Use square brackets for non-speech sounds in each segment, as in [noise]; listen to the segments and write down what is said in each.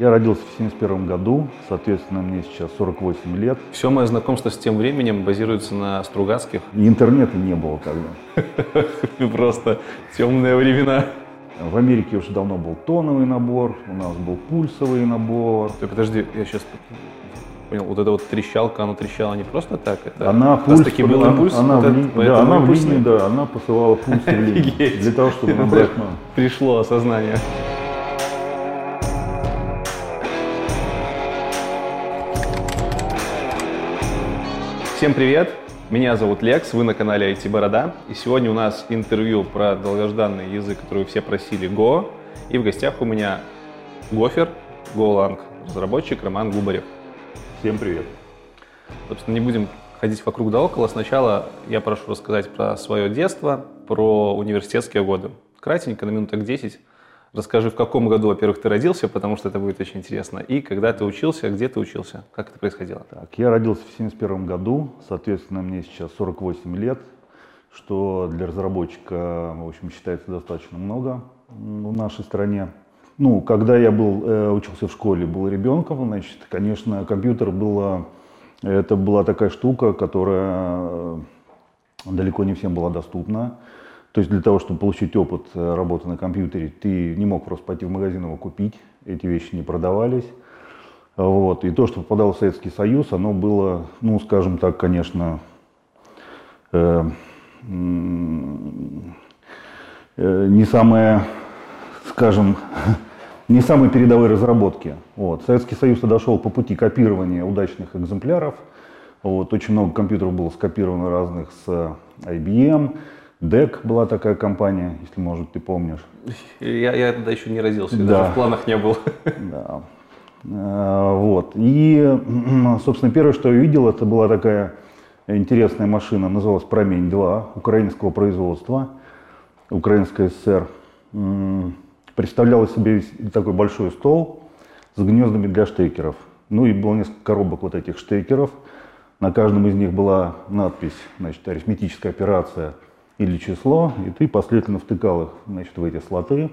Я родился в 71 году, соответственно, мне сейчас 48 лет. Все мое знакомство с тем временем базируется на Стругацких. И интернета не было тогда. [laughs] Просто темные времена. В Америке уже давно был тоновый набор, у нас был пульсовый набор. Ты подожди, я сейчас понял, вот эта вот трещалка, она трещала не просто так? Это она пульс, таки был импульс? Она, вот в, ли, да, она в линии, да, она посылала пульс [laughs] в линию, для того, чтобы набрать Пришло осознание. Всем привет! Меня зовут Лекс, вы на канале IT Борода. И сегодня у нас интервью про долгожданный язык, который все просили Go. И в гостях у меня Гофер, GoLang, разработчик Роман Губарев. Всем привет! Собственно, не будем ходить вокруг да около. Сначала я прошу рассказать про свое детство, про университетские годы. Кратенько, на минуток 10 Расскажи, в каком году, во-первых, ты родился, потому что это будет очень интересно, и когда ты учился, где ты учился, как это происходило? Так, я родился в 71 году, соответственно, мне сейчас 48 лет, что для разработчика, в общем, считается достаточно много в нашей стране. Ну, когда я был, э, учился в школе, был ребенком, значит, конечно, компьютер было, это была такая штука, которая э, далеко не всем была доступна. То есть для того, чтобы получить опыт э, работы на компьютере, ты не мог просто пойти в магазин его купить, эти вещи не продавались. Вот. И то, что попадало в Советский Союз, оно было, ну, скажем так, конечно, э, э, не самое, скажем, [laughs] не самой передовой разработки. Вот. Советский Союз дошел по пути копирования удачных экземпляров. Вот. Очень много компьютеров было скопировано разных с IBM, DEC была такая компания, если, может, ты помнишь. Я, я тогда еще не родился, да. даже в планах не был. Да. А, вот. И, [clears throat] собственно, первое, что я увидел, это была такая интересная машина, называлась «Промень-2», украинского производства, Украинская ССР. Представляла себе такой большой стол с гнездами для штекеров. Ну и было несколько коробок вот этих штекеров. На каждом из них была надпись, значит, арифметическая операция – или число, и ты последовательно втыкал их значит, в эти слоты,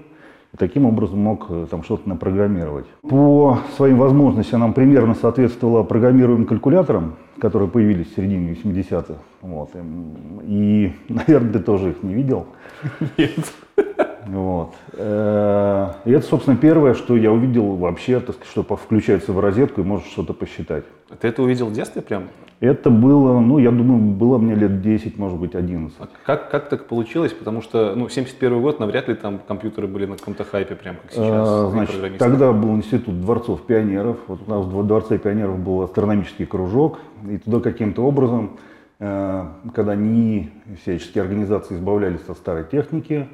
и таким образом мог э, там что-то напрограммировать. По своим возможностям нам примерно соответствовало программируемым калькуляторам, которые появились в середине 80-х. Вот. И, [laughs] наверное, ты тоже их не видел. Нет. Вот. Э, и это, собственно, первое, что я увидел вообще, так сказать, что включается в розетку и можешь что-то посчитать. Ты это увидел в детстве прям? Это было, ну, я думаю, было мне лет 10, может быть, 11. А как, как так получилось? Потому что, ну, 71 год, навряд ли там компьютеры были на каком-то хайпе, прям как сейчас. А, значит, тогда был институт дворцов пионеров. Вот у нас в Дворце пионеров был астрономический кружок. И туда каким-то образом, э, когда не всяческие организации избавлялись от старой техники,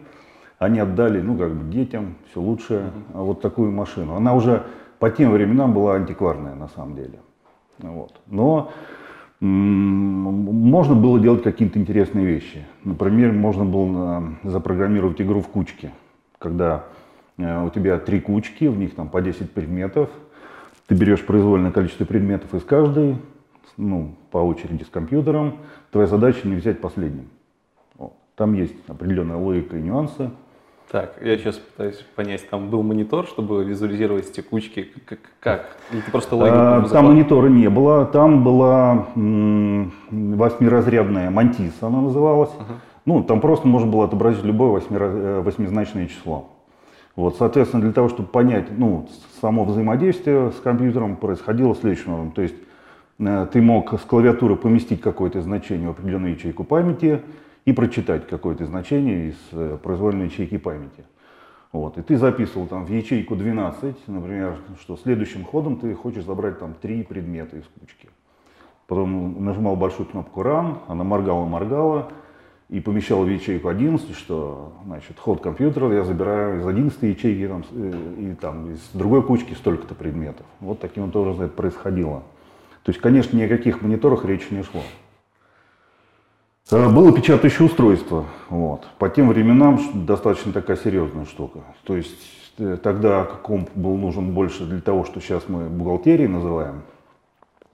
они отдали, ну, как бы детям все лучшее, uh-huh. вот такую машину. Она уже по тем временам была антикварная, на самом деле. Вот. Но можно было делать какие-то интересные вещи. Например, можно было запрограммировать игру в кучки, когда э, у тебя три кучки, в них там по 10 предметов, ты берешь произвольное количество предметов из каждой, ну, по очереди с компьютером, твоя задача не взять последним. Там есть определенная логика и нюансы. Так, я сейчас пытаюсь понять, там был монитор, чтобы визуализировать текучки, как? как? Или ты просто логику а, Там монитора не было, там была восьмиразрядная мантиса, она называлась. Uh-huh. Ну, там просто можно было отобразить любое восьмираз... Э, восьмизначное число. Вот, соответственно, для того, чтобы понять, ну, само взаимодействие с компьютером происходило следующим образом. То есть э, ты мог с клавиатуры поместить какое-то значение в определенную ячейку памяти, и прочитать какое-то значение из э, произвольной ячейки памяти. Вот. И ты записывал там в ячейку 12, например, что следующим ходом ты хочешь забрать там три предмета из кучки. Потом нажимал большую кнопку Run, она моргала-моргала и помещала в ячейку 11, что значит ход компьютера я забираю из 11 ячейки там, э, и там из другой кучки столько-то предметов. Вот таким вот образом это происходило. То есть, конечно, ни о каких мониторах речи не шло. Э, было печатающее устройство. Вот. По тем временам достаточно такая серьезная штука. То есть э, тогда комп был нужен больше для того, что сейчас мы бухгалтерией называем.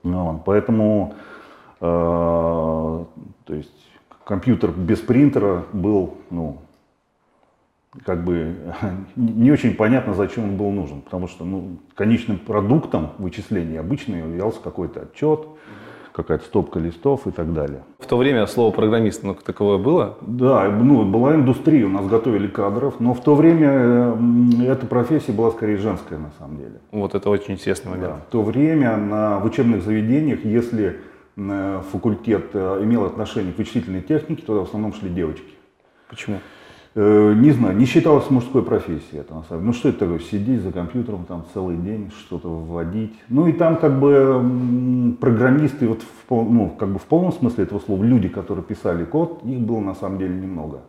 Вот. Поэтому э, то есть компьютер без принтера был ну, как бы [laughs] не очень понятно, зачем он был нужен, потому что ну, конечным продуктом вычисления обычно являлся какой-то отчет, какая-то стопка листов и так далее. В то время слово программист, ну, таковое было? Да, ну, была индустрия, у нас готовили кадров, но в то время эта профессия была скорее женская на самом деле. Вот это очень интересный момент. Да. В то время на, в учебных заведениях, если э, факультет э, имел отношение к вычислительной технике, то в основном шли девочки. Почему? Э, не знаю, не считалось мужской профессией это на самом деле. Ну что это такое, сидеть за компьютером там целый день, что-то вводить. Ну и там как бы программисты, вот в, ну, как бы в полном смысле этого слова, люди, которые писали код, их было на самом деле немного.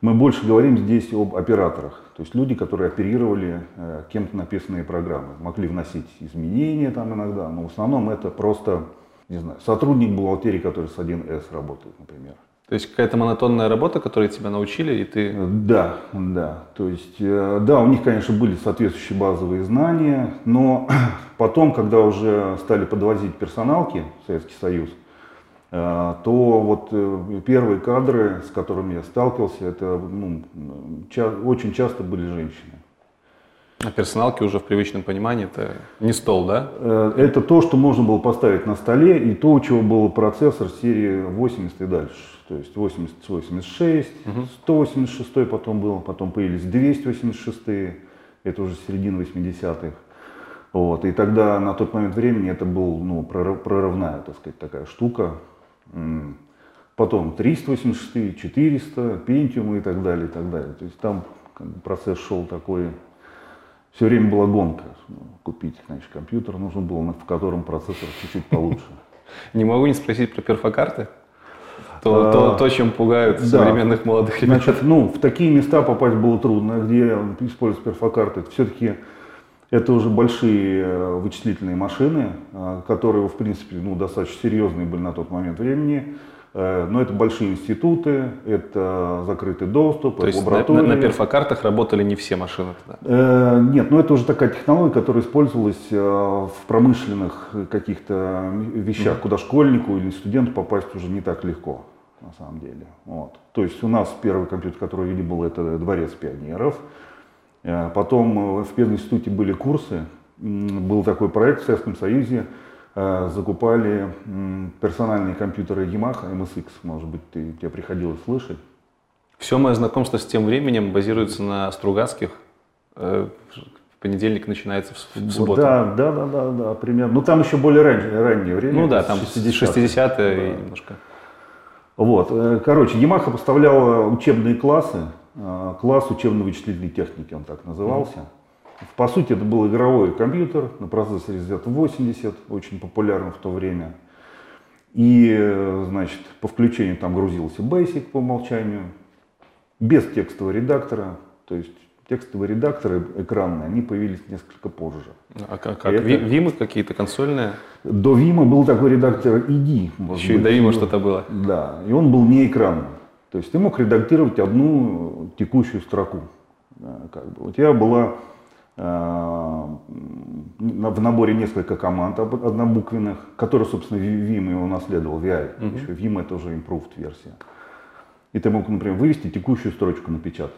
Мы больше говорим здесь об операторах, то есть люди, которые оперировали э, кем-то написанные программы, могли вносить изменения там иногда, но в основном это просто, не знаю, сотрудник бухгалтерии, который с 1С работает, например. То есть какая-то монотонная работа, которой тебя научили, и ты... Да, да. То есть, э, да, у них, конечно, были соответствующие базовые знания, но [clears throat] потом, когда уже стали подвозить персоналки в Советский Союз, э, то вот э, первые кадры, с которыми я сталкивался, это ну, ча- очень часто были женщины. А персоналки уже в привычном понимании это не стол, да? Это то, что можно было поставить на столе, и то, у чего был процессор серии 80 и дальше. То есть 80-86, угу. 186 потом был, потом появились 286, это уже середина 80-х. Вот, и тогда на тот момент времени это был ну, прорывная, так сказать, такая штука. Потом 386, 400, Pentium и так далее, и так далее. То есть там процесс шел такой, все время была гонка. Купить, значит, компьютер нужно было, в котором процессор чуть-чуть получше. [laughs] Не могу не спросить про перфокарты. То, то, то, чем пугают да. современных молодых ребят. Значит, ну, в такие места попасть было трудно, где используют перфокарты. Все-таки это уже большие э, вычислительные машины, э, которые, в принципе, ну, достаточно серьезные были на тот момент времени. Э, но это большие институты, это закрытый доступ, То есть лаборатории. На, на, перфокартах работали не все машины тогда? Э, нет, но это уже такая технология, которая использовалась э, в промышленных каких-то вещах, mm-hmm. куда школьнику или студенту попасть уже не так легко на самом деле. Вот. То есть у нас первый компьютер, который видел, был это дворец пионеров. Потом в пединституте были курсы, был такой проект в Советском Союзе, Э, закупали персональные компьютеры Yamaha MSX, может быть, ты, тебе приходилось слышать. Все мое знакомство с тем временем базируется на Стругацких. Э, в понедельник начинается в субботу. Да, да, да, да, да, примерно. Ну там еще более раннее, раннее время. Ну да, там 60-е, 60 да. немножко. Вот, э, короче, Yamaha поставляла учебные классы, класс учебно-вычислительной техники, он так назывался. Mm-hmm. По сути, это был игровой компьютер на процессоре Z80, очень популярный в то время. И, значит, по включению там грузился Basic по умолчанию, без текстового редактора. То есть текстовые редакторы экранные, они появились несколько позже. А как? как? Это... Vim какие-то консольные? До Vim был такой редактор ID. Еще быть. и до Vim что-то было? Да, и он был не экранным. То есть ты мог редактировать одну текущую строку. Как бы. У тебя была Э, в наборе несколько команд однобуквенных, которые, собственно, Vim и унаследовал, VI. Uh-huh. Еще Vim это уже improved версия. И ты мог, например, вывести текущую строчку, напечатать.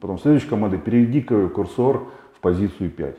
Потом следующей командой переведи курсор в позицию 5.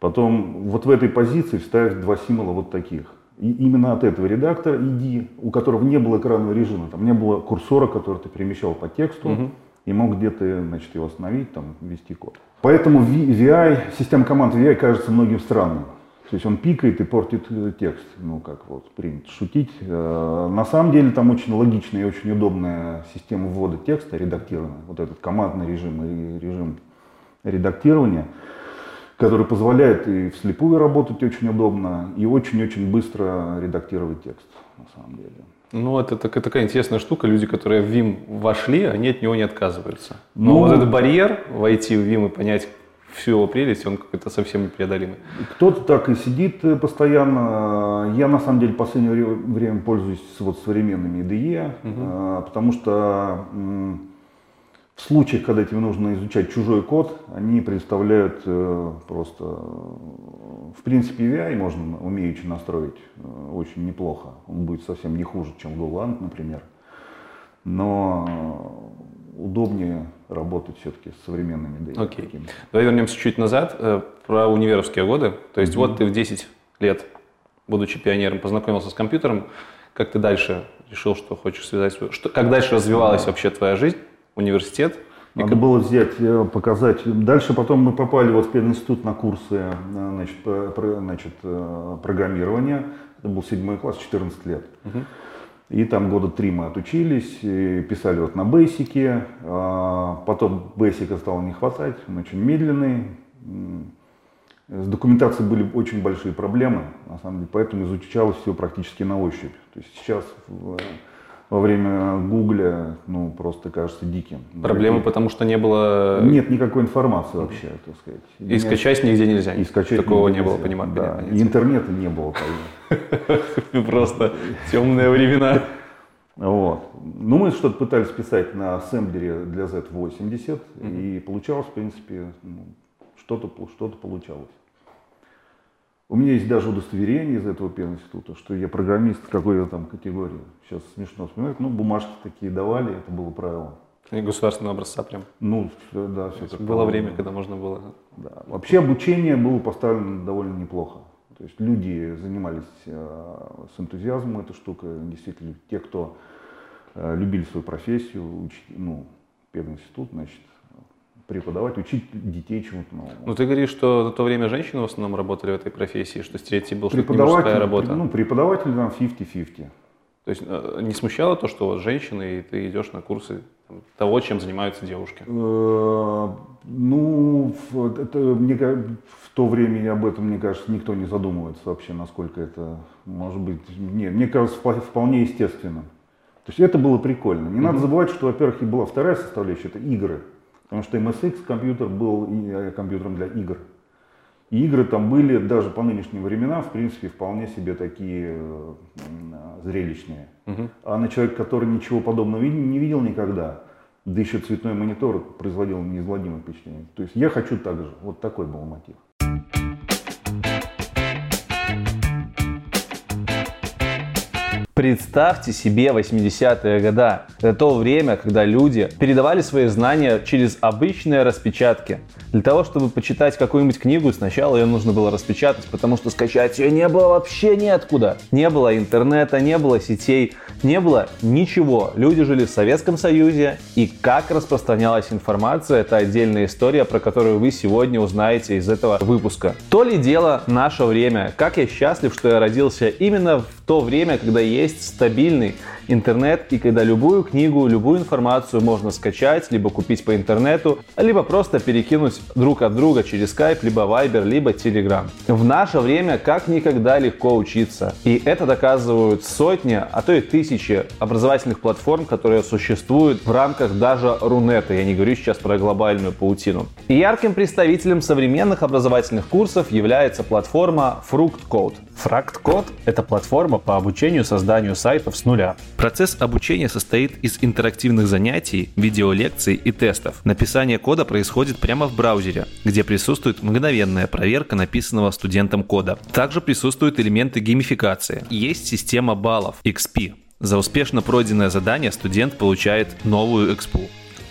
Потом вот в этой позиции вставить два символа вот таких. И именно от этого редактора ID, у которого не было экранного режима, там не было курсора, который ты перемещал по тексту, uh-huh. И мог где-то значит, его остановить, там, ввести код. Поэтому VI, система команд VI кажется многим странным. То есть он пикает и портит э, текст, ну как вот принято шутить. Э, на самом деле там очень логичная и очень удобная система ввода текста редактированная. Вот этот командный режим и режим редактирования, который позволяет и вслепую работать очень удобно, и очень-очень быстро редактировать текст на самом деле. Ну, это, это такая интересная штука. Люди, которые в Vim вошли, они от него не отказываются. Но ну, вот этот барьер войти в Vim и понять всю его прелесть, он какой-то совсем непреодолимый. Кто-то так и сидит э, постоянно. Я, на самом деле, в последнее время пользуюсь вот современными IDE, угу. потому что в случаях, когда тебе нужно изучать чужой код, они предоставляют э, просто, в принципе, VI можно умеючи настроить э, очень неплохо. Он будет совсем не хуже, чем Golang, например. Но удобнее работать все-таки с современными да, Окей. Такими. Давай вернемся чуть назад э, про универовские годы. То есть mm-hmm. вот ты в 10 лет, будучи пионером, познакомился с компьютером. Как ты дальше решил, что хочешь связать свою... Что, как дальше развивалась вообще твоя жизнь, университет? Надо было взять, э, показать. Дальше потом мы попали вот в пединститут на курсы э, значит, про, значит, э, программирования. Это был седьмой класс, 14 лет. Угу. И там года три мы отучились, писали вот на бейсике. А потом бейсика стало не хватать, он очень медленный. С документацией были очень большие проблемы, на самом деле, поэтому изучалось все практически на ощупь. То есть сейчас во время Гугля, ну, просто кажется диким. Проблема, Никакой... потому что не было... Нет никакой информации вообще, так сказать. И Нет... скачать нигде нельзя. И скачать Такого не было, понимаю. Да, и интернета не было. [laughs] Просто темные времена. Вот. Ну, мы что-то пытались писать на ассемблере для Z80, и получалось, в принципе, ну, что-то что получалось. У меня есть даже удостоверение из этого пединститута, что я программист какой-то там категории. Сейчас смешно вспоминать. Ну, бумажки такие давали, это было правило. И государственного образца прям. Ну, да, все это. Было время, когда можно было. Да. Вообще обучение было поставлено довольно неплохо. То есть люди занимались э, с энтузиазмом этой штукой. Действительно, те, кто э, любили свою профессию, учить, ну, пединститут, значит, преподавать, учить детей чему-то новому. Ну, ты говоришь, что на то время женщины в основном работали в этой профессии, что стереотип был, что это не мужская работа. Ну, преподаватель там 50-50. То есть э, не смущало то, что вот женщины, и ты идешь на курсы того, чем занимаются девушки? Э, ну, это, мне, в то время об этом, мне кажется, никто не задумывается вообще, насколько это может быть. Нет, мне кажется, вполне естественно. То есть это было прикольно. Не mm-hmm. надо забывать, что, во-первых, и была вторая составляющая, это игры. Потому что MSX компьютер был э, компьютером для игр. И игры там были даже по нынешним временам, в принципе, вполне себе такие э, зрелищные. Угу. А на человека, который ничего подобного не видел никогда, да еще цветной монитор производил неизгладимое впечатление. То есть я хочу так же. Вот такой был мотив. Представьте себе 80-е года. Это то время, когда люди передавали свои знания через обычные распечатки. Для того, чтобы почитать какую-нибудь книгу, сначала ее нужно было распечатать, потому что скачать ее не было вообще ниоткуда. Не было интернета, не было сетей, не было ничего. Люди жили в Советском Союзе, и как распространялась информация, это отдельная история, про которую вы сегодня узнаете из этого выпуска. То ли дело наше время. Как я счастлив, что я родился именно в то время, когда есть стабильный интернет и когда любую книгу, любую информацию можно скачать, либо купить по интернету, либо просто перекинуть друг от друга через Skype, либо Viber, либо Telegram. В наше время как никогда легко учиться. И это доказывают сотни, а то и тысячи образовательных платформ, которые существуют в рамках даже Рунета. Я не говорю сейчас про глобальную паутину. И ярким представителем современных образовательных курсов является платформа Fruct Code. Fruct Code – это платформа по обучению созданию сайтов с нуля. Процесс обучения состоит из интерактивных занятий, видеолекций и тестов. Написание кода происходит прямо в браузере, где присутствует мгновенная проверка написанного студентом кода. Также присутствуют элементы геймификации. Есть система баллов XP. За успешно пройденное задание студент получает новую экспу.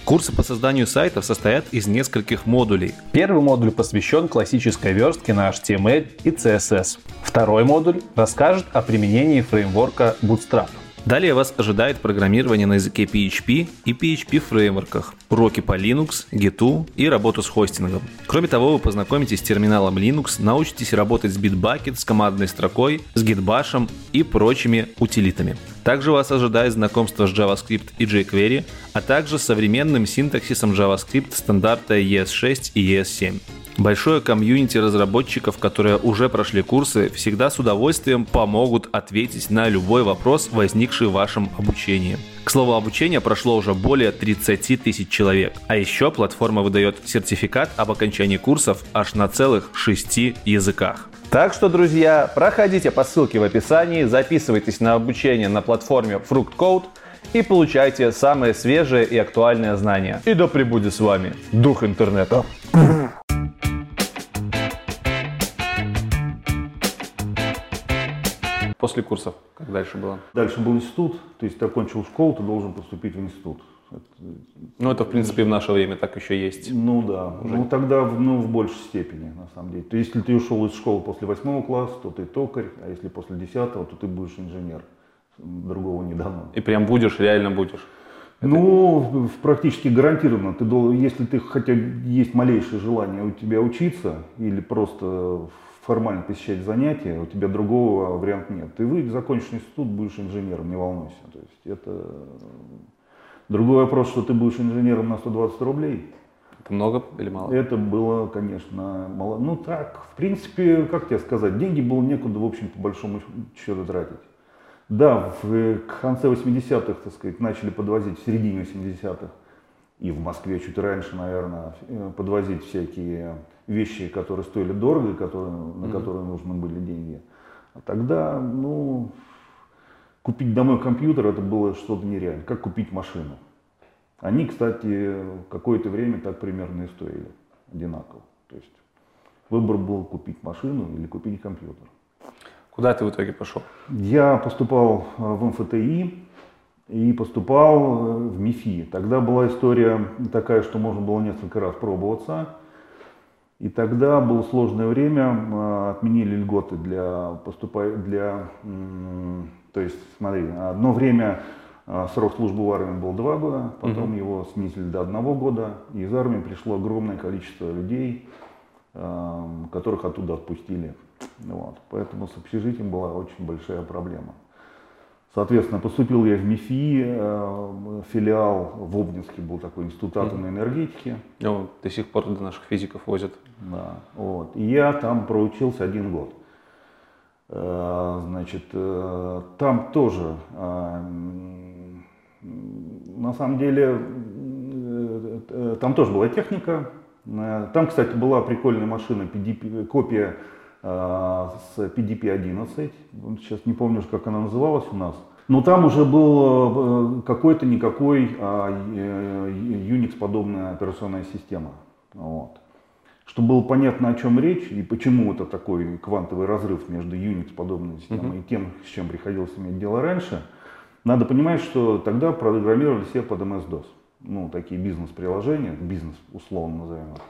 Курсы по созданию сайтов состоят из нескольких модулей. Первый модуль посвящен классической верстке на HTML и CSS. Второй модуль расскажет о применении фреймворка Bootstrap. Далее вас ожидает программирование на языке PHP и PHP фреймворках, уроки по Linux, Git и работу с хостингом. Кроме того, вы познакомитесь с терминалом Linux, научитесь работать с Bitbucket, с командной строкой, с Gitbash и прочими утилитами. Также вас ожидает знакомство с JavaScript и jQuery, а также современным синтаксисом JavaScript стандарта ES6 и ES7. Большое комьюнити разработчиков, которые уже прошли курсы, всегда с удовольствием помогут ответить на любой вопрос, возникший в вашем обучении. К слову, обучение прошло уже более 30 тысяч человек. А еще платформа выдает сертификат об окончании курсов аж на целых шести языках. Так что, друзья, проходите по ссылке в описании, записывайтесь на обучение на платформе Fruit Code и получайте самые свежие и актуальные знания. И да пребудет с вами дух интернета. После курсов, как дальше было? Дальше был институт, то есть ты окончил школу, ты должен поступить в институт. ну, это, в принципе, в наше время так еще есть. Ну да. Уже. Ну тогда ну, в большей степени, на самом деле. То есть, если ты ушел из школы после восьмого класса, то ты токарь, а если после десятого, то ты будешь инженер. Другого не дано. И прям будешь, реально будешь. Ну, практически гарантированно. Ты, если ты хотя есть малейшее желание у тебя учиться или просто формально посещать занятия, у тебя другого варианта нет. Ты выйдешь, закончишь институт, будешь инженером, не волнуйся. То есть это другой вопрос, что ты будешь инженером на 120 рублей. Это много или мало? Это было, конечно, мало. Ну так, в принципе, как тебе сказать, деньги было некуда, в общем, по большому счету тратить. Да, в конце 80-х, так сказать, начали подвозить, в середине 80-х, и в Москве чуть раньше, наверное, э, подвозить всякие вещи, которые стоили дорого, которые, на mm-hmm. которые нужны были деньги. А тогда, ну, купить домой компьютер это было что-то нереально, как купить машину. Они, кстати, какое-то время так примерно и стоили, одинаково. То есть выбор был купить машину или купить компьютер. Куда ты в итоге пошел? Я поступал э, в МФТИ и поступал э, в МИФИ. Тогда была история такая, что можно было несколько раз пробоваться. И тогда было сложное время, э, отменили льготы для поступа... для, то есть, смотри, одно время срок службы в армии был два года, потом угу. его снизили до одного года, и из армии пришло огромное количество людей, которых оттуда отпустили вот. Поэтому с общежитием была очень большая проблема. Соответственно, поступил я в МИФИ, э, филиал в Обнинске был такой институт атомной энергетики. Ну, до сих пор до наших физиков возят. Да, вот. И я там проучился один год. Э, значит, э, там тоже, на самом деле, там тоже была техника. Там, кстати, была прикольная машина, копия с PDP-11. Сейчас не помню, как она называлась у нас. Но там уже был э, какой-то никакой а, э, Unix-подобная операционная система. Вот. Чтобы было понятно, о чем речь и почему это такой квантовый разрыв между Unix-подобной системой uh-huh. и тем, с чем приходилось иметь дело раньше, надо понимать, что тогда программировали все под MS-DOS. Ну, такие бизнес-приложения, бизнес условно назовем их.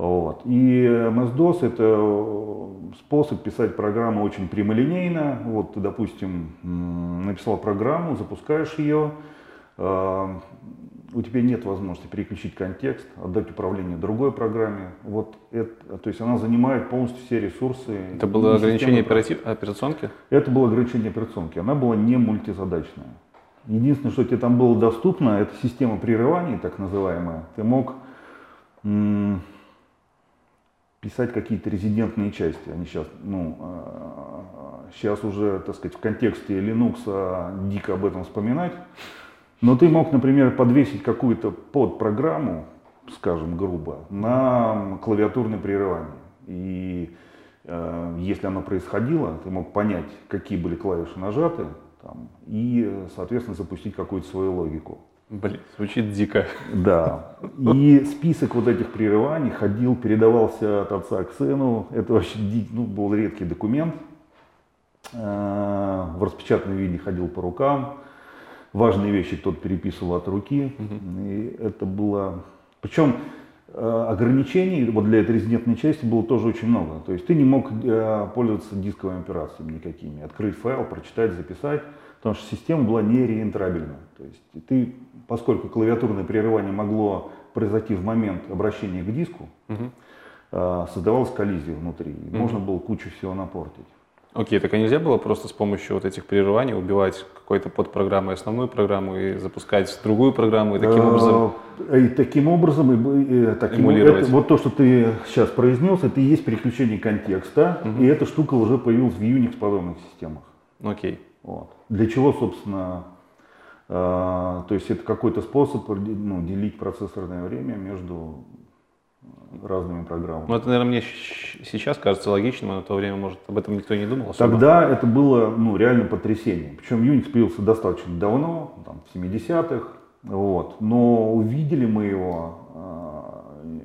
Вот. И MS-DOS это э, способ писать программу очень прямолинейно. Вот ты, допустим, написал программу, запускаешь ее, э, у тебя нет возможности переключить контекст, отдать управление другой программе. Вот это, то есть она занимает полностью все ресурсы. Это было ограничение оператив, операционки? Это было ограничение операционки. Она была не мультизадачная. Единственное, что тебе там было доступно, это система прерываний, так называемая. Ты мог писать какие-то резидентные части. Они сейчас, ну, сейчас уже, так сказать, в контексте Linux а, дико об этом вспоминать. Но ты мог, например, подвесить какую-то подпрограмму, скажем грубо, на клавиатурное прерывание. И э, если оно происходило, ты мог понять, какие были клавиши нажаты, там, и, соответственно, запустить какую-то свою логику. Блин, звучит дико. Да. И список вот этих прерываний ходил, передавался от отца к сыну. Это вообще ну, был редкий документ. Э, в распечатанном виде ходил по рукам. Важные вещи кто-то переписывал от руки. И это было... Причем э, ограничений вот для этой резидентной части было тоже очень много. То есть ты не мог э, пользоваться дисковыми операциями никакими. Открыть файл, прочитать, записать потому что система была не реинтрабельна. То есть ты, поскольку клавиатурное прерывание могло произойти в момент обращения к диску, угу. создавалась коллизия внутри, угу. можно было кучу всего напортить. Окей, так а нельзя было просто с помощью вот этих прерываний убивать какой-то подпрограммой основную программу и запускать другую программу и таким образом... И таким образом, и, и, таким, это, вот то, что ты сейчас произнес, это и есть переключение контекста, угу. и эта штука уже появилась в Unix подобных системах. Окей. Вот. Для чего, собственно, э, то есть это какой-то способ ну, делить процессорное время между разными программами. Ну, это, наверное, мне сейчас кажется логичным, а на то время, может, об этом никто не думал особо. Тогда это было, ну, реально потрясение. Причем Unix появился достаточно давно, там, в 70-х, вот. Но увидели мы его, э,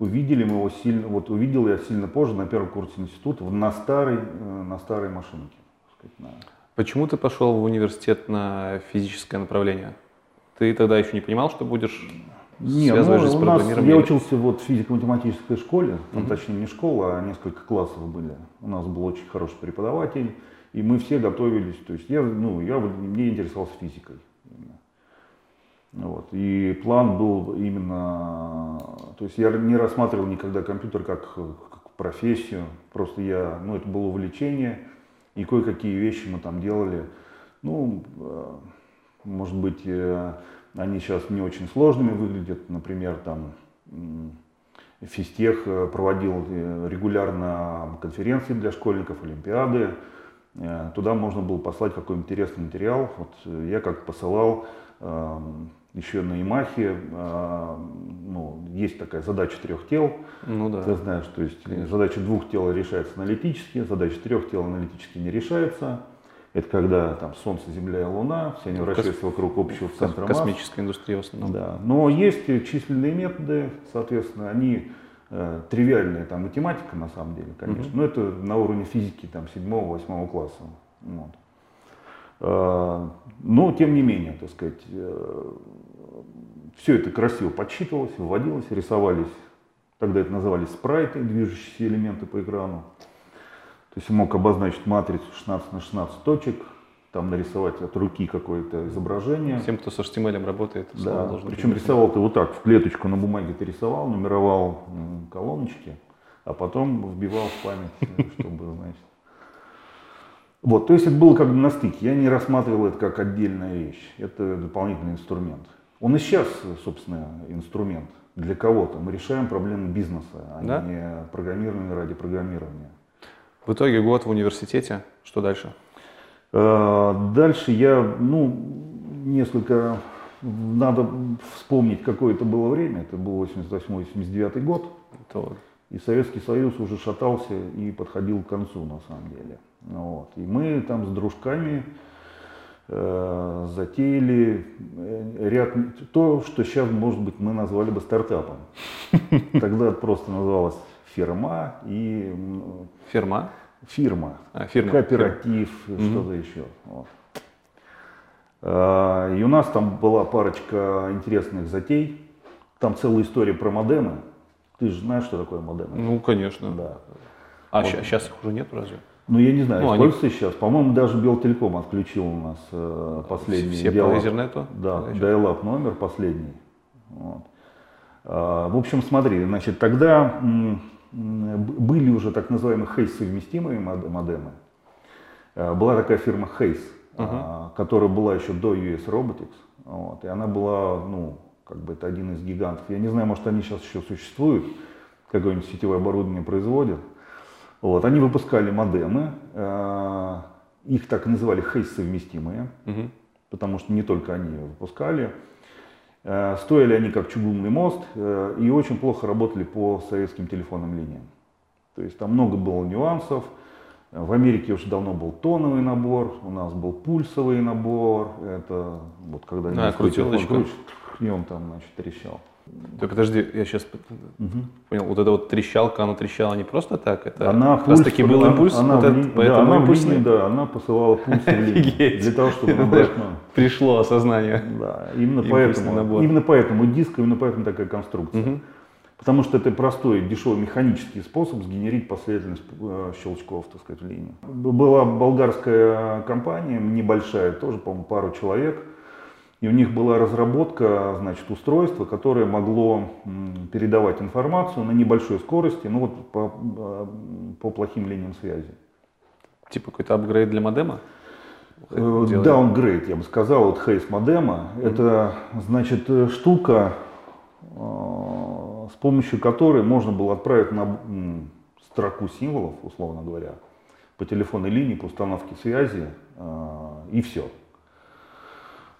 увидели мы его сильно, вот увидел я сильно позже, на первом курсе института, на старой, э, на старой машинке. Почему ты пошел в университет на физическое направление? Ты тогда еще не понимал, что будешь связывать ну, с у нас, я учился вот в физико-математической школе, там, точнее не школа, а несколько классов были. У нас был очень хороший преподаватель, и мы все готовились, то есть я, ну, я, мне интересовался физикой. Вот. И план был именно, то есть я не рассматривал никогда компьютер как, как профессию, просто я, ну это было увлечение, и кое-какие вещи мы там делали. Ну, э, может быть, э, они сейчас не очень сложными выглядят, например, там Физтех э, проводил регулярно конференции для школьников, олимпиады. Туда можно было послать какой-нибудь интересный материал. Вот я как посылал еще на Имахе, э, ну, есть такая задача трех тел, Ну да. ты знаешь, то есть задача двух тел решается аналитически, задача трех тел аналитически не решается. Это когда там Солнце, Земля и Луна, все они вращаются вокруг общего центра масс. Космическая индустрия в основном. Да. Но есть численные методы, соответственно, они э, тривиальные, там математика на самом деле, конечно, но это на уровне физики там седьмого-восьмого класса. Вот. Э, но тем не менее, так сказать, все это красиво подсчитывалось, выводилось, рисовались, тогда это назывались спрайты, движущиеся элементы по экрану. То есть мог обозначить матрицу 16 на 16 точек, там нарисовать от руки какое-то изображение. Всем, кто с HTML работает, Да, причем быть. рисовал ты вот так, в клеточку на бумаге ты рисовал, нумеровал колоночки, а потом вбивал в память, э, чтобы, [laughs] значит. Вот, то есть это было как бы на стыке. Я не рассматривал это как отдельная вещь. Это дополнительный инструмент. Он и сейчас, собственно, инструмент для кого-то. Мы решаем проблемы бизнеса, а Да? не программирование ради программирования. В итоге год в университете. Что дальше? Э, Дальше я, ну, несколько, надо вспомнить, какое это было время, это был 88-89 год, То и Советский Союз уже шатался и подходил к концу, на самом деле. Ну Вот. И мы там с дружками э, затеяли э, ряд, то, что сейчас, может быть, мы назвали бы стартапом. [laughs] Тогда просто называлось фирма и фирма. фирма. А, фирма. Кооператив, что-то еще. Вот. А, И у нас там была парочка интересных затей. Там целая история про модемы. Ты же знаешь, что такое модемы? Ну, конечно. Да. А сейчас их уже нет разве? Ну, я не знаю, Ну, они- используется сейчас. По-моему, даже Белтелеком отключил у нас э, последний. Все по диалог. Ethernet? Да, Значит. dial-up номер последний. Вот. А, В общем, смотри, значит, тогда м, м, были уже так называемые Hayes-совместимые мод- модемы. А, Была такая фирма Hayes, а, которая была еще до US Robotics. Вот, и она была, ну, как бы это один из гигантов. Я не знаю, может, они сейчас еще существуют, какое-нибудь сетевое оборудование производят. Вот, они выпускали модемы, э, их так и называли Hayes-совместимые Мгм. потому что не только они выпускали. Э, Стоили они как чугунный мост э, и очень плохо работали по советским телефонным линиям. То есть там много было нюансов. В Америке уже давно был тоновый набор, у нас был пульсовый набор. Это вот когда А, телефон крутилочка. крутишь, и он там, значит, трещал. Так подожди, я сейчас понял. Вот эта вот трещалка, она трещала не просто так? Это Она как раз пульс- таки был она- импульс, она вот в этот, да, поэтому она импульсный линии, да, она посылала пульсы в Офигеть. [laughs] для того, чтобы [laughs] даже номер. пришло осознание. Да, именно поэтому, набор. именно поэтому диск, именно поэтому такая конструкция. Мгм. Потому что это простой, дешевый механический способ сгенерить последовательность э, щелчков, так сказать, в линию. Б- Была болгарская компания, небольшая, тоже, по-моему, пару человек. И у них была разработка, значит, устройства, которое могло передавать информацию на небольшой скорости, ну вот по, э, по плохим линиям связи. Типа какой-то апгрейд для модема? Э, Делали? Downgrade, я бы сказал, вот Hayes модема. Это, значит, э, штука, э, с помощью которой можно было отправить на строку символов, условно говоря, по телефонной линии, по установке связи, э, и все.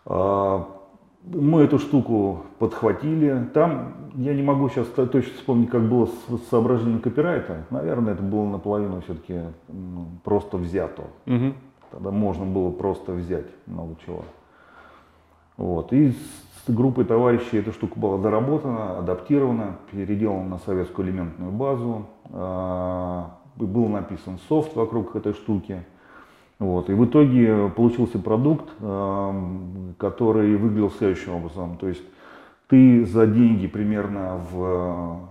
Мы эту штуку подхватили. Там, я не могу сейчас точно вспомнить, как было с, соображением копирайта. Наверное, это было наполовину все-таки просто взято. Мгм. Тогда можно было просто взять много чего. Вот. И с группой товарищей эта штука была доработана, адаптирована, переделана на советскую элементную базу. А, Был написан софт вокруг этой штуки. Вот. И в итоге получился продукт, эм, который выглядел следующим образом. То есть ты за деньги примерно в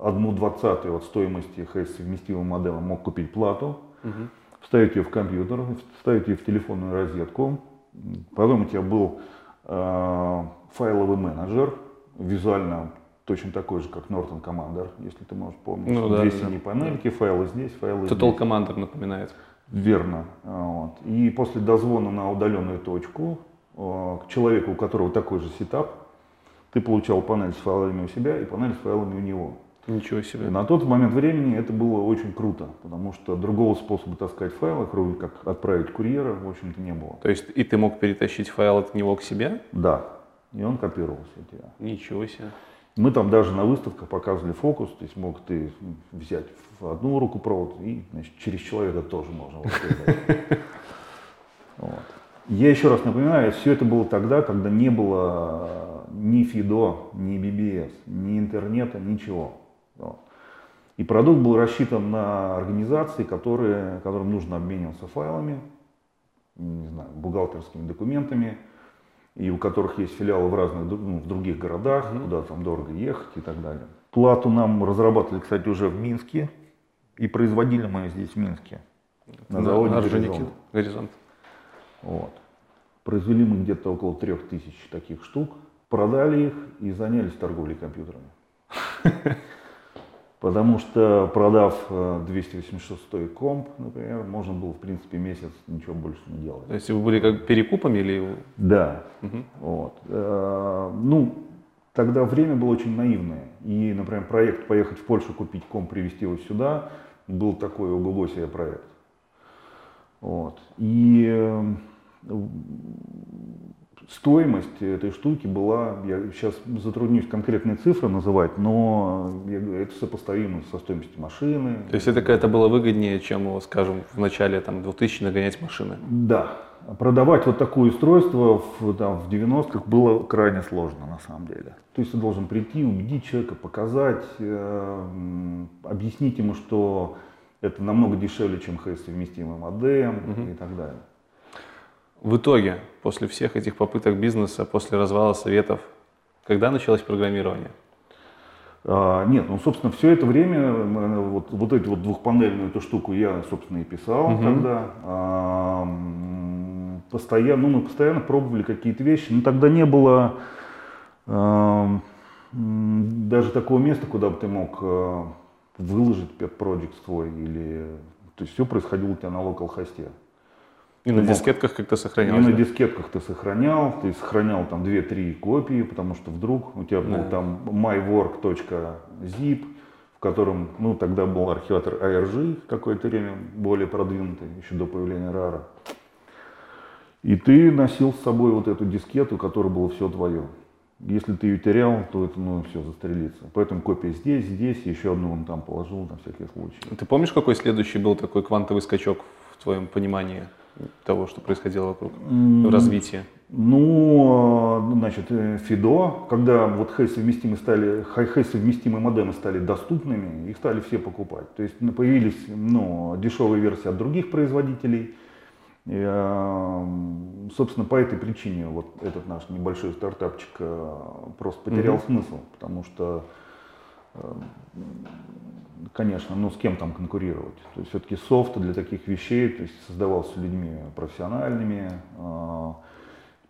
одну двадцатую от стоимости с совместимым моделом мог купить плату, угу. вставить ее в компьютер, вставить ее в телефонную розетку. Потом у тебя был э, файловый менеджер, визуально точно такой же, как Norton Commander, если ты можешь помнить. Ну, да, Две да, синие панельки, файлы здесь, файлы Total здесь. Commander напоминает. Верно. Вот. И после дозвона на удаленную точку э, к человеку, у которого такой же сетап, ты получал панель с файлами у себя и панель с файлами у него. Ничего себе. И на тот момент времени это было очень круто, потому что другого способа таскать файлы, кроме как отправить курьера, в общем-то не было. То есть и ты мог перетащить файл от него к себе? Да. И он копировался у тебя. Ничего себе. Мы там даже на выставках показывали фокус, то есть мог ты взять в одну руку провод и значит, через человека тоже можно вот. [laughs] Я еще раз напоминаю, все это было тогда, когда не было ни ФИДО, ни BBS, ни интернета, ничего. Вот. И продукт был рассчитан на организации, которые, которым нужно обмениваться файлами, не знаю, бухгалтерскими документами, и у которых есть филиалы в разных ну, в других городах, mm-hmm. куда там дорого ехать и так далее. Плату нам разрабатывали, кстати, уже в Минске, и производили мы здесь в Минске. На, на заводе на Горизонт. Горизонт. Вот. Произвели мы где-то около трех тысяч таких штук, продали их и занялись торговлей компьютерами. [laughs] Потому что продав 286 э, комп, например, можно было в принципе месяц ничего больше не делать. То есть вы были как перекупами или? Да. Угу. Вот. Э, ну, тогда время было очень наивное. И, например, проект поехать в Польшу, купить комп, привезти его сюда, был такой ого себе проект. Вот. И э, стоимость этой штуки была, я сейчас затруднюсь конкретные цифры называть, но это сопоставимо со стоимостью машины. То есть это какая-то было выгоднее, чем, скажем, в начале там, 2000 нагонять машины? Да. Продавать вот такое устройство в, там, в 90-х было крайне сложно на самом деле. То есть ты должен прийти, убедить человека, показать, э, объяснить ему, что это намного дешевле, чем ХС-совместимый модем угу. и так далее. В итоге, после всех этих попыток бизнеса, после развала советов, когда началось программирование? А, нет, ну, собственно, все это время, вот, вот эту вот двухпанельную эту штуку я, собственно, и писал угу. тогда. А, постоянно, ну, мы постоянно пробовали какие-то вещи, но тогда не было а, даже такого места, куда бы ты мог а, выложить pet project свой или... То есть все происходило у тебя на local хосте. И на дискетках как-то сохранял? И на дискетках ты сохранял, ты сохранял там 2-3 копии, потому что вдруг у тебя был да. там mywork.zip, в котором, ну, тогда был архиватор ARG какое-то время более продвинутый, еще до появления RAR. И ты носил с собой вот эту дискету, которая была все твое. Если ты ее терял, то это, ну, все, застрелиться. Поэтому копия здесь, здесь, еще одну он там положил на всякий случай. Ты помнишь, какой следующий был такой квантовый скачок в твоем понимании? Того, что происходило вокруг, развития? Ну, значит, э, ФИДО, когда вот хай-совместимые стали, хай-совместимые модемы стали доступными, их стали все покупать. То есть ну, появились ну, дешевые версии от других производителей. И, э, собственно, по этой причине вот этот наш небольшой стартапчик э, просто потерял mm-hmm. смысл, потому что конечно, ну с кем там конкурировать. То есть все-таки софт для таких вещей то есть, создавался людьми профессиональными. А,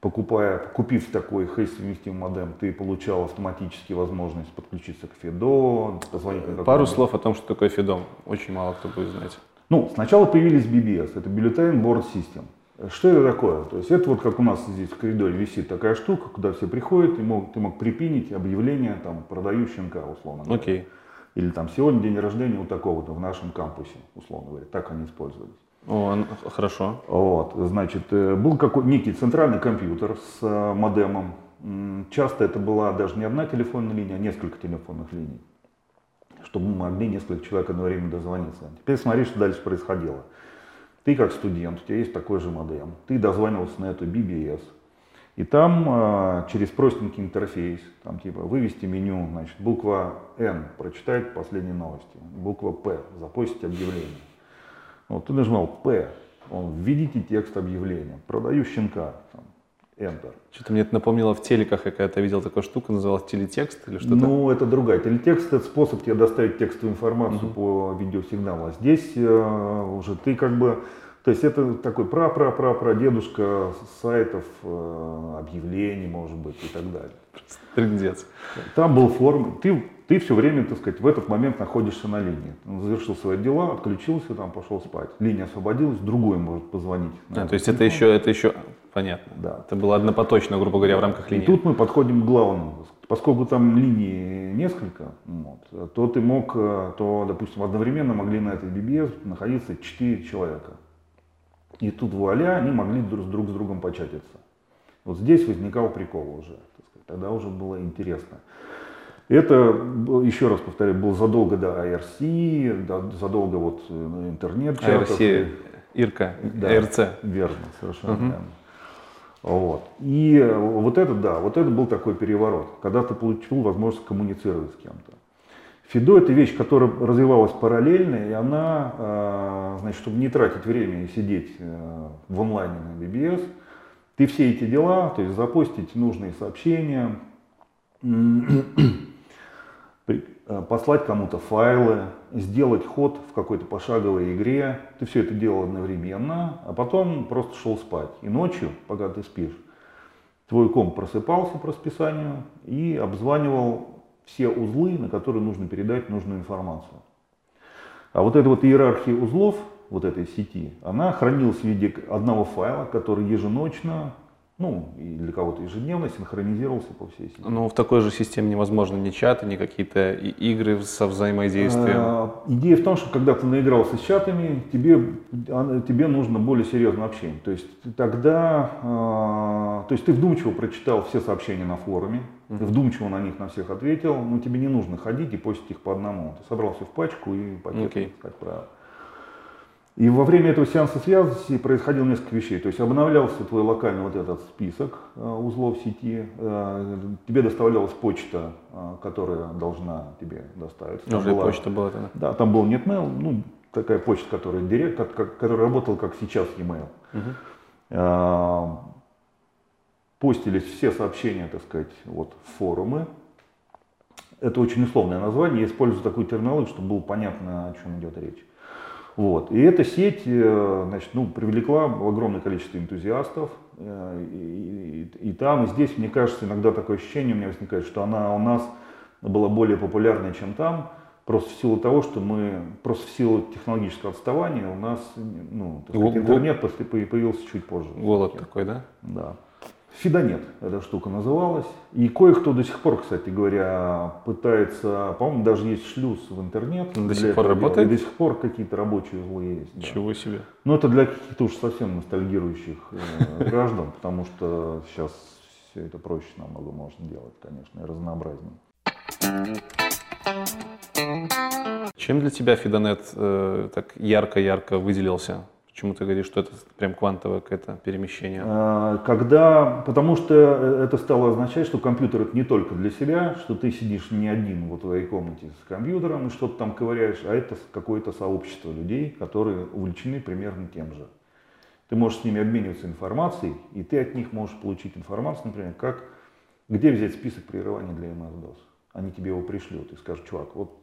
покупая, купив такой хейс-совместимый модем, ты получал автоматически возможность подключиться к FIDO, позвонить на Пару слов о том, что такое FIDO. Очень мало кто будет знать. Ну, сначала появились BBS, это Bulletin Board System. Что это такое? То есть это вот как у нас здесь в коридоре висит такая штука, куда все приходят, и мог, ты мог припинить объявление, там, продаю щенка, условно говоря. Okay. Или там сегодня день рождения у такого-то в нашем кампусе, условно говоря. Так они использовались. О, хорошо. Вот, значит, э, был какой некий центральный компьютер с э, модемом. Часто это была даже не одна телефонная линия, а несколько телефонных линий, чтобы мы могли несколько человек одновременно дозвониться. Теперь смотри, что дальше происходило. Ты как студент, у тебя есть такой же модем, ты дозванивался на эту BBS, и там э, через простенький интерфейс, там типа вывести меню, значит, буква N, прочитать последние новости, буква P, запустить объявление. Вот ты нажимал P, Он, введите текст объявления. Продаю щенка. Там, Enter. Что-то мне это напомнило в телеках, я когда-то видел такую штуку, называлась телетекст или что-то. Ну, это другая. Телетекст – это способ тебе доставить текстовую информацию угу. по видеосигналу. А здесь э, уже ты как бы то есть это такой пра-пра-пра-пра дедушка сайтов, э, объявлений, может быть, и так далее. Трындец. Там был форм, ты, ты все время, так сказать, в этот момент находишься на линии. Он завершил свои дела, отключился, там пошел спать. Линия освободилась, другой может позвонить. А, то есть это еще, это еще, понятно. Да. Это было однопоточно, грубо говоря, в рамках линии. И тут мы подходим к главному. Поскольку там линий несколько, вот, то ты мог, э, то, допустим, одновременно могли на этой BBS находиться 4 человека. И тут вуаля, они могли друг, друг с другом початиться. Вот здесь возникал прикол уже. Тогда уже было интересно. Это, еще раз повторяю, был задолго до IRC, задолго вот э, интернет чатов. IRC, Ирка, да, АРЦ. Верно, совершенно угу. верно. Вот. И вот это, да, вот это был такой переворот, когда ты получил возможность коммуницировать с кем-то. Фидо это вещь, которая развивалась параллельно, и она, а, значит, чтобы не тратить время и сидеть э, в онлайне на BBS, ты все эти дела, то есть запустить нужные сообщения, [clears throat] э, послать кому-то файлы, сделать ход в какой-то пошаговой игре, ты все это делал одновременно, а потом просто шел спать. И ночью, пока ты спишь, твой комп просыпался по расписанию и обзванивал все узлы, на которые нужно передать нужную информацию. А вот эта вот иерархия узлов, вот этой сети, она хранилась в виде одного файла, который еженочно ну, и для кого-то ежедневно синхронизировался по всей сети. Но в такой же системе невозможно ни чаты, ни какие-то игры со взаимодействием. А, идея в том, что когда ты наигрался с чатами, тебе, тебе нужно более серьезное общение. То есть тогда, а, то есть ты вдумчиво прочитал все сообщения на форуме, ты вдумчиво на них на всех ответил, но тебе не нужно ходить и постить их по одному. Ты собрал все в пачку и пакет, okay. как правило. И во время этого сеанса связи происходило несколько вещей. То есть обновлялся твой локальный вот этот список э, узлов сети, э, тебе доставлялась почта, э, которая должна тебе доставиться. Там Уже была, почта была тогда? Да, там был NetMail, ну, такая почта, которая, директ, которая работала как сейчас e-mail. Угу. Постились все сообщения, так сказать, вот в форумы. Это очень условное название, я использую такую терминологию, чтобы было понятно, о чем идет речь. Вот. И эта сеть э, значит, ну, привлекла огромное количество энтузиастов. Э, и, и, и там, и здесь, мне кажется, иногда такое ощущение у меня возникает, что она у нас была более популярной, чем там. Просто в силу того, что мы, просто в силу технологического отставания у нас ну, сказать, интернет появился чуть позже. Голод такой, да? Да. Фидонет эта штука называлась. И кое-кто до сих пор, кстати говоря, пытается, по-моему, даже есть шлюз в интернет. До сих пор работает? И до сих пор какие-то рабочие узлы есть. Да. Чего себе. Но это для каких-то уж совсем ностальгирующих э, [laughs] граждан, потому что сейчас все это проще намного можно делать, конечно, и разнообразнее. Чем для тебя Фидонет э, так ярко-ярко выделился? Почему ты говоришь, что это прям квантовое какое-то перемещение? А, когда, потому что это стало означать, что компьютер это не только для себя, что ты сидишь не один в твоей комнате с компьютером и что-то там ковыряешь, а это какое-то сообщество людей, которые увлечены примерно тем же. Ты можешь с ними обмениваться информацией, и ты от них можешь получить информацию, например, как, где взять список прерываний для MS-DOS. Они тебе его пришлют и скажут, чувак, вот,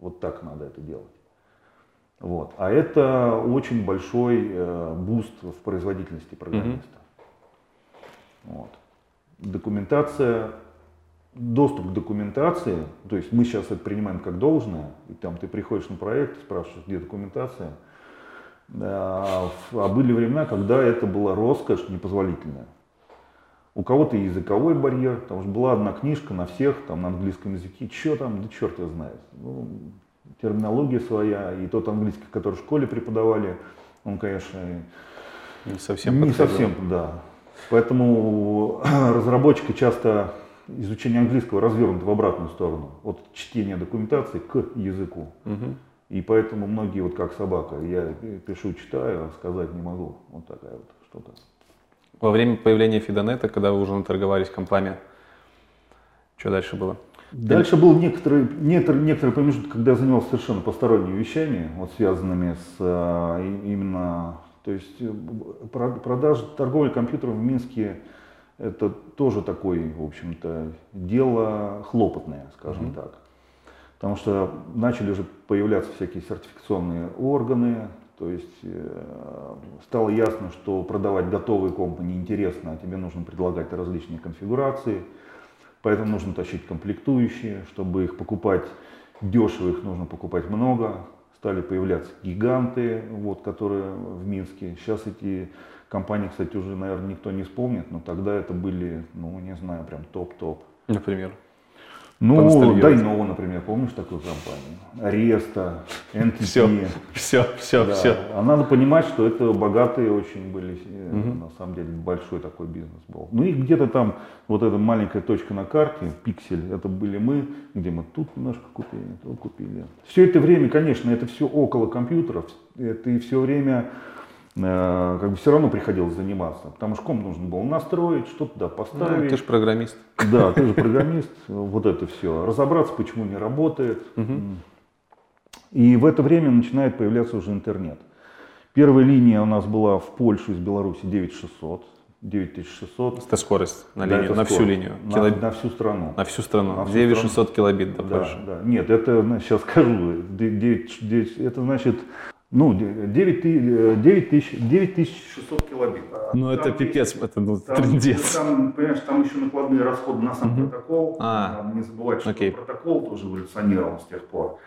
вот так надо это делать. Вот. А это очень большой э, boost в производительности программиста. Mm-hmm. Вот. Документация, доступ к документации, то есть мы сейчас это принимаем как должное, и там ты приходишь на проект, спрашиваешь, где документация. А, а были времена, когда это была роскошь непозволительная. У кого-то языковой барьер, потому что была одна книжка на всех, там на английском языке, что там, да черт его знает. Ну, терминология своя, и тот английский, который в школе преподавали, он, конечно, не совсем Не совсем, да. Поэтому [clears throat] разработчика часто изучение английского развернуто в обратную сторону, от чтения документации к языку. Угу. И поэтому многие вот как собака, я пишу, читаю, а сказать не могу. Вот такая вот что-то. Во время появления Фидонета, когда вы уже наторговались компами, что дальше было? Дальше был некоторый, некоторый, некоторый промежуток, когда я занимался совершенно посторонними вещами, вот связанными с а, именно То есть э, продажа, торговля компьютером в Минске это тоже такое, в общем-то, дело хлопотное, скажем mm-hmm. так. Потому что начали уже появляться всякие сертификационные органы, то есть э, стало ясно, что продавать готовые компы неинтересно, а тебе нужно предлагать различные конфигурации, поэтому нужно тащить комплектующие, чтобы их покупать дешево, их нужно покупать много. Стали появляться гиганты, вот, которые в Минске. Сейчас эти компании, кстати, уже, наверное, никто не вспомнит, но тогда это были, ну, не знаю, прям топ-топ. Например? Ну, Дайново, например, помнишь такую компанию? Ареста, NTT. Все, все, все, да. все. А надо понимать, что это богатые очень были, угу. на самом деле, большой такой бизнес был. Ну и где-то там вот эта маленькая точка на карте, пиксель, это были мы, где мы тут немножко купили, тут купили. Все это время, конечно, это все около компьютеров, это и все время как бы все равно приходилось заниматься, потому что комп нужно было настроить, что-то туда поставить. Да, ты же программист. Да, ты же программист, вот это все. Разобраться, почему не работает. И в это время начинает появляться уже интернет. Первая линия у нас была в Польшу из Беларуси 9600. 9600. Это скорость на линию, да, на скорость. всю линию. На, Килоб... на всю страну. На всю страну. На всю 9600 страну. килобит до да, Польши. Да. Нет, это, сейчас скажу, 9, 9, это значит ну, 9, 9, тысяч, 9600 килобит. А ну, это пипец, есть, это ну, там, трендец. Там, понимаешь, там еще накладные расходы на сам угу. протокол. А, не забывать, что Окей. протокол тоже эволюционировал с тех пор.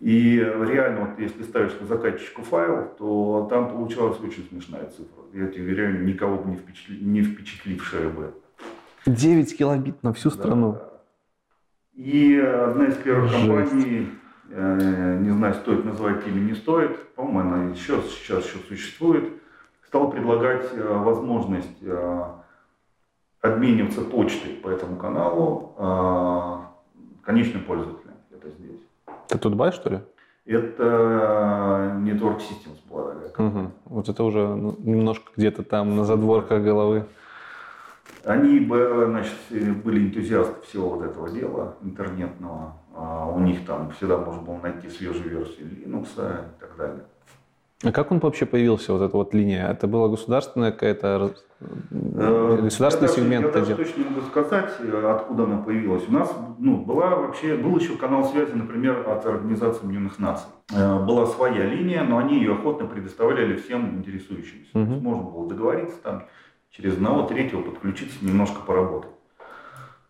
И реально, вот если ставишь на заказчику файл, то там получалась очень смешная цифра. Я тебе уверяю, никого бы не, впечатли, не впечатлившая бы. 9 килобит на всю страну. Да. И одна из первых Жесть. компаний Э, не знаю, стоит называть имя, не стоит, по-моему, она еще, сейчас еще существует, стал предлагать э, возможность э, обмениваться почтой по этому каналу конечным пользователям. Это здесь. Это Тутбай, что ли? Это Network Systems была. Угу. Вот это уже ну, немножко где-то там на задворках головы. Они значит, были энтузиасты всего вот этого дела интернетного. А у них там всегда можно было найти свежую версию Linux и так далее. А как он вообще появился, вот эта вот линия? Это была государственная какая-то, э, государственный я сегмент? Я даже точно не могу сказать, откуда она появилась. У нас ну, была вообще, был еще канал связи, например, от Организации Объединенных Наций. Э, была своя линия, но они ее охотно предоставляли всем интересующимся. Угу. То есть можно было договориться там, через одного, третьего подключиться, немножко поработать.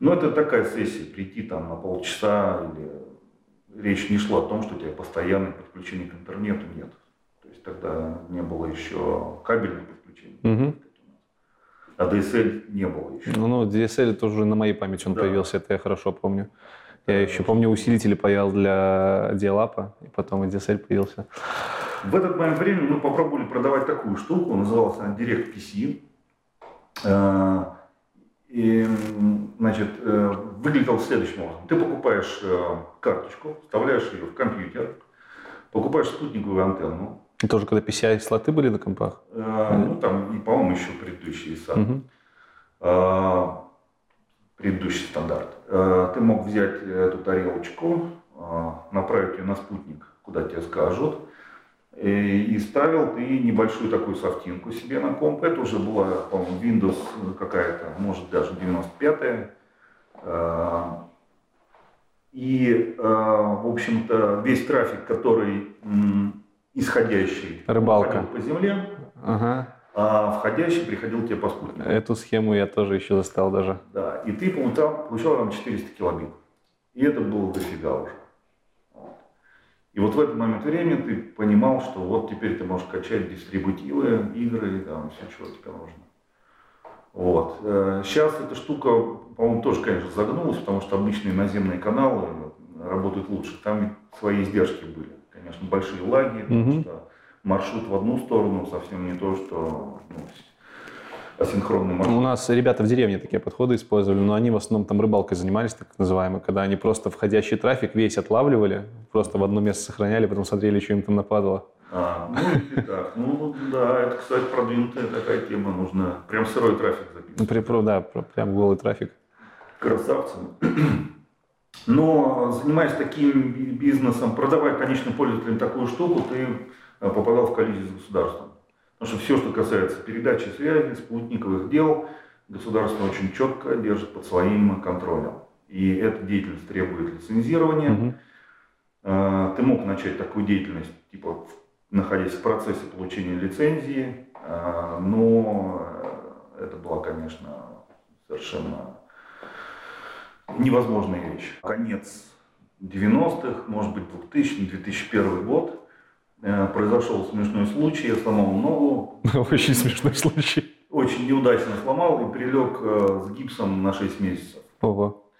Но это такая сессия, прийти там на полчаса или речь не шла о том, что у тебя постоянное подключение к интернету нет. То есть тогда не было еще кабельного подключения. Угу. А DSL не было еще. Ну, ну DSL тоже на моей памяти он да. появился, это я хорошо помню. Я да, еще помню, усилители паял для диалапа, и потом и DSL появился. В этот момент времени мы попробовали продавать такую штуку, называлась она Direct PC. И, значит, э, выглядел следующим образом. Ты покупаешь э, карточку, вставляешь ее в компьютер, покупаешь спутниковую антенну. И тоже когда PCI-слоты были на компах? Э, ну, там, и, по-моему, еще предыдущий сам. Угу. Э, предыдущий стандарт. Э, ты мог взять эту тарелочку, э, направить ее на спутник, куда тебе скажут, и ставил ты небольшую такую софтинку себе на комп. Это уже была, по-моему, Windows какая-то, может даже 95-я. А, и, в общем-то, весь трафик, который исходящий Рыбалка. по земле, ага. а входящий приходил тебе по спутнику. Эту схему я тоже еще застал даже. Да, и ты получал, получал там 400 килобит. И это было дофига уже. И вот в этот момент времени ты понимал, что вот теперь ты можешь качать дистрибутивы, игры, там все, что тебе нужно. Вот. Сейчас э, эта штука, по-моему, тоже, конечно, загнулась, потому что обычные наземные каналы работают лучше. Там свои издержки были. Конечно, большие лаги, потому что маршрут в одну сторону совсем не то, что ну, асинхронный маршрут. У нас ребята в деревне такие подходы использовали, но они в основном там рыбалкой занимались, так называемой, когда они просто входящий трафик весь отлавливали, просто в одно место сохраняли, потом смотрели, что им там нападало. А, ну и так. Ну да, это, кстати, продвинутая такая тема. Нужно прям сырой трафик записывать. Ну, да, прям голый трафик. Красавцы. [clears throat] Но занимаясь таким бизнесом, продавая конечным пользователям такую штуку, ты э, попадал в коллизию с государством. Потому что все, что касается передачи связи, спутниковых дел, государство очень четко держит под своим контролем. И эта деятельность требует лицензирования. Угу. Ты мог начать такую деятельность, типа, находясь в процессе получения лицензии, а, но это была, конечно, совершенно невозможная вещь. Конец 90-х, может быть, 2000-2001 год. Э, произошел смешной случай, я сломал ногу. [laughs] Очень смешной случай. Очень неудачно сломал и прилег э, с гипсом на 6 месяцев. Ого.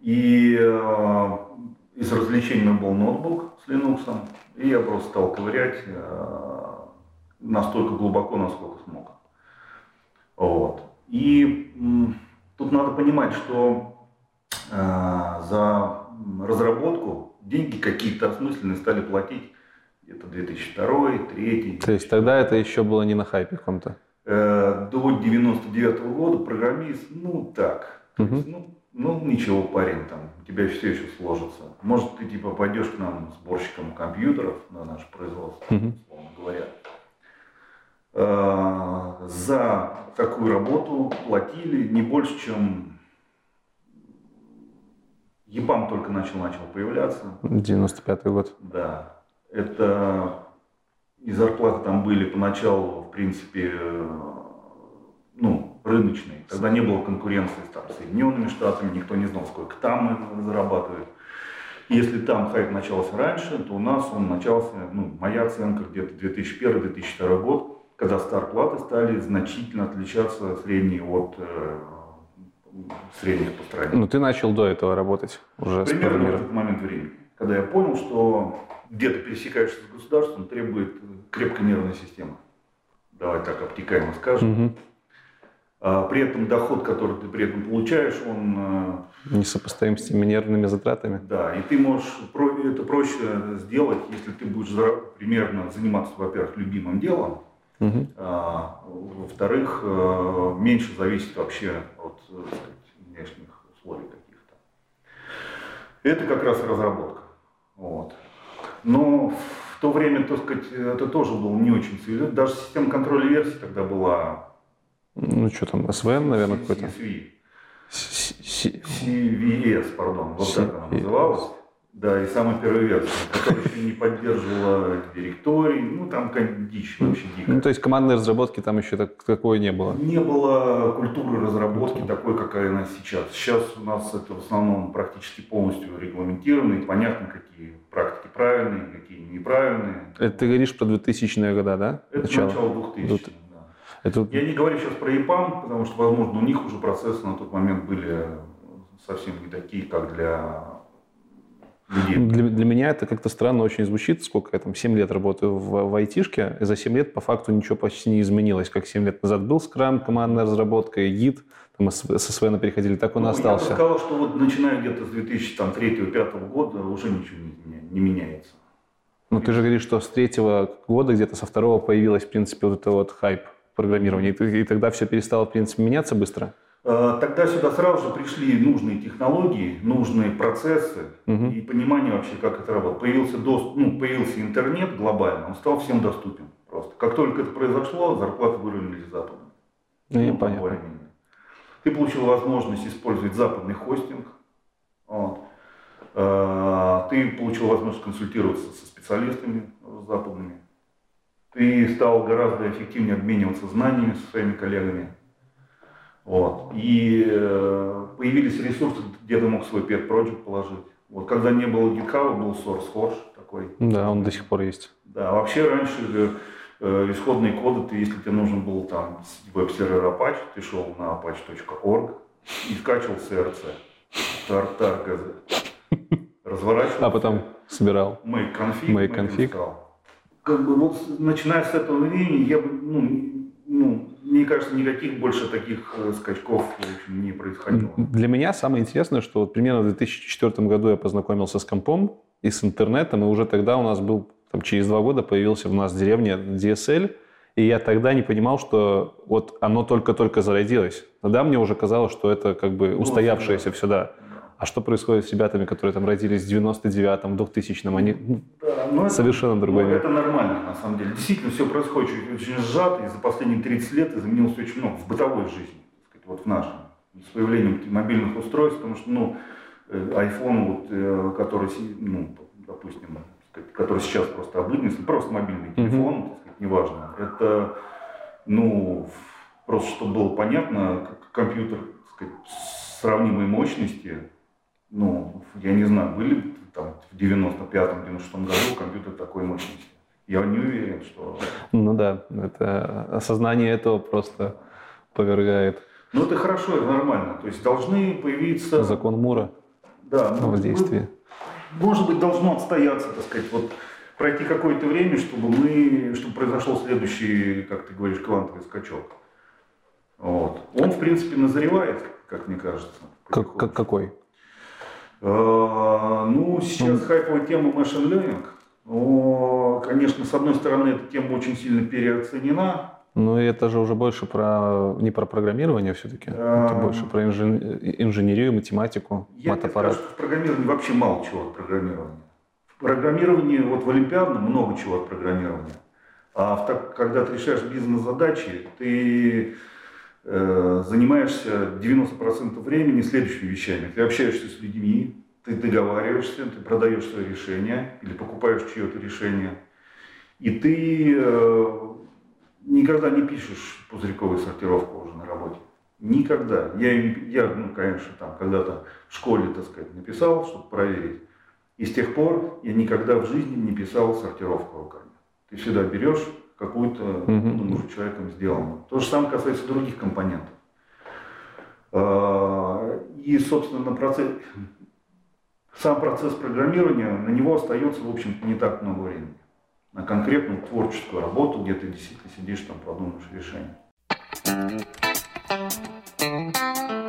И э, из развлечений был ноутбук с Linux, и я просто стал ковырять э, настолько глубоко, насколько смог. Вот. И тут надо понимать, что э, за разработку деньги какие-то осмысленные стали платить где-то 2002 2003 То есть тогда это еще было не на хайпе каком-то? Э, до 99 -го года программист, ну так, угу. есть, ну, ну ничего, парень, там, у тебя все еще сложится. Может, ты типа пойдешь к нам сборщиком компьютеров на наше производство, угу. условно говоря. Э, за такую работу платили не больше, чем ЕПАМ только начал, начал появляться. 95 год. Да. Это и зарплаты там были поначалу, в принципе, ну, рыночные. Тогда не было конкуренции с там, Соединенными Штатами, никто не знал, сколько там зарабатывают. Если там хайп начался раньше, то у нас он начался, ну, моя оценка где-то 2001-2002 год, когда старплаты стали значительно отличаться средние от э, средних по стране. Ну, ты начал до этого работать уже Примерно в этот момент времени, когда я понял, что где-то пересекаешься с государством, требует крепкой нервной системы. Давай так обтекаемо скажем. Угу. А, при этом доход, который ты при этом получаешь, он... Э, Несопоставим с теми нервными затратами. Да, и ты можешь это проще сделать, если ты будешь примерно заниматься, во-первых, любимым делом, угу. а, во-вторых, э, меньше зависит вообще от э, сказать, внешних условий каких-то. Это как раз разработка. Вот. Но в то время, так сказать, это тоже было не очень цивилизованно. Даже система контроля версий тогда была... Ну, что там, SVN, наверное, какой-то? CVS, пардон, вот так она называлась. Да, и самая первая версия, которая еще не поддерживала директорий, ну там дичь вообще дикая. Ну то есть командной разработки там еще так, такой не было? Не было культуры разработки такой, какая она сейчас. Сейчас у нас это в основном практически полностью регламентировано, и понятно, какие практики правильные, какие неправильные. Это ты говоришь про 2000-е годы, да? Это начало, начало 2000 х да. Это... Я не говорю сейчас про ИПАМ, потому что, возможно, у них уже процессы на тот момент были совсем не такие, как для для, для меня это как-то странно очень звучит. Сколько я там, 7 лет работаю в, в айтишке, и за 7 лет по факту ничего почти не изменилось. Как 7 лет назад был скрам, командная разработка, гид, там с СВН переходили, так он ну, остался. Я бы сказал, что вот начиная где-то с 2003-2005 года уже ничего не, не меняется. Ну, ты же говоришь, что с третьего года, где-то со второго появилась, в принципе, вот это вот хайп программирования, и, и тогда все перестало, в принципе, меняться быстро? Э, тогда сюда сразу же пришли нужные технологии, нужные процессы угу. и понимание вообще, как это работает. Появился, доступ, ну, появился интернет глобально, он стал всем доступен просто. Как только это произошло, зарплаты выровнялись западом. Ну, понятно. Ты получил возможность использовать западный хостинг. Вот. Э, ты получил возможность консультироваться со специалистами западными. Ты стал гораздо эффективнее обмениваться знаниями со своими коллегами. Вот. И э, появились ресурсы, где ты мог свой pet project положить. Вот когда не было GitHub, был SourceForge такой. Да, он до сих пор есть. Да, вообще раньше э, исходные коды, ты, если тебе нужен был там веб-сервер Apache, ты шел на apache.org и скачивал CRC, tar разворачивал. А потом собирал. Make config. Make config. Как бы вот начиная с этого времени я бы, ну, ну, мне кажется, никаких больше таких э, скачков в общем, не происходило. Для меня самое интересное, что вот примерно в 2004 году я познакомился с компом и с интернетом, и уже тогда у нас был, там, через два года появился у нас в деревне DSL, и я тогда не понимал, что вот оно только-только зародилось. Тогда мне уже казалось, что это как бы ну, устоявшееся все, да. А что происходит с ребятами, которые там родились в 99-м, 2000-м? Они ну, да, ну, совершенно это, другой ну, Это нормально, на самом деле. Действительно, все происходит очень, очень сжато, и за последние 30 лет изменилось очень много в бытовой жизни, сказать, вот в нашем. С появлением мобильных устройств, потому что, ну, э, iPhone, вот, э, который, ну, допустим, который сейчас просто обыденный, просто мобильный телефон, mm-hmm. сказать, неважно, это, ну, просто чтобы было понятно, компьютер, сказать, сравнимой мощности, ну, я не знаю, были там в 95-м, 96-м году компьютер такой мощности? Я не уверен, что... Ну да, это осознание этого просто повергает. Ну это хорошо, это нормально. То есть должны появиться... Закон Мура. Да. Ну, воздействие. Может быть, должно отстояться, так сказать, вот пройти какое-то время, чтобы мы, чтобы произошел следующий, как ты говоришь, квантовый скачок. Вот. Он, в принципе, назревает, как мне кажется. Как, как, какой? А, ну, сейчас ну, хайповая тема machine learning. Но, конечно, с одной стороны, эта тема очень сильно переоценена. Ну, это же уже больше про не про программирование все-таки, а, это больше про инженерию, математику, я матаппарат. Я скажу, что в программировании вообще мало чего от программирования. В программировании, вот в Олимпиадном много чего от программирования. А в, когда ты решаешь бизнес-задачи, ты Э, занимаешься 90% времени следующими вещами. Ты общаешься с людьми, ты договариваешься, ты продаешь свое решение или покупаешь чье-то решение. И ты э, никогда не пишешь пузырьковую сортировку уже на работе. Никогда. Я, я ну, конечно, там когда-то в школе, так сказать, написал, чтобы проверить. И с тех пор я никогда в жизни не писал сортировку руками. Ты всегда берешь какую-то, угу. думаю, человеком сделанную. То же самое касается других компонентов. А, и, собственно, процесс, сам процесс программирования, на него остается, в общем-то, не так много времени. На конкретную творческую работу, где ты действительно сидишь, там продумаешь решение.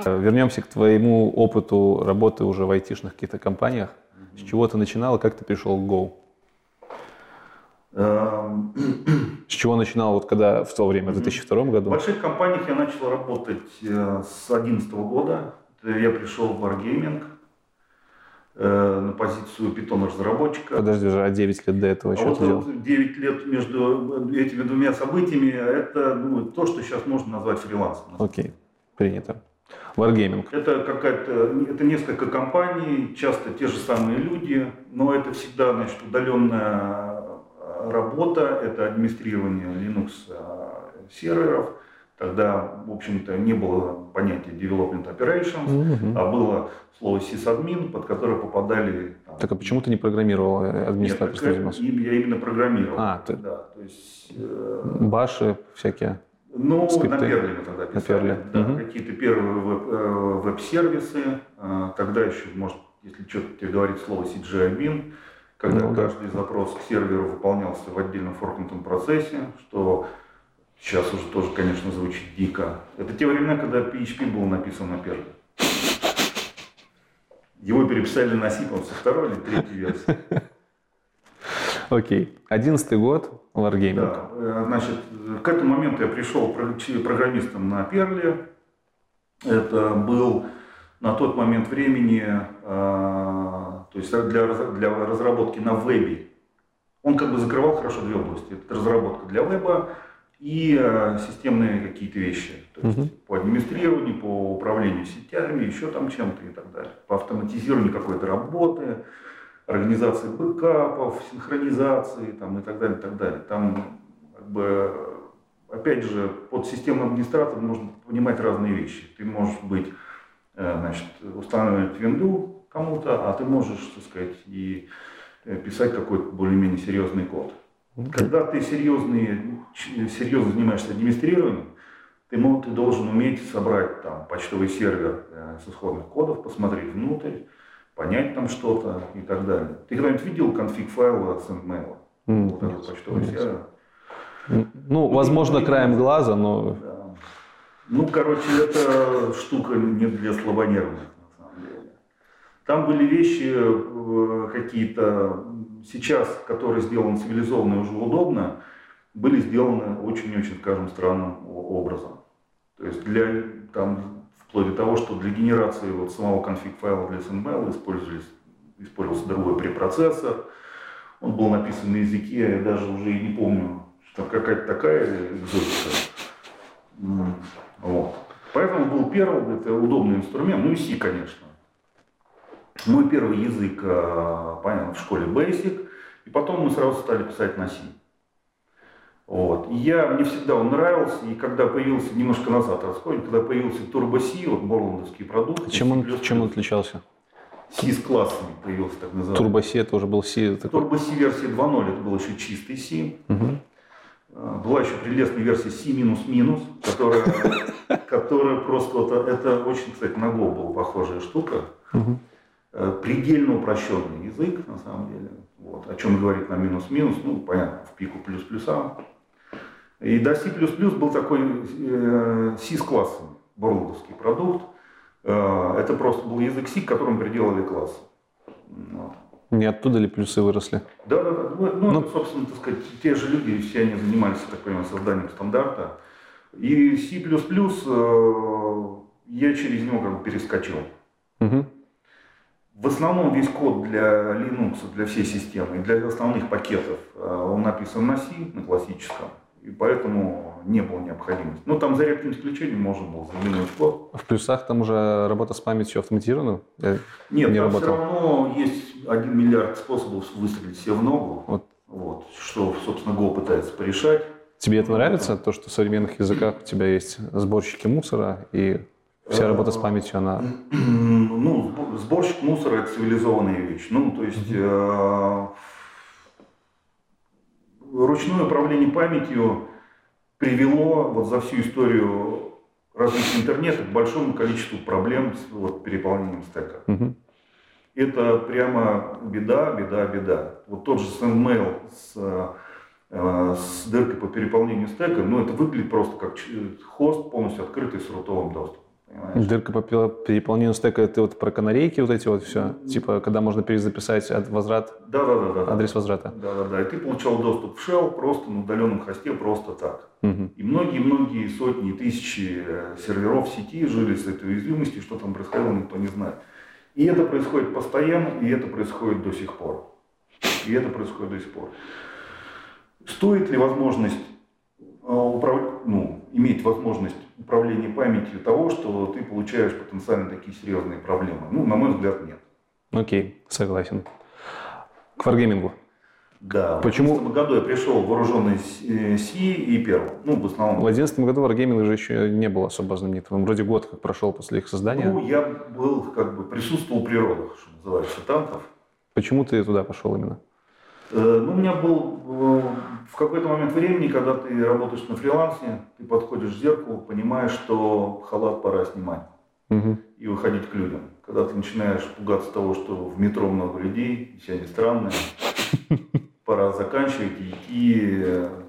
Вернемся к твоему опыту работы уже в айтишных каких-то компаниях. Mm-hmm. С чего ты начинал как ты пришел к Go? Эм, [clears throat] с чего начинал, вот когда в то время, в 2002 году? В больших компаниях я начал работать э, с 2011 года. Я пришел в Wargaming э, на позицию питона-разработчика. Подожди, а 9 лет до этого а что вот ты делал? 9 лет между этими двумя событиями, это ну, то, что сейчас можно назвать фрилансом. Окей, принято. Wargaming. Это какая-то, это несколько компаний, часто те же самые люди, но это всегда, значит, удаленная работа – это администрирование Linux а, серверов. Тогда, в общем-то, не было понятия Development Operations, mm-hmm. а было слово sysadmin, под которое попадали... Там, так а почему ты не программировал э, администраторство Нет, я именно программировал. А, ты... Да, то есть... Э... Баши всякие? Ну, скрипты. на Перле мы тогда писали. На Перле. Да, угу. Какие-то первые веб, э, веб-сервисы. Э, тогда еще, может, если что-то тебе говорит слово CGI-bin, когда ну, каждый запрос к серверу выполнялся в отдельном форкнутом процессе, что сейчас уже тоже, конечно, звучит дико. Это те времена, когда PHP был написан на первой. Его переписали на C, со второй или третьей версии. Окей. Одиннадцатый год, Wargaming. Да, э, значит, к этому моменту я пришел программистом на Перле. Это был на тот момент времени э, то есть для, для разработки на вебе, он как бы закрывал хорошо две области. Это разработка для веба и э, системные какие-то вещи. То есть угу. по администрированию, по управлению сетями, еще там чем-то и так далее. По автоматизированию какой-то работы, организации бэкапов, синхронизации там, и так далее, и так далее. Там как бы, опять же, под системным администратором можно понимать разные вещи. Ты можешь быть, э, значит, устанавливать винду, кому-то, а ты можешь, так сказать, и э, писать какой-то более-менее серьезный код. Когда ты серьезный, серьезно занимаешься администрированием, ты, ты должен уметь собрать там почтовый сервер э, с исходных кодов, посмотреть внутрь, понять там что-то и так далее. Ты когда-нибудь видел конфиг файла SendMail? Mm, вот этот почтовый сервер? Ну, возможно, краем глаза, но... Да. Ну, короче, это штука не для слабонервных. Там были вещи э, какие-то сейчас, которые сделаны цивилизованно и уже удобно, были сделаны очень-очень, скажем, странным образом. То есть для, там, вплоть до того, что для генерации вот самого конфиг файла для SNML использовался другой препроцессор. Он был написан на языке, я даже уже и не помню, что какая-то такая экзотика. Вот. Поэтому был Perl, это удобный инструмент, ну и C, конечно. Мой первый язык, э, понятно, в школе Basic, и потом мы сразу стали писать на C. Вот. И я, мне всегда он нравился, и когда появился, немножко назад расходим, когда появился Turbo C, вот борландовский продукт. Чем он, чем он отличался? C с классами появился, так называемый. Turbo C это уже был C. Такой... Turbo C версия 2.0, это был еще чистый C. Угу. Была еще прелестная версия C которая, которая просто, вот, это очень, кстати, на Go была похожая штука. Угу. Предельно упрощенный язык, на самом деле. Вот. О чем говорит на минус-минус, ну, понятно, в пику плюс-плюса. И до C++ был такой э, C с классом, борлдовский продукт. Э, это просто был язык C, к которому приделали классы. Вот. Не оттуда ли плюсы выросли? Да, да, да. Ну, ну, ну, собственно, так сказать, те же люди, все они занимались, так понимаю, созданием стандарта. И C++ э, я через него как бы перескочил. В основном весь код для Linux, для всей системы, для основных пакетов, э, он написан на C, на классическом и поэтому не было необходимости. Ну, там за редким исключением можно было заменить код. В плюсах там уже работа с памятью автоматизирована? Я Нет, не там работал. все равно есть один миллиард способов выстрелить себе в ногу, вот. Вот, что, собственно, Go пытается порешать. Тебе это нравится, то, что в современных языках у тебя есть сборщики мусора, и вся работа с памятью, она... Ну, сборщик мусора – это цивилизованная вещь. Ну, то есть, ручное управление памятью привело вот за всю историю развития интернета к большому количеству проблем с вот, переполнением стека. Угу. Это прямо беда, беда, беда. Вот тот же SendMail с, э, с дыркой по переполнению стека, ну это выглядит просто как хост полностью открытый с рутовым доступом. Понимаешь? Дырка по переполнению стека, это вот про канарейки вот эти вот все? Типа, когда можно перезаписать от возврат, да, да, да, да, адрес возврата? Да, да, да. И ты получал доступ в shell просто на удаленном хосте, просто так. Угу. И многие-многие сотни, тысячи э, серверов сети жили с этой уязвимостью, что там происходило, никто не знает. И это происходит постоянно, и это происходит до сих пор. И это происходит до сих пор. Стоит ли возможность э, управлять, ну, иметь возможность управления памятью того, что ты получаешь потенциально такие серьезные проблемы? Ну, на мой взгляд, нет. Окей, согласен. К варгеймингу. Да, Почему? в 2011 году я пришел вооруженный Си и Перл. Ну, в основном. В 2011 году Wargaming уже еще не был особо знаменитым. Вроде год как прошел после их создания. Ну, я был, как бы, присутствовал при родах, что называется, танков. Почему ты туда пошел именно? Э, ну, у меня был э, какой-то момент времени, когда ты работаешь на фрилансе, ты подходишь к зеркалу, понимаешь, что халат пора снимать угу. и выходить к людям. Когда ты начинаешь пугаться того, что в метро много людей, все они странные, [laughs] пора заканчивать и идти.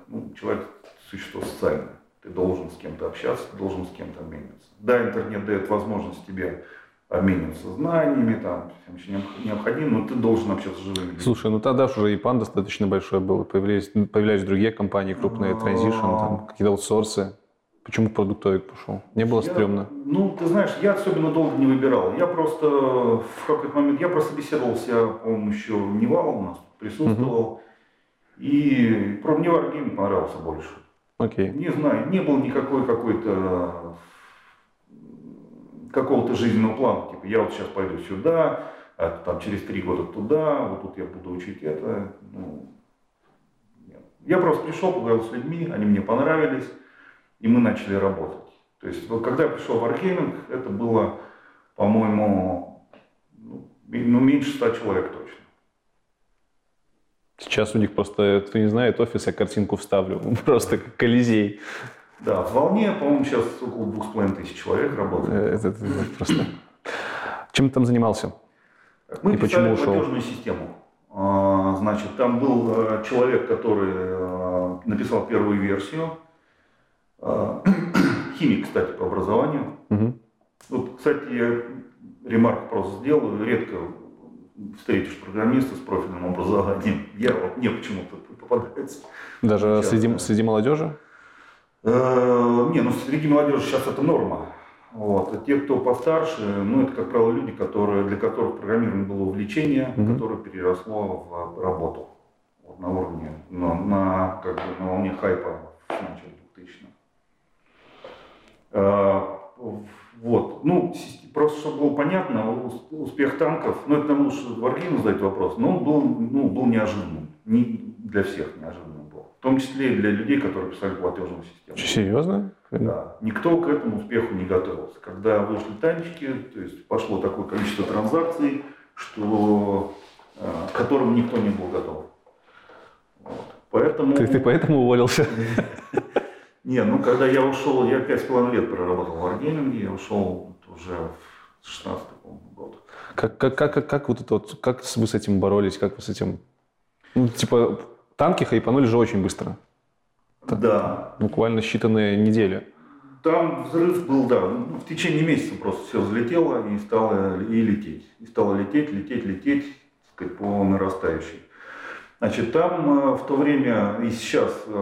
Ну, человек – существо социальное. Ты должен с кем-то общаться, ты должен с кем-то обмениваться. Да, интернет дает возможность тебе обмениваться знаниями, там, всем необходимо, но ты должен общаться с живыми людьми. Слушай, ну тогда уже EPAM достаточно большой был, появились, появлялись другие компании крупные, Itransition, там, какие-то аутсорсы. Почему продуктовик пошел? Не было я, стрёмно? Ну, ты знаешь, я особенно долго не выбирал. Я просто в какой-то момент, я просто беседовался, по-моему, еще Невал у нас присутствовал. И про мне Wargaming понравился больше. Окей. Не знаю, не было никакой какой-то какого-то жизненного плана, типа я вот сейчас пойду сюда, а там через три года туда, вот тут я буду учить это. Ну, нет. Я просто пришел, поговорил с людьми, они мне понравились, и мы начали работать. То есть вот когда я пришел в Wargaming, это было, по-моему, ну, ну меньше ста человек точно. Сейчас у них просто, кто не знает, офис, я картинку вставлю, [laughs] просто как Колизей. Да, в волне, по-моему, сейчас около двух с половиной тысяч человек работает. Э, это, это, это просто... Чем ты там занимался? Мы И почему ушел? платежную систему. А, значит, там был э, человек, который э, написал первую версию. А, [clears throat] химик, кстати, по образованию. Угу. Вот, кстати, я ремарку просто сделаю. Редко встретишь программиста с профильным образованием. Я вот мне почему-то попадается. Даже среди, среди молодежи? Э, не, ну среди молодежи сейчас это норма. Вот. А те, кто постарше, ну, это, как правило, люди, которые, для которых программирование было увлечение, mm-hmm. которое переросло в работу вот, на уровне, на, на, как бы, на волне хайпа в начале 2000 а, вот, ну, просто чтобы было понятно, успех танков, ну, это лучше Варгину задать вопрос, но он был, ну, был неожиданным, не для всех неожиданным. В том числе и для людей, которые писали платежную систему. Серьезно? Да. Никто к этому успеху не готовился. Когда вышли танчики, то есть пошло такое количество транзакций, что, э, к которым никто не был готов. Вот. Поэтому... Ты, ты поэтому уволился? [laughs] Не, ну когда я ушел, я пять с половиной лет проработал в Wargaming, я ушел уже в 16 году. Как, как, как, как вот это вот, как вы с этим боролись, как вы с этим, ну, типа, танки хайпанули же очень быстро. Да. Буквально считанные недели. Там взрыв был, да, ну, в течение месяца просто все взлетело и стало и лететь. И стало лететь, лететь, лететь, так сказать, по нарастающей. Значит, там э, в то время и сейчас э,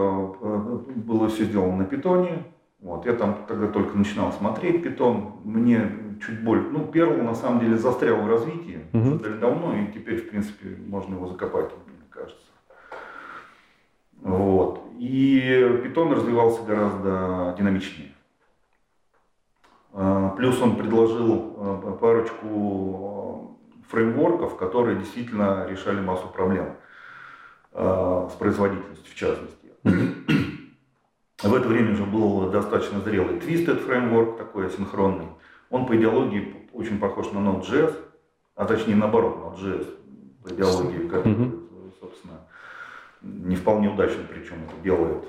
э, было все сделано на питоне. Вот, я там тогда только начинал смотреть питон. Мне чуть больше, ну, Перл на самом деле застрял в развитии угу. уже давно, и теперь, в принципе, можно его закопать. Вот. И питон развивался гораздо динамичнее. А, плюс он предложил а, парочку фреймворков, которые действительно решали массу проблем а, с производительностью в частности. В это время уже был достаточно зрелый Twisted фреймворк, такой асинхронный. Он по идеологии очень похож на Node.js, а точнее наоборот, Node.js по идеологии, как, собственно, не вполне удачно причем это делает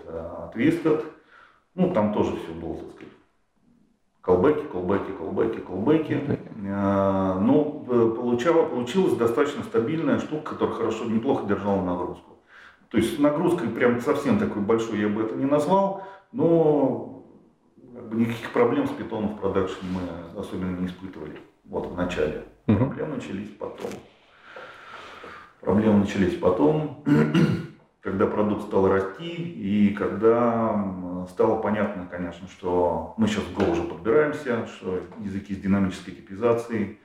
Twisted. Ну, там тоже все было, так сказать, колбеки, колбеки, колбеки, колбеки. Э, получало, получилась достаточно стабильная штука, которая хорошо, неплохо держала нагрузку. То есть нагрузкой прям совсем такой большой я бы это не назвал, но никаких проблем с питоном в продакшене мы особенно не испытывали. Вот в начале. Проблемы начались потом. Проблемы начались потом когда продукт стал расти и когда стало понятно, конечно, что мы сейчас в Go уже подбираемся, что языки с динамической типизацией,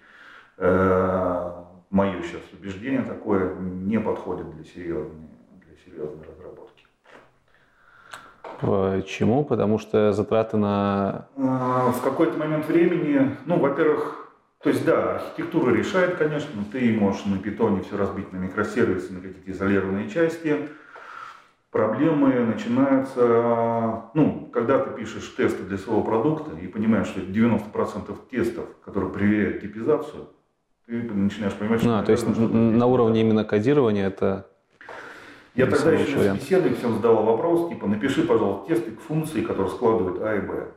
э, мое сейчас убеждение такое, не подходит для серьезной, для серьезной разработки. Почему? Потому что затраты на... Э, в какой-то момент времени, ну, во-первых, то есть, да, архитектура решает, конечно, ты можешь на питоне все разбить на микросервисы, на какие-то изолированные части, Проблемы начинаются, ну, когда ты пишешь тесты для своего продукта и понимаешь, что 90% тестов, которые проверяют типизацию, ты начинаешь понимать, что... А, то есть на уровне именно кодирования это... Я тогда еще на собеседовании всем задавал вопрос, типа, напиши, пожалуйста, тесты к функции, которые складывают А и Б.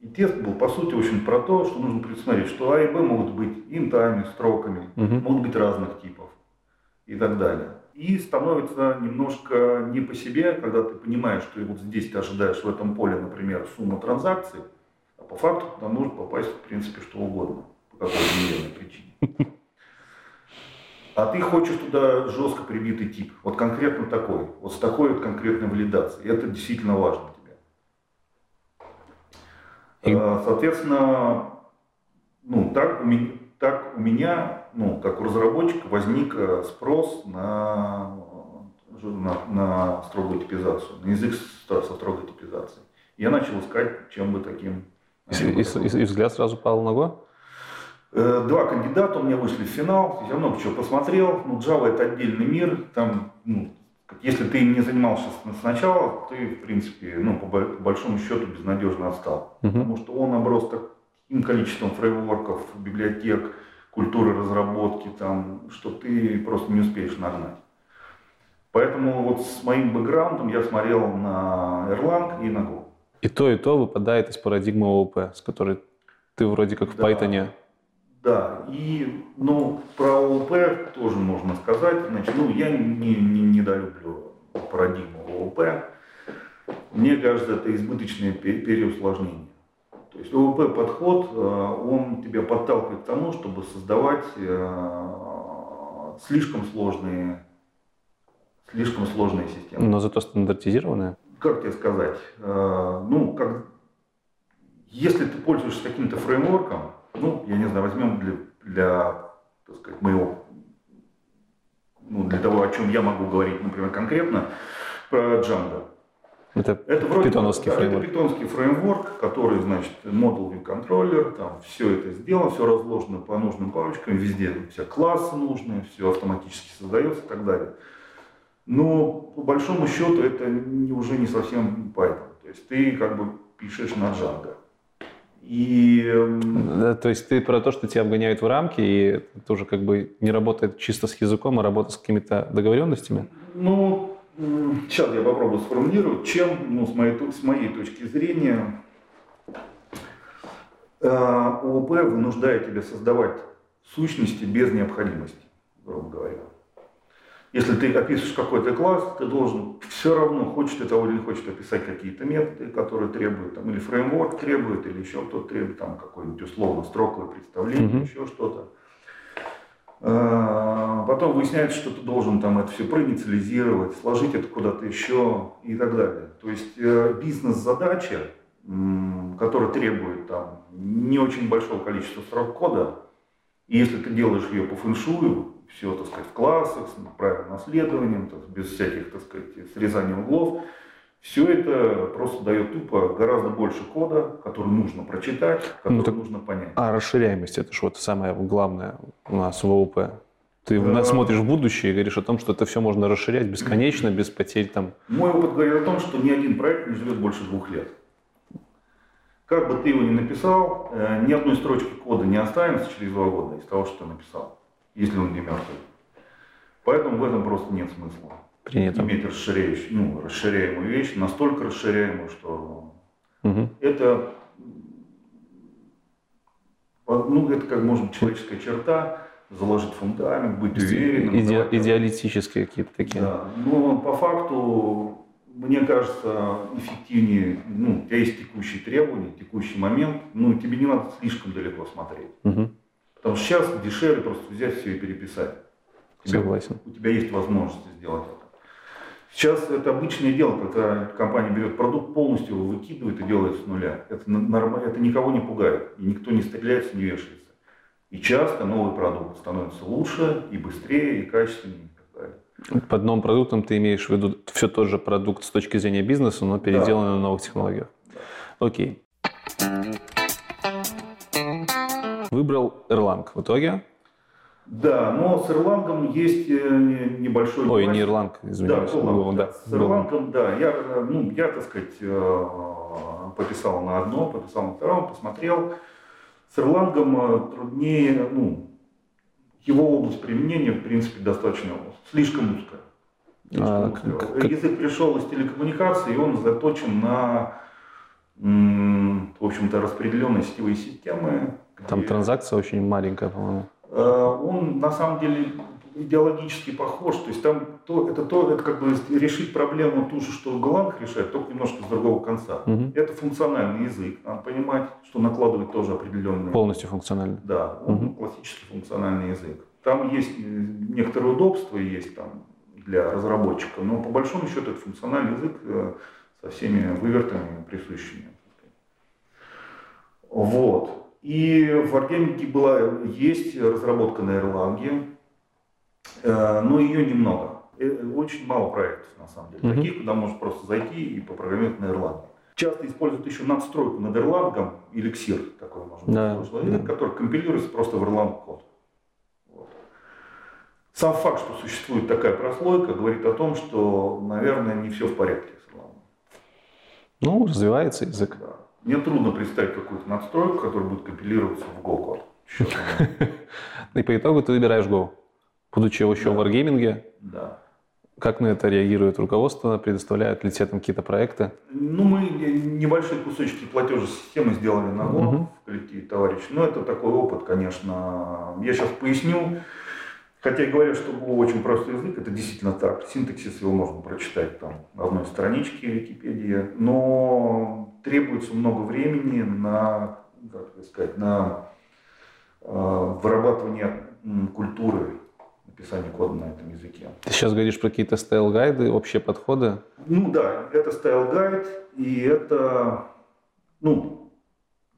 И тест был, по сути, очень про то, что нужно предусмотреть, что А и Б могут быть интами, строками, угу. могут быть разных типов и так далее. И становится немножко не по себе, когда ты понимаешь, что вот здесь ты ожидаешь в этом поле, например, сумму транзакций, а по факту туда может попасть, в принципе, что угодно, по какой-то неверной причине. А ты хочешь туда жестко прибитый тип, вот конкретно такой, вот с такой вот конкретной валидацией. Это действительно важно тебе. И... А, соответственно, ну, так у меня, так у меня, ну, как у разработчика, возник э, спрос на, на, на строгую типизацию, на язык со строгой типизацией. Я начал искать, чем бы таким... И, и, и, и взгляд сразу пал на Go? Э, два кандидата у меня вышли в финал, я много чего посмотрел. Ну, Java это отдельный мир, там, ну, если ты не занимался сначала, ты, в принципе, ну, по большому счету безнадежно отстал. Uh-huh. Потому что он оброс так, таким количеством фреймворков, библиотек, культуры разработки, там, что ты просто не успеешь нагнать. Поэтому вот с моим бэкграундом я смотрел на Erlang и на Go. И то, и то выпадает из парадигмы ООП, с которой ты вроде как в да, Python. Да, и ну, про ООП тоже можно сказать. Значит, ну, я не, не, недолюблю парадигму ООП. Мне кажется, это избыточное переусложнение. То есть ОВП подход, э, он тебя подталкивает к тому, чтобы создавать э, слишком сложные, слишком сложные системы. Но зато стандартизированные? Как тебе сказать? Э, ну, как Если ты пользуешься каким-то фреймворком, ну, я не знаю, возьмем для, для так сказать, моего, ну, для того, о чем я могу говорить, например, конкретно, про Django. Это, это вроде питоновский да, фреймворк. Это питонский фреймворк, который, значит, Model View Controller, там все это сделано, все разложено по нужным папочкам, везде все классы нужные, все автоматически создается и так далее. Но по большому счету это уже не совсем Python. То есть ты как бы пишешь на Django. И... Да, то есть ты про то, что тебя обгоняют в рамки, и тоже как бы не работает чисто с языком, а работает с какими-то договоренностями? Ну, сейчас я попробую сформулировать, чем, ну, с моей, с моей точки зрения, э, ООП вынуждает тебя создавать сущности без необходимости, грубо говоря. Если ты описываешь какой-то класс, ты должен все равно, хочет ты того или не хочет, описать какие-то методы, которые требуют, там, или фреймворк требует, или еще кто-то требует, там, какое-нибудь условно строковое представление, mm-hmm. еще что-то. А, потом выясняется, что ты должен там это все проинициализировать, сложить это куда-то еще и так далее. То есть э, бизнес-задача, которая требует там, не очень большого количества строк кода, и если ты делаешь ее по фэншую, все, так сказать, в классах, с правильным наследованием, без всяких, так сказать, срезания углов. Все это просто дает тупо гораздо больше кода, который нужно прочитать, который ну, так, нужно понять. А расширяемость это же вот самое главное у нас в ООП. Ты да. смотришь в будущее и говоришь о том, что это все можно расширять бесконечно, без потерь там. Мой опыт говорит о том, что ни один проект не живет больше двух лет. Как бы ты его ни написал, э, ни одной строчки кода не останется через два года из того, что ты написал если он не мертвый. Поэтому в этом просто нет смысла. Принято. Иметь расширяющую, ну, расширяемую вещь, настолько расширяемую, что угу. это, ну, это как может быть человеческая черта, заложить фундамент, быть уверенным. Иде, идеалистические какие-то такие. Да, но по факту, мне кажется, эффективнее, ну, у тебя есть текущие требования, текущий момент, ну, тебе не надо слишком далеко смотреть. Угу. Потому что сейчас дешевле просто взять все и переписать. Согласен. У тебя есть возможность сделать это. Сейчас это обычное дело, когда компания берет продукт, полностью его выкидывает и делает с нуля. Это, нормально, это никого не пугает, и никто не стреляется, не вешается. И часто новый продукт становится лучше, и быстрее, и качественнее. Под новым продуктом ты имеешь в виду все тот же продукт с точки зрения бизнеса, но переделанный да. на новых технологиях. Да. Окей. Выбрал Erlang в итоге? Да, но с Erlang есть э, небольшой... Ой, не Erlang, извиняюсь. Да, Erlang, да. С Erlang, да, я, ну, я, так сказать, э, пописал на одно, пописал на втором, посмотрел. С Erlang э, труднее, ну, его область применения, в принципе, достаточно слишком узкая. А, как... Язык пришел из телекоммуникации, и он заточен на, в общем-то, распределенные сетевые системы, там транзакция очень маленькая, по-моему. Э, он на самом деле идеологически похож. То есть там то, это то, это как бы решить проблему ту же, что Голланд решает, только немножко с другого конца. Угу. Это функциональный язык. Надо понимать, что накладывает тоже определенные... Полностью функциональный. Да, угу. классический функциональный язык. Там есть э, некоторые удобства, есть там для разработчика, но по большому счету это функциональный язык э, со всеми вывертами присущими. Вот. И в Wargaming была, есть разработка на Erlang, э, но ее немного. Э, очень мало проектов, на самом деле, mm-hmm. таких, куда можно просто зайти и попрограммировать на Erlang. Часто используют еще надстройку над Erlang, эликсир такой, можно да, да. который компилируется просто в Erlang код. Вот. Сам факт, что существует такая прослойка, говорит о том, что, наверное, не все в порядке с Erlang. Ну, развивается язык. Да. Мне трудно представить какую-то надстройку, которая будет компилироваться в Go код. [laughs] И по итогу ты выбираешь Go, будучи еще в Wargaming. Да. Как на это реагирует руководство? Предоставляют ли тебе там какие-то проекты? Ну, мы небольшие кусочки платежной системы сделали на Go uh-huh. в коллективе товарищ. Но это такой опыт, конечно. Я сейчас поясню. Хотя и говорят, что Go очень простой язык, это действительно так. Синтаксис его можно прочитать там на одной страничке Википедии, но требуется много времени на, как сказать, на э, вырабатывание культуры написания кода на этом языке. Ты сейчас говоришь про какие-то стайл-гайды, общие подходы? Ну да, это style guide, и это, ну,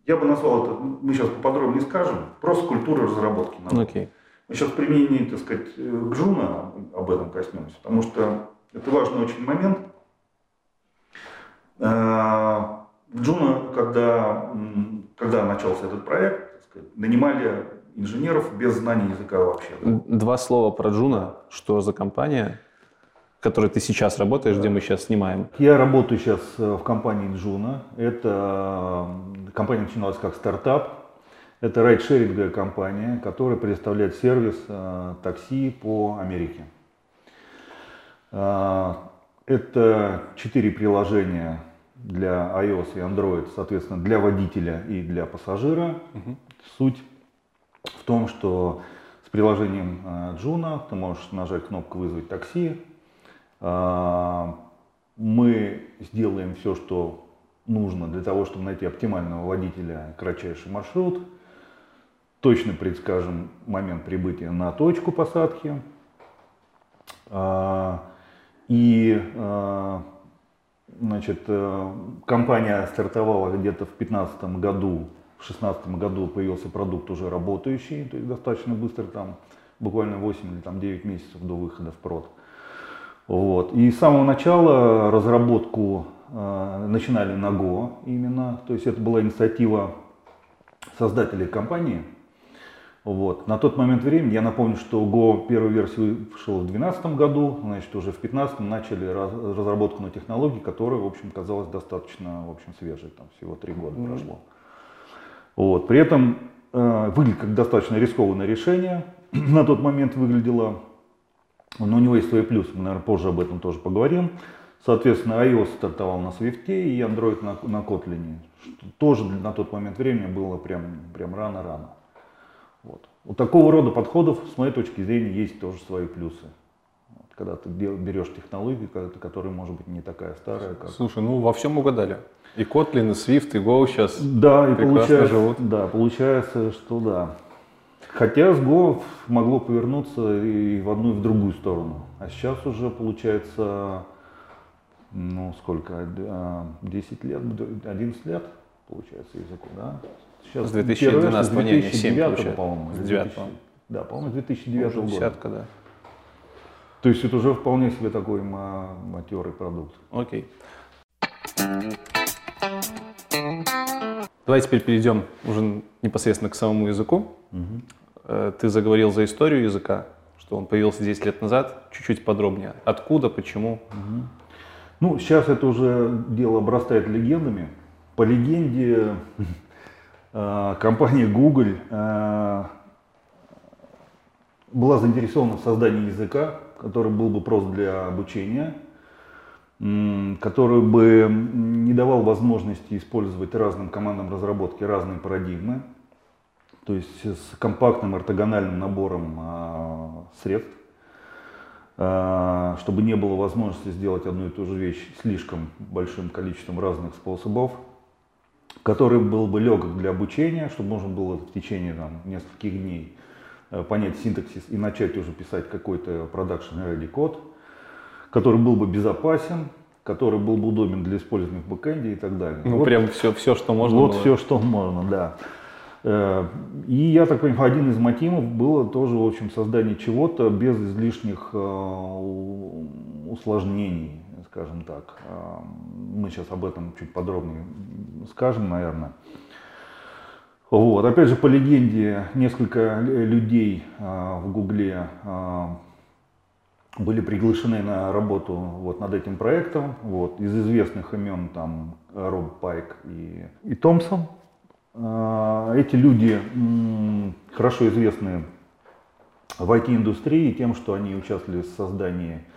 Я бы назвал это, мы сейчас поподробнее скажем, просто культура разработки. Okay. Мы сейчас в применении, так сказать, к Juno об этом коснемся, потому что это важный очень момент. Juno, когда, когда начался этот проект, сказать, нанимали инженеров без знания языка вообще. Два слова про Juno. Что за компания? в которой ты сейчас работаешь, где мы сейчас снимаем? Я работаю сейчас э, в компании Juno. Это компания начиналась как стартап. Это райдшеринговая компания, которая предоставляет сервис э, такси по Америке. Э, это четыре приложения для iOS и Android, соответственно, для водителя и для пассажира. Угу. Суть в том, что с приложением Джуна ты можешь нажать кнопку «Вызвать такси», а, мы сделаем все, что нужно для того, чтобы найти оптимального водителя, кратчайший маршрут. Точно предскажем момент прибытия на точку посадки. А, и а, значит, э, компания стартовала где-то в 2015 году, в 2016 году появился продукт уже работающий, то есть достаточно быстро, там, буквально 8 или там, 9 месяцев до выхода в прод. Вот. И с самого начала разработку э, начинали на Go именно, то есть это была инициатива создателей компании. Вот. На тот момент времени, я напомню, что Go первую версию вышел в 2012 году, значит уже в 2015 начали раз, разработку на технологии, которая, в общем, казалась достаточно, в общем, свежей, там всего три года mm-hmm. прошло. Вот. При этом э, выглядит как достаточно рискованное решение, [clears throat] на тот момент выглядело но у него есть свои плюсы, мы, наверное, позже об этом тоже поговорим. Соответственно, iOS стартовал на Swift и Android на, на Kotlin. Тоже на тот момент времени было прям, прям рано-рано. Вот. У такого рода подходов, с моей точки зрения, есть тоже свои плюсы. Вот. Когда ты берешь технологию, которая может быть не такая старая. Как... Слушай, ну во всем угадали. И Kotlin, и Swift, и Go сейчас да, и получается, живут. Да, получается, что да. Хотя с Go могло повернуться и в одну, и в другую сторону. А сейчас уже получается, ну сколько, 10 лет, 11 лет получается языку, да? Сейчас с 2012 года, не, 2009, по-моему. С 2000, да, по-моему, с 2009 уже года. Десятка, да. То есть это уже вполне себе такой матерый продукт. Окей. Давай теперь перейдем уже непосредственно к самому языку. Угу. Ты заговорил за историю языка, что он появился 10 лет назад. Чуть-чуть подробнее. Откуда, почему? Угу. Ну, сейчас это уже дело обрастает легендами. По легенде, [laughs] компания Google э, была заинтересована в создании языка, который был бы прост для обучения, который бы не давал возможности использовать разным командам разработки разные парадигмы, то есть с компактным ортогональным набором а, средств, а, чтобы не было возможности сделать одну и ту же вещь слишком большим количеством разных способов, который был бы легок для обучения, чтобы можно было в течение там, нескольких дней э, понять синтаксис и начать уже писать какой-то production ready код, который был бы безопасен, который был бы удобен для использования в бэкэнде и так далее. Ну, вот, прям все, все, что можно. Вот было. все, что можно, да. Э, и я так понимаю, один из мотивов было тоже, в общем, создание чего-то без излишних э, усложнений, скажем так. Э, мы сейчас об этом чуть подробнее скажем, наверное. Вот. Опять же, по легенде, несколько людей в Гугле были приглашены на работу вот над этим проектом. Вот. Из известных имен там Роб Пайк и, и Томпсон. А, эти люди хорошо известны в IT-индустрии тем, что они участвовали в создании а,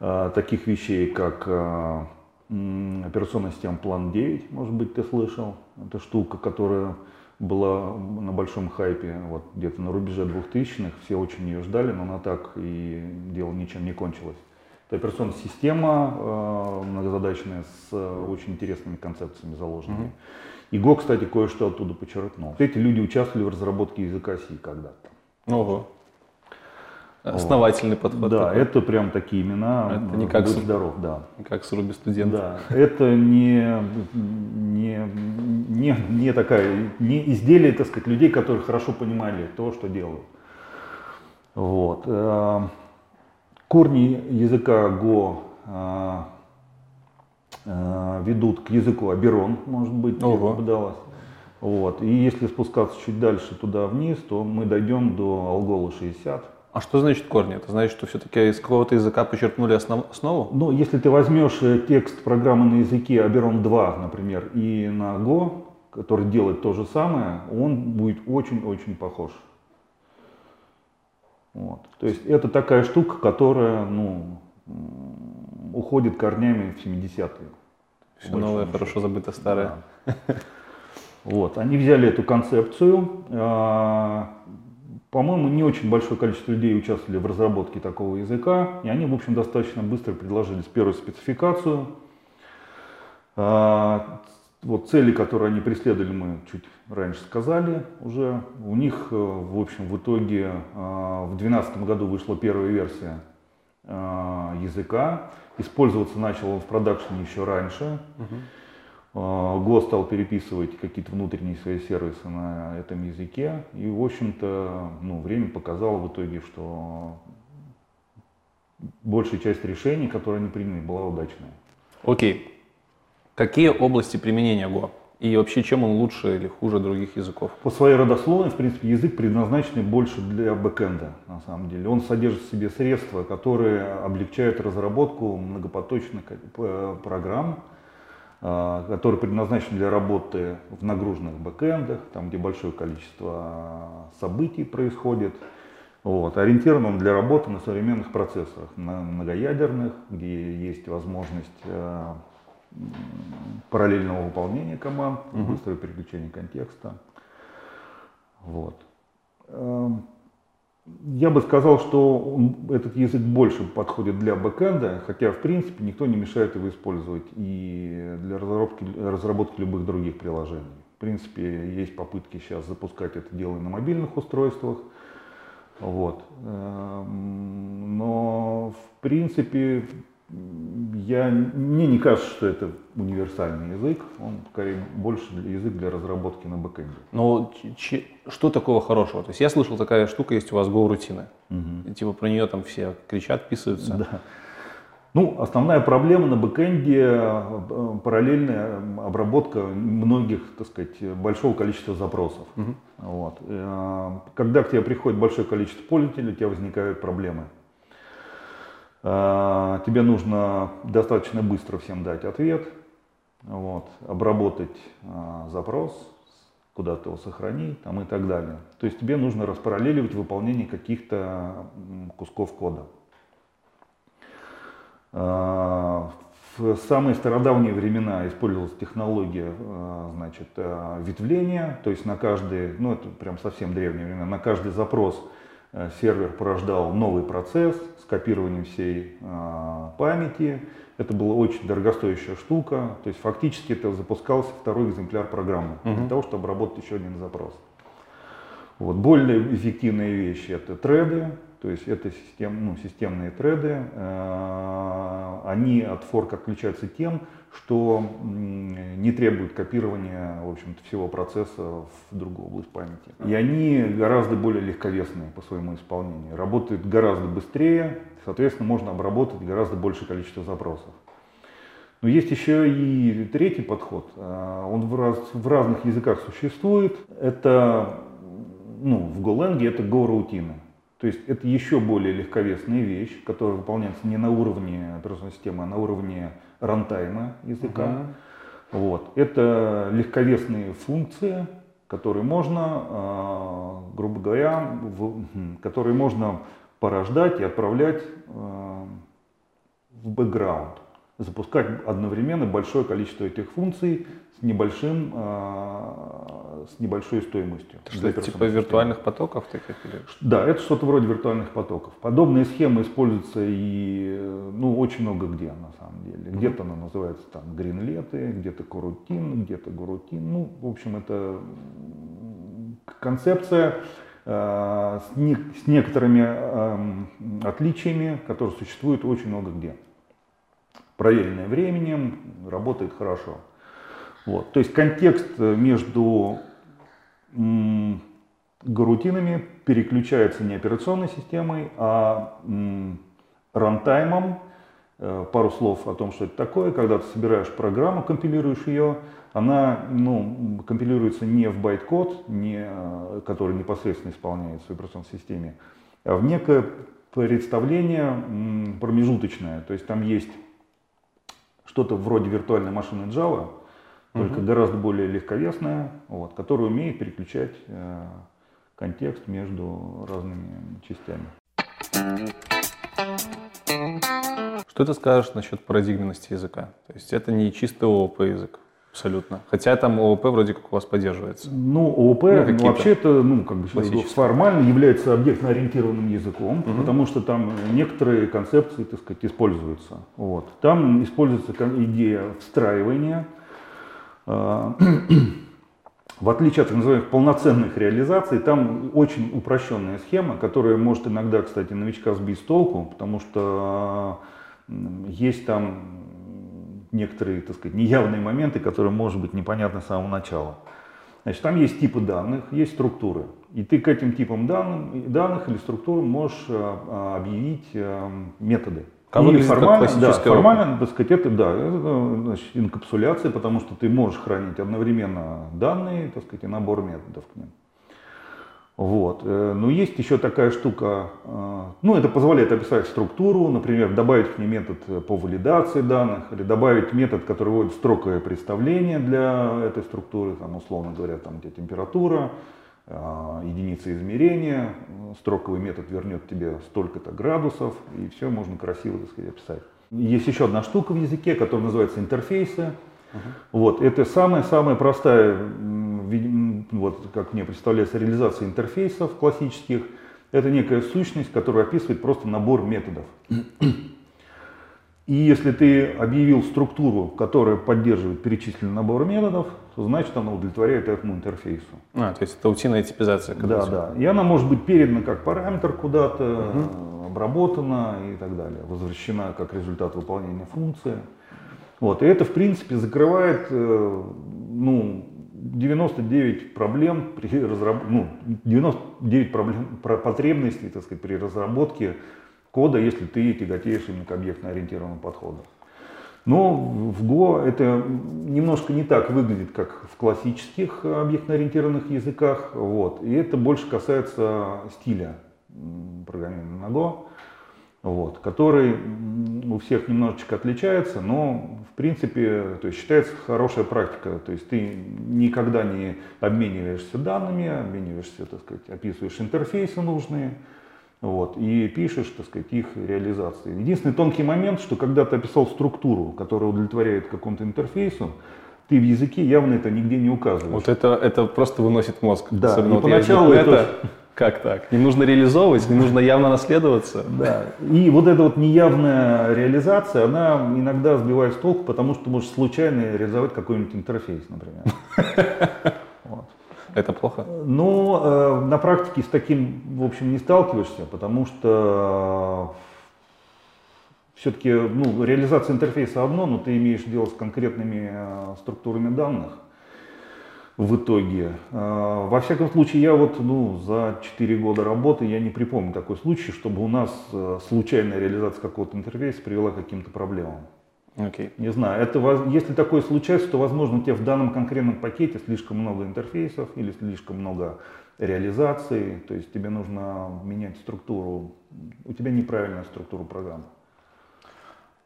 таких вещей, как а, операционная система План 9, может быть, ты слышал. Это штука, которая была на большом хайпе вот, где-то на рубеже 2000-х. Все очень ее ждали, но она так и дело ничем не кончилось. Это операционная система многозадачная с очень интересными концепциями заложенными. Mm-hmm. И Го, кстати, кое-что оттуда подчеркнул. Эти люди участвовали в разработке языка C когда-то. Ого. Основательный вот. подход. Да, такой. это прям такие имена. Это не как, с, здоров, да. как с Руби студент. Да, это не, не, не, не такая, не изделие, так сказать, людей, которые хорошо понимали то, что делают. Вот. Э, корни языка Go э, э, ведут к языку Аберон, может быть, Ого. попадалось. Вот. И если спускаться чуть дальше туда вниз, то мы дойдем до Алгола 60. А что значит корни? Это значит, что все-таки из какого-то языка почерпнули основ- основу? Ну, если ты возьмешь э, текст программы на языке Aberon 2, например, и на Go, который делает то же самое, он будет очень-очень похож. Вот. То есть это такая штука, которая ну, уходит корнями в 70-е. Все новое, хорошо забыто старое. Да. Вот, они взяли эту концепцию. По-моему, не очень большое количество людей участвовали в разработке такого языка, и они, в общем, достаточно быстро предложили первую спецификацию. А, Вот цели, которые они преследовали, мы чуть раньше сказали уже. У них, э, в общем, в итоге а, в 2012 году вышла первая версия а, языка. Использоваться начал он в продакшене еще раньше. А, Го стал переписывать какие-то внутренние свои сервисы на этом языке. И, в общем-то, ну, время показало в итоге, что большая часть решений, которые они приняли, была удачная. Окей. Какие области применения Go? И вообще, чем он лучше или хуже других языков? По своей родословной, в принципе, язык предназначен больше для бэкэнда, на самом деле. Он содержит в себе средства, которые облегчают разработку многопоточных э, программ, э, которые предназначены для работы в нагруженных бэкэндах, там, где большое количество событий происходит. Вот. Ориентирован он для работы на современных процессорах, на многоядерных, где есть возможность э, параллельного выполнения команд, быстрое переключение контекста. Вот. Я бы сказал, что он- этот язык больше подходит для бэкэнда, хотя в принципе никто не мешает его использовать и для разработки, разработки любых других приложений. В принципе, есть попытки сейчас запускать это дело и на мобильных устройствах. Вот. Эм, Но в принципе я, мне не кажется, что это универсальный язык. Он скорее больше для- язык для разработки на бэкэнде. Но ч- что такого хорошего? То есть я слышал, такая штука есть у вас Go-рутина. И типа про нее там все кричат, писаются. Да. Ну, основная проблема на бэкэнде э, параллельная м, обработка многих, так сказать, большого количества запросов. Вот. Э, Когда к тебе приходит большое количество пользователей, у тебя возникают проблемы. Э, Тебе нужно достаточно быстро всем дать ответ, вот, обработать э, запрос, куда-то его сохранить там, и так далее. То есть тебе нужно распараллеливать выполнение каких-то кусков кода. А, В самые стародавние времена использовалась технология а, значит, а, ветвления, то есть на каждый, ну это прям совсем древние времена, на каждый запрос а, сервер порождал новый процесс с копированием всей а, памяти. Это была очень дорогостоящая штука, то есть фактически это запускался второй экземпляр программы для того, чтобы обработать еще один запрос. Вот. Более эффективные вещи это треды, то есть это систем, ну, системные треды. Э, Они от форка отличаются тем, что не требуют копирования в общем-то, всего процесса в другую область памяти. И они гораздо более легковесные по своему исполнению. Работают гораздо быстрее, соответственно, можно обработать гораздо большее количество запросов. Но есть еще и третий подход. А, Он в, раз- в разных языках существует. Это, ну, в GoLang это Go-рутины. То есть это еще более легковесная вещь, которая выполняется не на уровне операционной системы, а на уровне рантайма языка. Вот. Это легковесные функции, которые можно, а, грубо говоря, в- хм, которые можно порождать и отправлять а, в бэкграунд. Запускать одновременно большое количество этих функций с небольшим, а, с небольшой стоимостью. Это что, операционной типа системы. виртуальных потоков таких? Или... Да, это что-то вроде виртуальных потоков. Подобные схемы используются и ну, очень много где на самом деле. Где-то она называется там гринлеты, где-то корутин, где-то гурутин. Ну, в общем, это концепция э, с, не- с некоторыми отличиями, которые существуют очень много где. Проверенная временем, работает хорошо. Вот. То есть контекст э, между гарутинами переключается не операционной системой, а рантаймом. Э, пару слов о том, что это такое. Когда ты собираешь программу, компилируешь ее, она ну, компилируется не в байт-код, не, э, который непосредственно исполняется в операционной системе, а в некое представление промежуточное. То есть там есть что-то вроде виртуальной машины Java, только угу. гораздо более легковесная, вот, которая умеет переключать э, контекст между разными частями. Что ты скажешь насчет парадигменности языка? То есть это не чистый ООП язык. Абсолютно. Хотя там ООП вроде как у вас поддерживается. Ну, ООП ну, ну, вообще это ну, как бы формально является объектно-ориентированным языком, угу. потому что там некоторые концепции, так сказать, используются. Вот. Там используется идея встраивания. А, [clears throat] в отличие от так называемых полноценных реализаций, там очень упрощенная схема, которая может иногда, кстати, новичка сбить с толку, потому что есть там некоторые, так сказать, неявные моменты, которые, может быть, непонятны с самого начала. Значит, там есть типы данных, есть структуры. И ты к этим типам данным, данных или структур можешь а, объявить а, методы. Как Или формально, да, формально, так сказать, это, да, это значит, инкапсуляция, потому что ты можешь хранить одновременно данные, так сказать, и набор методов к ним. Вот. Э, но есть еще такая штука, э, ну это позволяет описать структуру, например, добавить к ней метод э, по валидации данных, или добавить метод, который вводит строковое представление для этой структуры, там, условно говоря, там, где температура, единица измерения, строковый метод вернет тебе столько-то градусов, и все можно красиво так сказать, описать. Есть еще одна штука в языке, которая называется интерфейсы. Uh-huh. Вот, это самая-самая простая вот как мне представляется, реализация интерфейсов классических, это некая сущность, которая описывает просто набор методов. И если ты объявил структуру, которая поддерживает перечисленный набор методов, то значит она удовлетворяет этому интерфейсу. А, то есть это утиная типизация. Да, да. И она может быть передана как параметр куда-то, угу. обработана и так далее, возвращена как результат выполнения функции. Вот. И это, в принципе, закрывает э, ну, 99 проблем при разраб... ну, 99 проблем, потребностей, так сказать, при разработке кода, если ты тяготеешь именно к объектно-ориентированному подходу. Но в Go это немножко не так выглядит, как в классических объектно-ориентированных языках. Вот. И это больше касается стиля программирования на Go вот, который у всех немножечко отличается, но в принципе то есть, считается хорошая практика. То есть ты никогда не обмениваешься данными, обмениваешься, так сказать, описываешь интерфейсы нужные, вот, и пишешь, так сказать, их реализации. Единственный тонкий момент, что когда ты описал структуру, которая удовлетворяет какому-то интерфейсу, ты в языке явно это нигде не указываешь. Вот это, это просто выносит мозг. Да, Особенно и вот поначалу это, это [laughs] как так? Не нужно реализовывать, не нужно явно наследоваться. Да. И вот эта вот неявная реализация, она иногда сбивает с толку, потому что ты можешь случайно реализовать какой-нибудь интерфейс, например. [laughs] Вот. Это плохо? Ну, э, на практике с таким, в общем, не сталкиваешься, потому что все-таки ну, реализация интерфейса одно, но ты имеешь дело с конкретными э, структурами данных в итоге. А, во всяком случае, я вот ну, за 4 года работы я не припомню такой случай, чтобы у нас э, случайная реализация какого-то интерфейса привела к каким-то проблемам. Okay. Не знаю, это, если такое случается, то, возможно, у тебя в данном конкретном пакете слишком много интерфейсов или слишком много реализаций, то есть тебе нужно менять структуру, у тебя неправильная структура программы.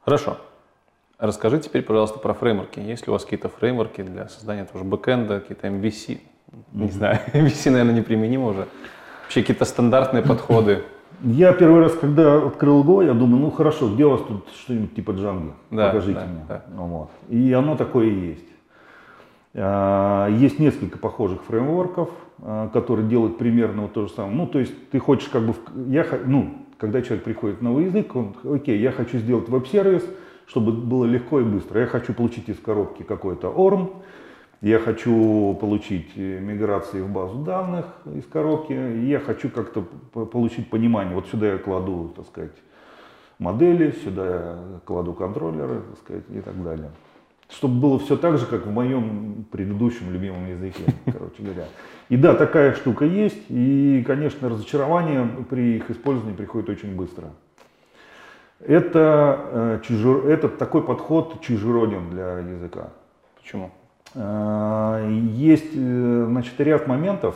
Хорошо. Расскажи теперь, пожалуйста, про фреймворки. Есть ли у вас какие-то фреймворки для создания тоже бэкэнда, какие-то MVC? Mm-hmm. Не знаю, [laughs] MVC, наверное, неприменимо уже. Вообще какие-то стандартные подходы. Я первый раз, когда открыл Go, я думаю, ну хорошо, где у вас тут что-нибудь типа Django? Да, Покажите да, мне. Да. Ну, вот. И оно такое и есть. А, есть несколько похожих фреймворков, а, которые делают примерно вот то же самое. Ну, то есть ты хочешь как бы, я, ну, когда человек приходит в новый язык, он, окей, я хочу сделать веб-сервис, чтобы было легко и быстро. Я хочу получить из коробки какой-то ORM, я хочу получить э, миграции в базу данных из коробки, я хочу как-то получить понимание. Вот сюда я кладу, так сказать, модели, сюда я кладу контроллеры, так сказать, и так далее. чтобы было все так же, как в моем предыдущем любимом языке, [laughs] короче говоря. И да, такая штука есть, и, конечно, разочарование при их использовании приходит очень быстро. Это, э, чужер... это такой подход чужероден для языка. Почему? Э, есть э, значит, ряд моментов.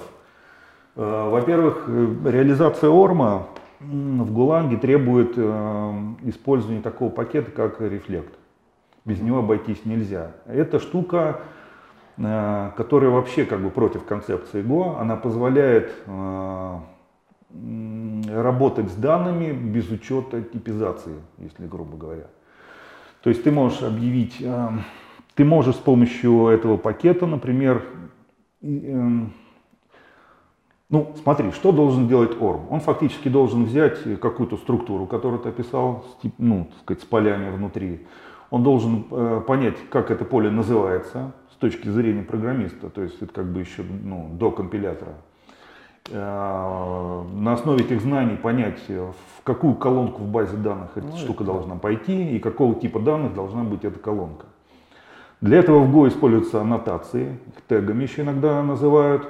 Во-первых, реализация Орма в Гуланге требует использования такого пакета, как рефлект. Без него обойтись нельзя. Эта штука, которая вообще как бы против концепции Go, она позволяет работать с данными без учета типизации, если грубо говоря. То есть ты можешь объявить, ты можешь с помощью этого пакета, например, эм, ну, смотри, что должен делать ORM? Он фактически должен взять какую-то структуру, которую ты описал, ну, так сказать, с полями внутри. Он должен э, понять, как это поле называется с точки зрения программиста, то есть это как бы еще ну, до компилятора. Э, на основе этих знаний понять, в какую колонку в базе данных эта ну, штука это... должна пойти и какого типа данных должна быть эта колонка. Для этого в Go используются аннотации, их тегами еще иногда называют.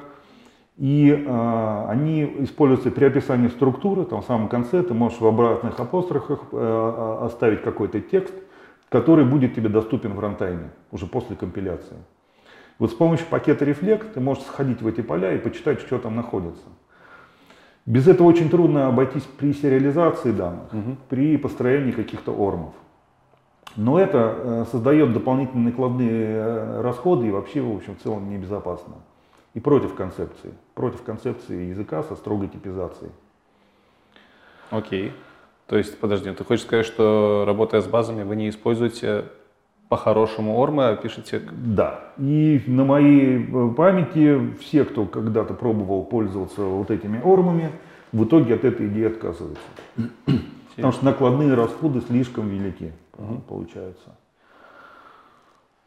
И э, они используются при описании структуры, там в самом конце ты можешь в обратных апострофах э, оставить какой-то текст, который будет тебе доступен в рантайме, уже после компиляции. Вот с помощью пакета Reflect ты можешь сходить в эти поля и почитать, что там находится. Без этого очень трудно обойтись при сериализации данных, угу. при построении каких-то ормов. Но это э, создает дополнительные накладные э, расходы и вообще, в общем, в целом небезопасно и против концепции. Против концепции языка со строгой типизацией. Окей. То есть, подожди, ты хочешь сказать, что работая с базами, вы не используете по-хорошему ормы, а пишете... Да. И на моей э, памяти все, кто когда-то пробовал пользоваться вот этими ормами, в итоге от этой идеи отказываются. [clears throat] Потому что накладные расходы слишком велики, угу. получаются.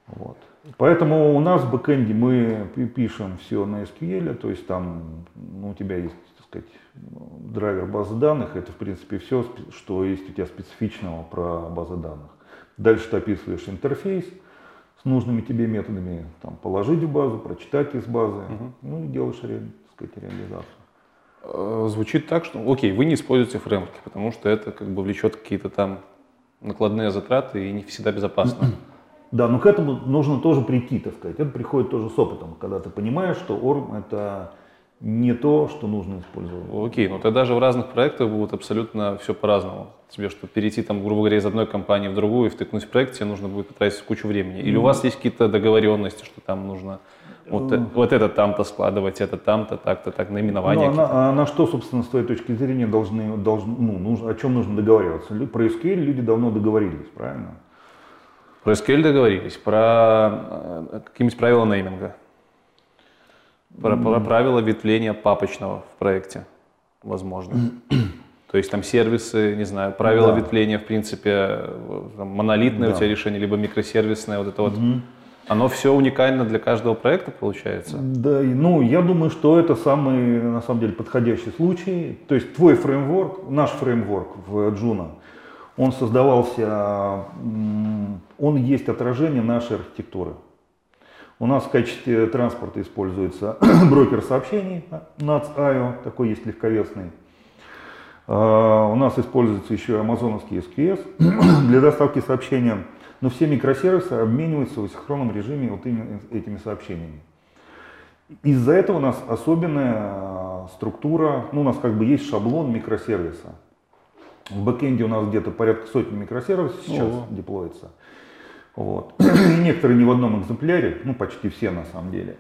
Вот. Поэтому у нас в бэкэнде мы пишем все на SQL, то есть там ну, у тебя есть, так сказать, драйвер базы данных, это в принципе все, что есть у тебя специфичного про базы данных. Дальше ты описываешь интерфейс с нужными тебе методами, там, положить в базу, прочитать из базы, угу. ну и делаешь так сказать, реализацию. Э, звучит так, что, окей, вы не используете фреймворки, потому что это как бы влечет какие-то там накладные затраты и не всегда безопасно. [clears throat] Да, но к этому нужно тоже прийти, так сказать. Это приходит тоже с опытом, когда ты понимаешь, что ORM это не то, что нужно использовать. Окей, но тогда же в разных проектах будет абсолютно все по-разному. Тебе, чтобы перейти, там, грубо говоря, из одной компании в другую и втыкнуть в проект, тебе нужно будет потратить кучу времени. Или у вас есть какие-то договоренности, что там нужно вот, mm. вот это там-то складывать, это там-то, так-то, так, наименование. Ну, а, а на что, собственно, с твоей точки зрения должны, должны ну, нужно, о чем нужно договариваться? Про SQL люди давно договорились, правильно? Про SQL договорились, про э, какие-нибудь правила нейминга, про, про правила ветвления папочного в проекте, возможно. [clears throat] То есть там сервисы, не знаю, правила да. ветвления, в принципе, там, монолитное да. у тебя решение, либо микросервисное, вот это вот. Mm-hmm. Оно все уникально для каждого проекта получается? Да, ну я думаю, что это самый, на самом деле, подходящий случай. То есть твой фреймворк, наш фреймворк в Juno, он создавался, он есть отражение нашей архитектуры. У нас в качестве транспорта используется [clears throat] брокер сообщений NATS.io, такой есть легковесный. А, у нас используется еще амазоновский SQS [clears throat] для доставки сообщения, но все микросервисы обмениваются в асинхронном режиме вот именно этими сообщениями. Из-за этого у нас особенная а, структура, ну у нас как бы есть шаблон микросервиса. В бэкэнде у нас где-то порядка сотни микросервисов сейчас Ого. деплоится. Вот. [clears throat] Некоторые не в одном экземпляре, ну почти все на самом деле.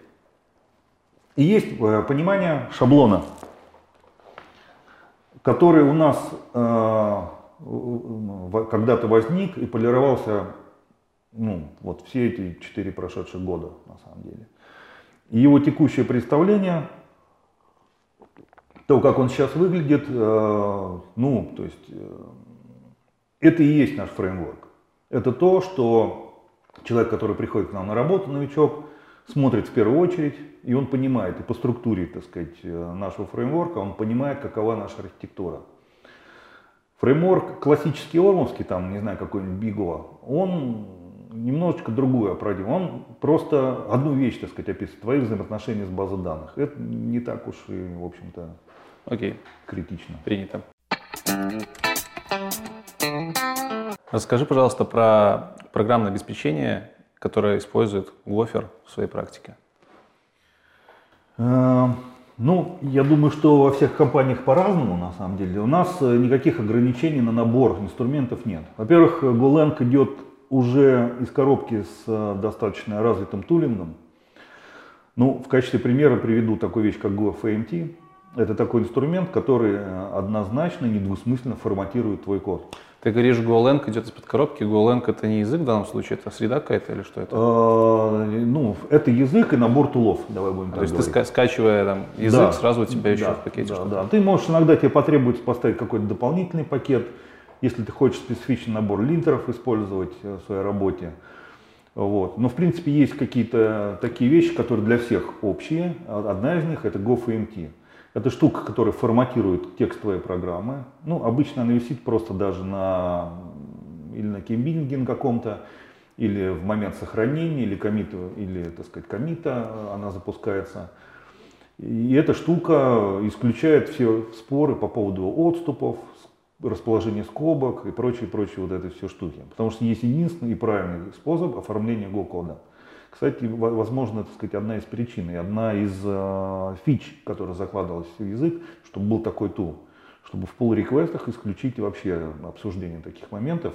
И есть э, понимание шаблона, который у нас э, когда-то возник и полировался ну, вот все эти четыре прошедших года на самом деле. И его текущее представление то, как он сейчас выглядит, э, ну, то есть, э, это и есть наш фреймворк. Это то, что человек, который приходит к нам на работу, новичок, смотрит в первую очередь, и он понимает, и по структуре, так сказать, э, нашего фреймворка, он понимает, какова наша архитектура. Фреймворк классический ормовский, там, не знаю, какой-нибудь Бигова, он немножечко другую опроводим. Он просто одну вещь, так сказать, описывает, твои взаимоотношения с базой данных. Это не так уж и, в общем-то, Окей. критично. Принято. Расскажи, пожалуйста, про программное обеспечение, которое использует Гофер в своей практике. Э, ну, я думаю, что во всех компаниях по-разному, на самом деле. У нас э, никаких ограничений на набор инструментов нет. Во-первых, GoLang идет уже из коробки с э, достаточно развитым тулингом. Ну, в качестве примера приведу такую вещь, как GoFMT. Это такой инструмент, который однозначно, недвусмысленно форматирует твой код. Ты говоришь, GoLang идет из-под коробки. GoLang это не язык в данном случае, это среда какая-то или что это? А, ну, это язык и набор тулов, давай будем То так есть говорить. ты скачивая там, язык, Да. сразу у тебя еще да, в пакете да, что-то. да. Ты можешь иногда тебе потребуется поставить какой-то дополнительный пакет, если ты хочешь специфичный набор линтеров использовать э, в своей работе. Вот. Но в принципе есть какие-то такие вещи, которые для всех общие. А Одна из них это GoFMT. Это штука, которая форматирует текст твоей программы. Ну, обычно она висит просто даже на или на кембинге на каком-то, или в момент сохранения, или комита, или, так сказать, комита э, она запускается. И эта штука исключает все споры по поводу отступов, расположения скобок и прочие, прочие вот этой все штуки. Потому что есть единственный и правильный способ оформления Go-кода. Кстати, во- возможно, так сказать, одна из причин и одна из э, фич, которая закладывалась в язык, чтобы был такой тул, чтобы в pull реквестах исключить вообще обсуждение таких моментов,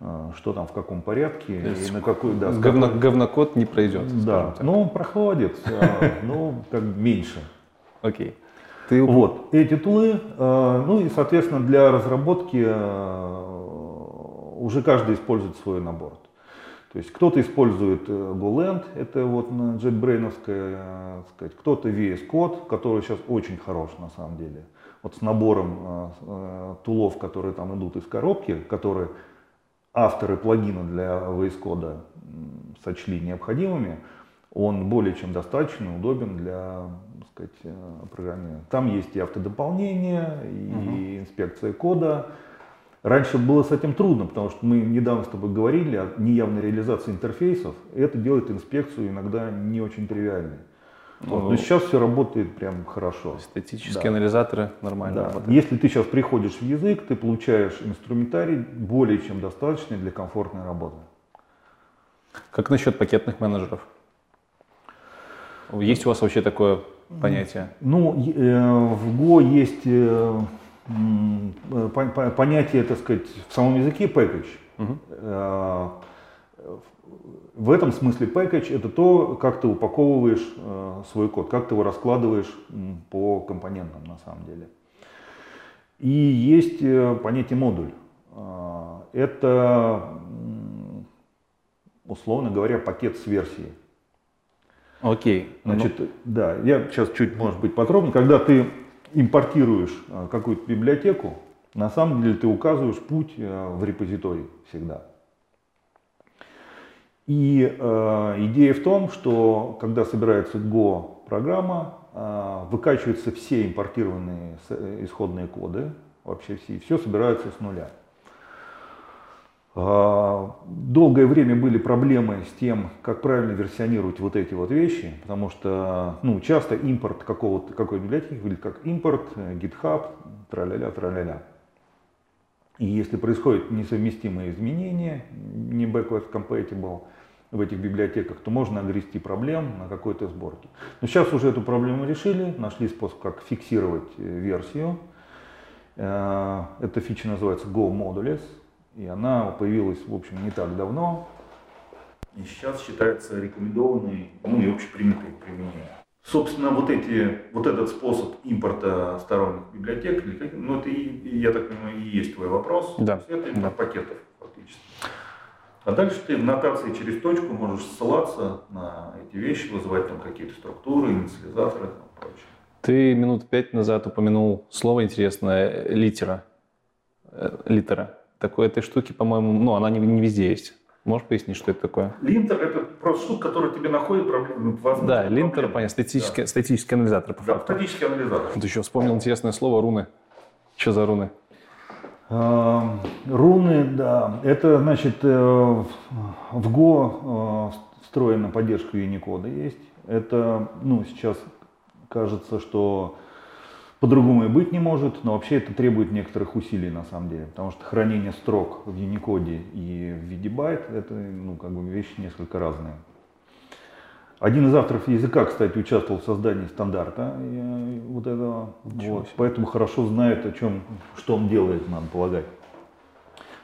э, что там в каком порядке То есть и на какой, да, Говно- какой- говнокод не пройдет. да, так. ну он проходит, э, [laughs] ну как меньше. Окей. Ты Вот, эти тулы, э, ну и, соответственно, для разработки э, уже каждый использует свой набор. То есть кто-то использует э, GoLand, это вот JetBrains, э, сказать, кто-то VS Code, который сейчас очень хорош на самом деле. Вот с набором э, тулов, которые там идут из коробки, которые авторы плагина для VS Code сочли необходимыми, он более чем достаточно удобен для так сказать, программирования. Там есть и автодополнение, и инспекция кода. Раньше было с этим трудно, потому что мы недавно с тобой говорили о неявной реализации интерфейсов. И это делает инспекцию иногда не очень тривиальной. Вот. Ну, Но сейчас все работает прям хорошо. Статические Да. анализаторы нормально Да. работают. Если ты сейчас приходишь в язык, ты получаешь инструментарий более чем достаточный для комфортной работы. Как насчет пакетных менеджеров? Есть у вас вообще такое понятие? Ну, э, в Go есть э, понятие, так сказать, в самом языке package. Э, В этом смысле package это то, как ты упаковываешь э, свой код, как ты его раскладываешь по компонентам на самом деле. И есть э, понятие модуль. Э, Это, условно говоря, пакет с версией. Окей. Ну, Значит, да, я сейчас чуть, может быть, подробнее. Когда ты импортируешь а, какую-то библиотеку, на самом деле ты указываешь путь а, в репозиторий всегда. И э, идея в том, что когда собирается Go программа, э, выкачиваются все импортированные э, исходные коды, вообще все, и все собирается с нуля. А, Долгое время были проблемы с тем, как правильно версионировать вот эти вот вещи, потому что ну, часто импорт какого-то, какой библиотеки выглядит как импорт, э, GitHub, тра-ля-ля, тра-ля-ля. И если происходят несовместимые изменения, не backward compatible в этих библиотеках, то можно огрести проблем на какой-то сборке. Но сейчас уже эту проблему решили, нашли способ, как фиксировать э, версию. Э, Эта фича называется Go Modules, и она появилась, в общем, не так давно. И сейчас считается рекомендованной, ну и общепринятой к применению. Собственно, вот, эти, вот этот способ импорта сторонних библиотек, ну это, и, я так понимаю, и есть твой вопрос. Да, Это импорт да. пакетов фактически. А дальше ты в нотации через точку можешь ссылаться на эти вещи, вызывать там какие-то структуры, инициализаторы и прочее. Ты минут пять назад упомянул слово интересное литера. Э, Литера. Такой этой штуки, по-моему, ну, она не, не везде есть. Можешь пояснить, что это такое? Линтер это просто штука, которая тебе находит проблемы. Да, линтер, проблемы. понятно, статический, статический анализатор, по Да, факту. статический анализатор. Вот еще вспомнил интересное слово руны. Что за руны? Руны, да, это значит в Go встроена поддержка Unicode есть. Это, ну, сейчас кажется, что по-другому и быть не может, но вообще это требует некоторых усилий на самом деле, потому что хранение строк в Unicode и в виде байт это ну, как бы вещи несколько разные. Один из авторов языка, кстати, участвовал в создании стандарта э, вот этого, вот, поэтому хорошо знает, о чем, что он делает, надо полагать.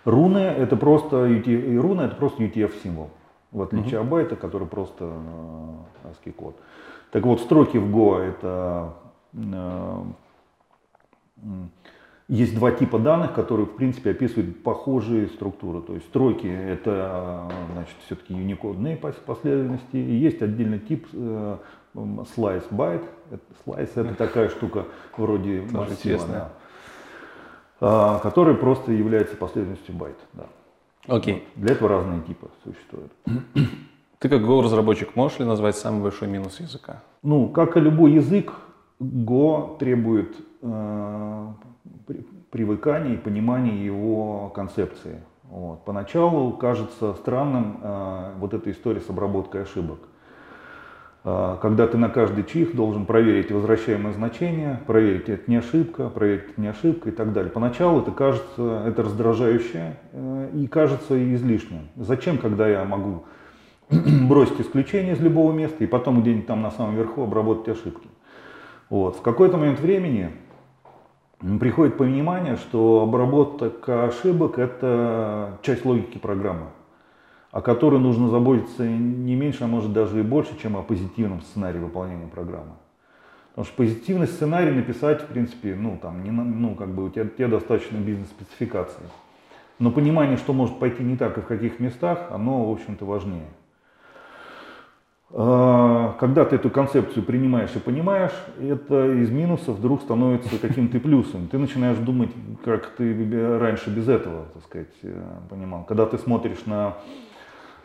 Руны это просто UTF, руна это просто UTF символ, в отличие угу. от байта, который просто э, ASCII код. Так вот, строки в Go это э, есть два типа данных, которые, в принципе, описывают похожие структуры. То есть строки — это, значит, все-таки юникодные последовательности. И есть отдельный тип э, slice byte. Slice — это такая штука вроде массива, да, а, который просто является последовательностью байт. Да. Окей. Okay. Для этого разные типы существуют. [clears throat] Ты как Go-разработчик можешь ли назвать самый большой минус языка? Ну, как и любой язык, Go требует привыкания и понимания его концепции. Вот. Поначалу кажется странным э, вот эта история с обработкой ошибок. Э, когда ты на каждый чих должен проверить возвращаемое значение, проверить, это не ошибка, проверить, это не ошибка и так далее. Поначалу это кажется, это раздражающе э, и кажется излишним. Зачем, когда я могу [clears throat] бросить исключение из любого места и потом где-нибудь там на самом верху обработать ошибки? Вот. В какой-то момент времени приходит понимание, что обработка ошибок – это часть логики программы, о которой нужно заботиться не меньше, а может даже и больше, чем о позитивном сценарии выполнения программы. Потому что позитивный сценарий написать, в принципе, ну, там, не, ну, как бы у тебя, у тебя достаточно бизнес-спецификации. Но понимание, что может пойти не так и в каких местах, оно, в общем-то, важнее. А, когда ты эту концепцию принимаешь и понимаешь, это из минусов вдруг становится каким-то плюсом. Ты начинаешь думать, как ты раньше без этого, так сказать, э, понимал. Когда ты смотришь на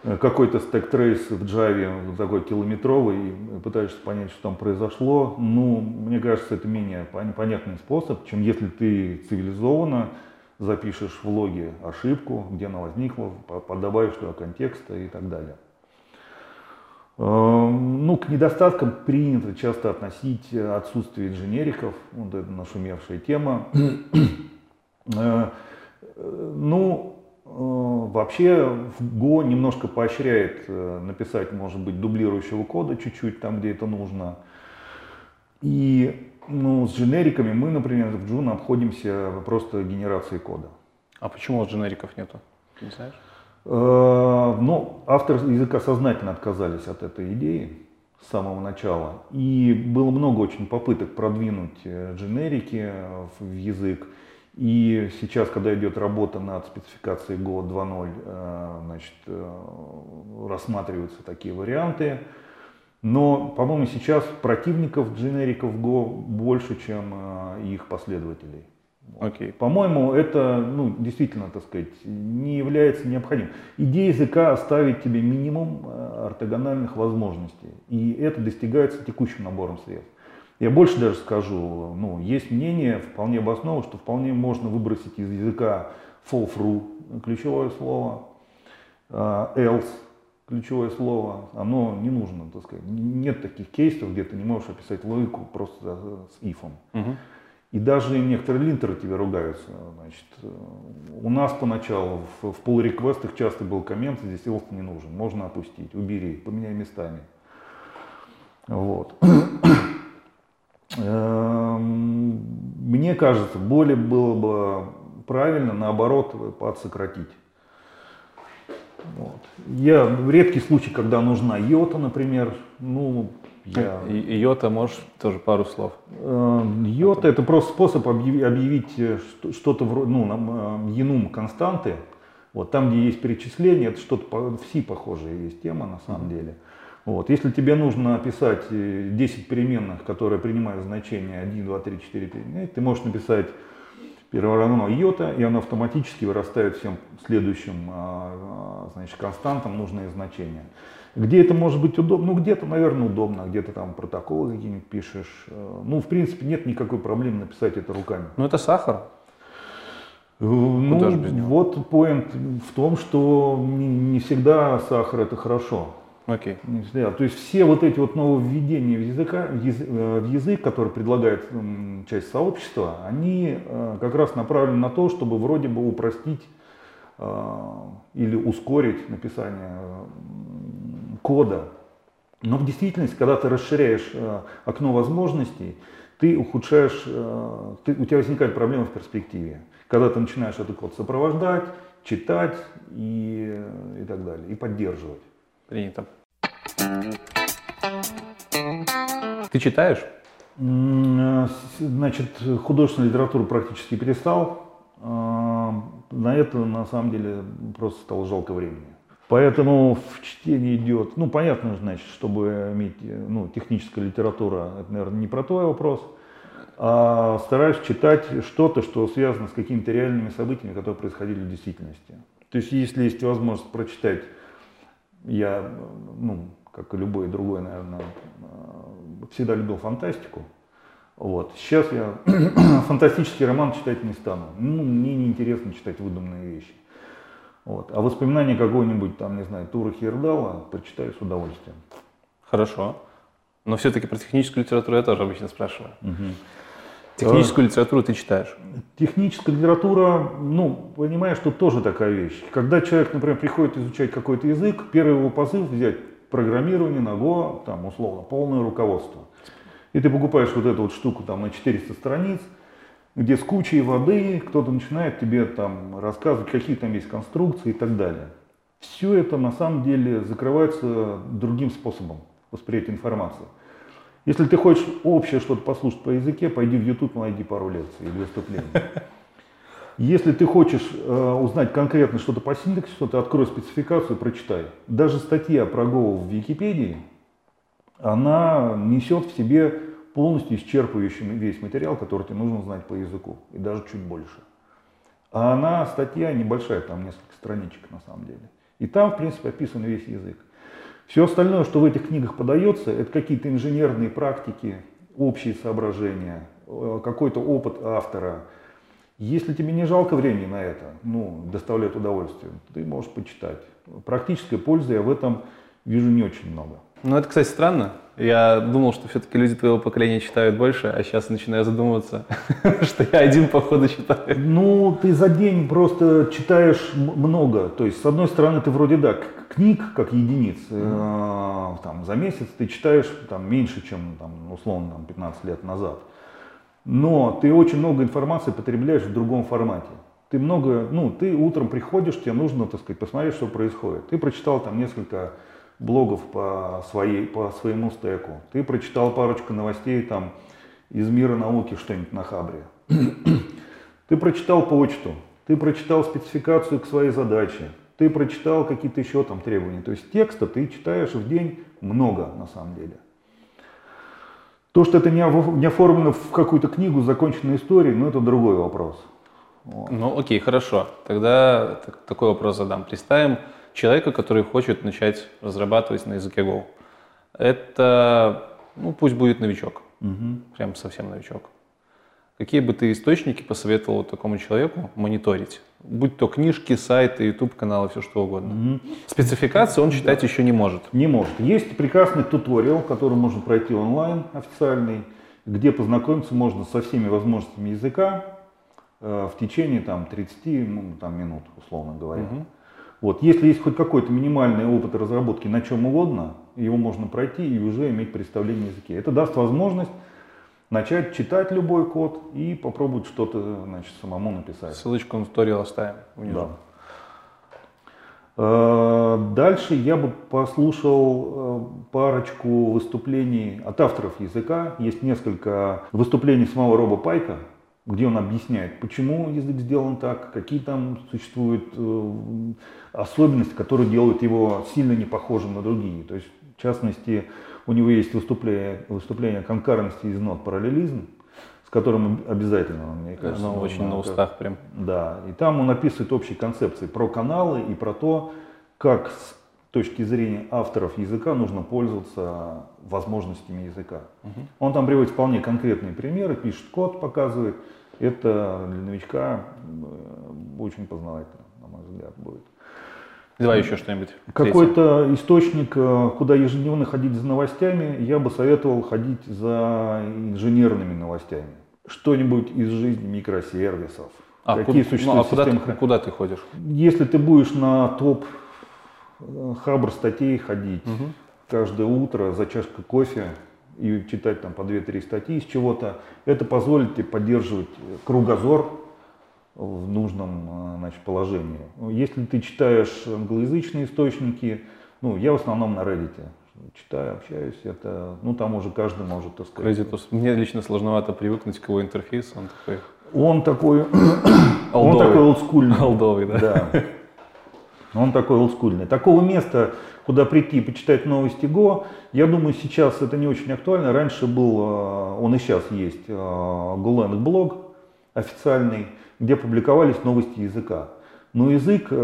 э, какой-то стек трейс в Java, такой километровый, и пытаешься понять, что там произошло, ну, мне кажется, это менее понятный способ, чем если ты цивилизованно запишешь в логе ошибку, где она возникла, подобавишь туда контекста и так далее. Эм, ну, к недостаткам принято часто относить отсутствие инженериков, вот это нашумевшая тема. [clears throat] Э, ну, э, вообще в Go немножко поощряет э, написать, может быть, дублирующего кода чуть-чуть там, где это нужно. И ну, с дженериками мы, например, в Juno обходимся просто генерацией кода. А почему дженериков нету? Ты не знаешь? Э, но авторы языка сознательно отказались от этой идеи с самого начала. И было много очень попыток продвинуть э, дженерики в язык. И сейчас, когда идет работа над спецификацией Go 2.0, э, значит, рассматриваются такие варианты. Но, по-моему, сейчас противников дженериков Go больше, чем их последователей. Okay. По-моему, это ну, действительно, так сказать, не является необходимым. Идея языка оставить тебе минимум э, ортогональных возможностей. И это достигается текущим набором средств. Я больше даже скажу, ну, есть мнение, вполне обоснованное, что вполне можно выбросить из языка fall through, ключевое слово, э, else, ключевое слово, оно не нужно, так сказать. Нет таких кейсов, где ты не можешь описать логику просто с if. Uh-huh. И даже некоторые линтеры тебе ругаются. Значит, у нас поначалу в, в pull реквестах часто был коммент, здесь else не нужен, можно опустить, убери, поменяй местами. Вот. [clears throat] Эм, мне кажется, более было бы правильно, наоборот, подсократить. Вот. Я в редкий случай, когда нужна йота, например, ну, я... Йота, можешь тоже пару слов? Э, йота это просто способ объявить э, что-то вроде, ну, енум константы. Вот там, где есть перечисление, это что-то в C похожая есть тема на самом mm-hmm. деле. Вот. Если тебе нужно описать 10 э, переменных, которые принимают значение 1, 2, 3, 4, 5, ты можешь написать первое равно йота, и оно автоматически вырастает всем следующим а, а, значит, константам нужные значения. Где это может быть удобно? Ну, где-то, наверное, удобно, где-то там протоколы какие-нибудь пишешь. Э, ну, в принципе, нет никакой проблемы написать это руками. Ну, это сахар. Ну, же без него? вот поинт в том, что не, всегда сахар это хорошо. Окей. Не всегда. То есть все вот эти вот нововведения в, языка, в, язык, в язык, которые предлагает часть сообщества, они э, как раз направлены на то, чтобы вроде бы упростить э, или ускорить написание кода. Но в действительности, когда ты расширяешь э, окно возможностей, ты ухудшаешь, э, ты- у тебя возникает проблема в перспективе. Когда ты начинаешь этот код сопровождать, читать и, и так далее, и поддерживать. Принято. Ты читаешь? Э, Значит, художественную литературу практически перестал. На это, на самом деле, просто стало жалко времени. Поэтому в чтении идет, ну, понятно, значит, чтобы иметь, э, ну, техническая литература, это, наверное, не про твой вопрос, а стараюсь читать что-то, что связано с какими-то реальными событиями, которые происходили в действительности. То есть, если есть возможность прочитать, я, ну, как и любой другой, наверное, э, всегда любил фантастику. Вот. Сейчас я [clears throat] фантастический роман читать не стану. Ну, мне неинтересно читать выдуманные вещи. Вот. А воспоминания какого-нибудь, там, не знаю, Тура Хердала прочитаю с удовольствием. Хорошо. Но все-таки про техническую литературу я тоже обычно спрашиваю. Мгм. Техническую литературу ты читаешь? Техническая литература, ну, понимаешь, тут тоже такая вещь. Когда человек, например, приходит изучать какой-то язык, первый его позыв взять программирование на Go, там, условно, полное руководство. И ты покупаешь вот эту вот штуку там на 400 страниц, где с кучей воды кто-то начинает тебе там рассказывать, какие там есть конструкции и так далее. Все это на самом деле закрывается другим способом восприятия информации. Если ты хочешь общее что-то послушать по языке, пойди в YouTube, найди пару лекций или выступлений. [laughs] Если ты хочешь э, узнать конкретно что-то по синтаксису, ты открой спецификацию и прочитай. Даже статья про Go в Википедии, она несет в себе полностью исчерпывающий весь материал, который тебе нужно знать по языку, и даже чуть больше. А она, статья небольшая, там несколько страничек на самом деле. И там, в принципе, описан весь язык. Все остальное, что в этих книгах подается, это какие-то инженерные практики, общие соображения, э, какой-то опыт автора. Если тебе не жалко времени на это, ну, доставляет удовольствие, ты можешь почитать. Практической пользы я в этом вижу не очень много. Ну, это, кстати, странно. Я думал, что все-таки люди твоего поколения читают больше, а сейчас начинаю задумываться, [laughs] что я один, походу, читаю. Ну, ты за день просто читаешь много. То есть, с одной стороны, ты вроде да, книг как единиц, э, там, за месяц ты читаешь там, меньше, чем там, условно там, 15 лет назад. Но ты очень много информации потребляешь в другом формате. Ты много, ну, ты утром приходишь, тебе нужно, так сказать, посмотреть, что происходит. Ты прочитал там несколько блогов по, своей, по своему стеку. Ты прочитал парочку новостей там из мира науки, что-нибудь на Хабре. [clears throat] Ты прочитал почту, ты прочитал спецификацию к своей задаче, ты прочитал какие-то еще там требования. То есть текста ты читаешь в день много на самом деле. То, что это не оф- не оформлено в какую-то книгу законченной историей, ну это другой вопрос. Вот. Ну, окей, хорошо. Тогда так- такой вопрос задам. Представим человека, который хочет начать разрабатывать на языке Go. Это, ну, пусть будет новичок, Мгм. прям совсем новичок. Какие бы ты источники посоветовал такому человеку мониторить? Будь то книжки, сайты, YouTube-каналы, все что угодно. Мгм. Спецификацию он читать еще не может. Не может. Есть прекрасный туториал, который можно пройти онлайн, официальный, где познакомиться можно со всеми возможностями языка э, в течение там, 30 ну, там, минут, условно говоря. Мгм. Вот. Если есть хоть какой-то минимальный опыт разработки на чем угодно, его можно пройти и уже иметь представление о языке. Это даст возможность начать читать любой код и попробовать что-то значит, самому написать. Ссылочку на туториал оставим внизу. Да. Э, Дальше я бы послушал э, парочку выступлений от авторов языка. Есть несколько выступлений самого Роба Пайка, где он объясняет, почему язык сделан так, какие там существуют э, особенности, которые делают его сильно не похожим на другие. То есть, в частности, у него есть выступление, выступление конкуренции из нот параллелизм, с которым обязательно, мне кажется, Оно очень на устах прям. да, и там он описывает общие концепции про каналы и про то, как с точки зрения авторов языка нужно пользоваться возможностями языка. Он там приводит вполне конкретные примеры, пишет код, показывает. Это для новичка э, очень познавательно, на мой взгляд, будет. Давай еще что-нибудь. Какой-то источник, э, куда ежедневно ходить за новостями, я бы советовал ходить за инженерными новостями. Что-нибудь из жизни микросервисов. А, Какие куда, существуют ну, а куда, системы ты, куда ты ходишь? Если ты будешь на топ э, хабр статей ходить Угу. каждое утро за чашкой кофе и читать там по 2-3 статьи из чего-то, это позволит тебе поддерживать кругозор в нужном э, значит, положении. Если ты читаешь англоязычные источники, ну, я в основном на Reddit читаю, общаюсь, это, ну, там уже каждый может, так сказать. Reddit. Мне лично сложновато привыкнуть к его интерфейсу, он такой Он такой, [coughs] он такой олдскульный. олдовый, да? Да. Он такой олдскульный. Такого места, куда прийти и почитать новости ГО, я думаю, сейчас это не очень актуально. Раньше был, э, он и сейчас есть, э, Гоlang блог официальный, где публиковались новости языка. Но язык э,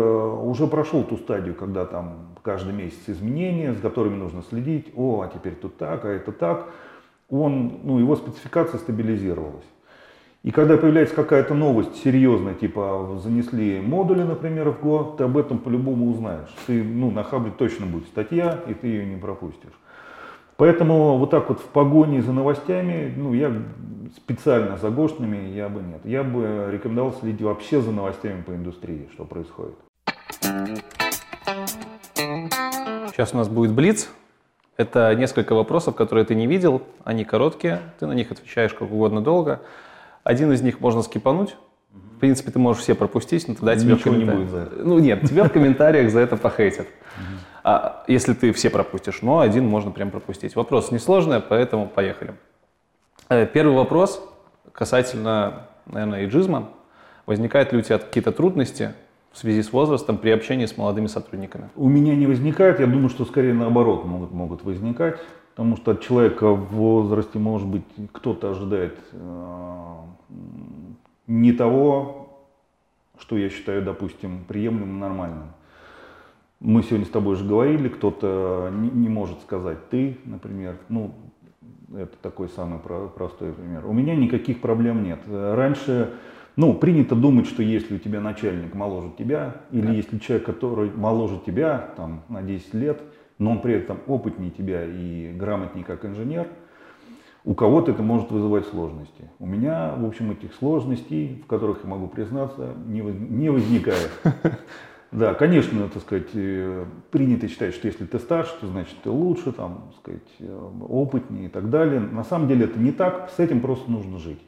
уже прошел ту стадию, когда там каждый месяц изменения, с которыми нужно следить. О, а теперь тут так, а это так. Он, ну, его спецификация стабилизировалась. И когда появляется какая-то новость серьезная, типа занесли модули, например, в Go, ты об этом по-любому узнаешь. Ты, ну, на Хабре точно будет статья, и ты ее не пропустишь. Поэтому вот так вот в погоне за новостями, ну, я специально за гошными я бы нет. Я бы рекомендовал следить вообще за новостями по индустрии, что происходит. Сейчас у нас будет блиц. Это несколько вопросов, которые ты не видел. Они короткие, ты на них отвечаешь как угодно долго. Один из них можно скипануть. В принципе, ты можешь все пропустить, но тогда тебе в Ничего не комментариях- будет за это. Ну нет, тебя в [laughs] комментариях за это похейтят. А если ты все пропустишь, но один можно прям пропустить. Вопрос несложный, поэтому поехали. Э, Первый вопрос касательно, наверное, эйджизма. Возникают ли у тебя какие-то трудности в связи с возрастом при общении с молодыми сотрудниками? У меня не возникает, я думаю, что скорее наоборот могут, могут возникать, потому что от человека в возрасте, может быть, кто-то ожидает э, не того, что я считаю, допустим, приемлемым, нормальным. Мы сегодня с тобой же говорили, кто-то не, не может сказать ты, например, ну, это такой самый про- простой пример. У меня никаких проблем нет. Раньше, ну, принято думать, что если у тебя начальник моложе тебя, или если человек, который моложе тебя, там, на 10 лет, но он при этом опытнее тебя и грамотнее как инженер, у кого-то это может вызывать сложности. У меня, в общем, этих сложностей, в которых я могу признаться, не, воз- не возникает. [laughs] Да, конечно, так сказать, э, принято считать, что если ты старше, то значит ты лучше, там, так сказать, э, опытнее и так далее. На самом деле это не так, с этим просто нужно жить.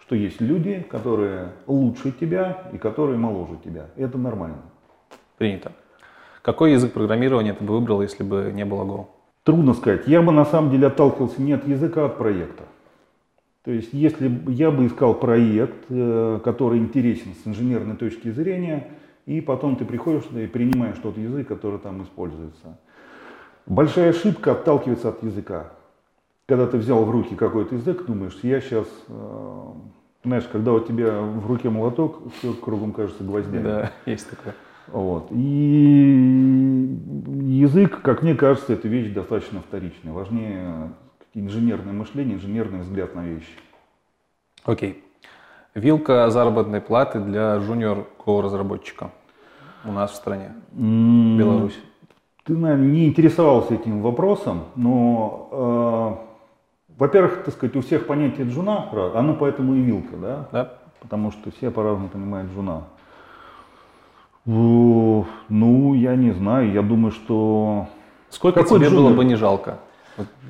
Что есть люди, которые лучше тебя и которые моложе тебя. Это нормально. Принято. Какой язык программирования ты бы выбрал, если бы не было Go? Трудно сказать. Я бы на самом деле отталкивался не от языка, а от проекта. То есть, если я бы искал проект, э, который интересен с инженерной точки зрения, и потом ты приходишь и принимаешь тот язык, который там используется. Большая ошибка отталкиваться от языка. Когда ты взял в руки какой-то язык, думаешь, я сейчас, знаешь, когда у тебя в руке молоток, все кругом кажется гвоздями. Да, [laughs] есть такое. Вот. И язык, как мне кажется, это вещь достаточно вторичная. Важнее инженерное мышление, инженерный взгляд на вещи. Окей. Вилка заработной платы для junior разработчика у нас в стране, М, Беларусь. Ты, наверное, не интересовался этим вопросом, но, э, во-первых, так сказать, у всех понятие джуна, оно поэтому и вилка, да? Да? Потому что все по-разному понимают джуна. О, Ну, я не знаю, я думаю, что Сколько Какой тебе было junior? бы не жалко?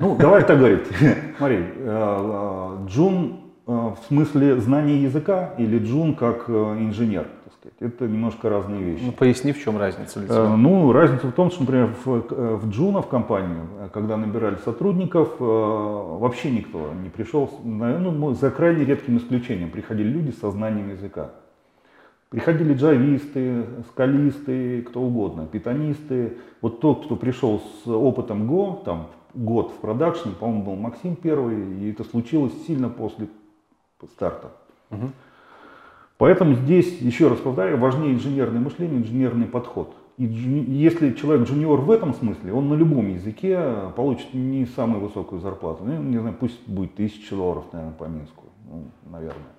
Ну, давай так говорить. [laughs] Смотри, э, э, Джун э, в смысле знания языка или Джун как э, инженер, сказать, это немножко разные вещи. Ну, поясни, в чем разница для Э, тебя. Ну, разница в том, что, например, в, э, в Juno, в компанию, э, когда набирали сотрудников, э, вообще никто не пришел, ну, за крайне редким исключением, приходили люди со знанием языка. Приходили джависты, скалисты, кто угодно, питонисты. Вот тот, кто пришел с опытом Go, там год в продакшене, по-моему, был Максим первый, и это случилось сильно после старта. Мгм. Поэтому здесь, еще раз повторяю, важнее инженерное милление, инженерный подход. И если человек джуниор в этом смысле, он на любом языке получит не самую высокую зарплату. Ну, не знаю, пусть будет тысяча долларов, наверное, по Минску. Ну, наверное.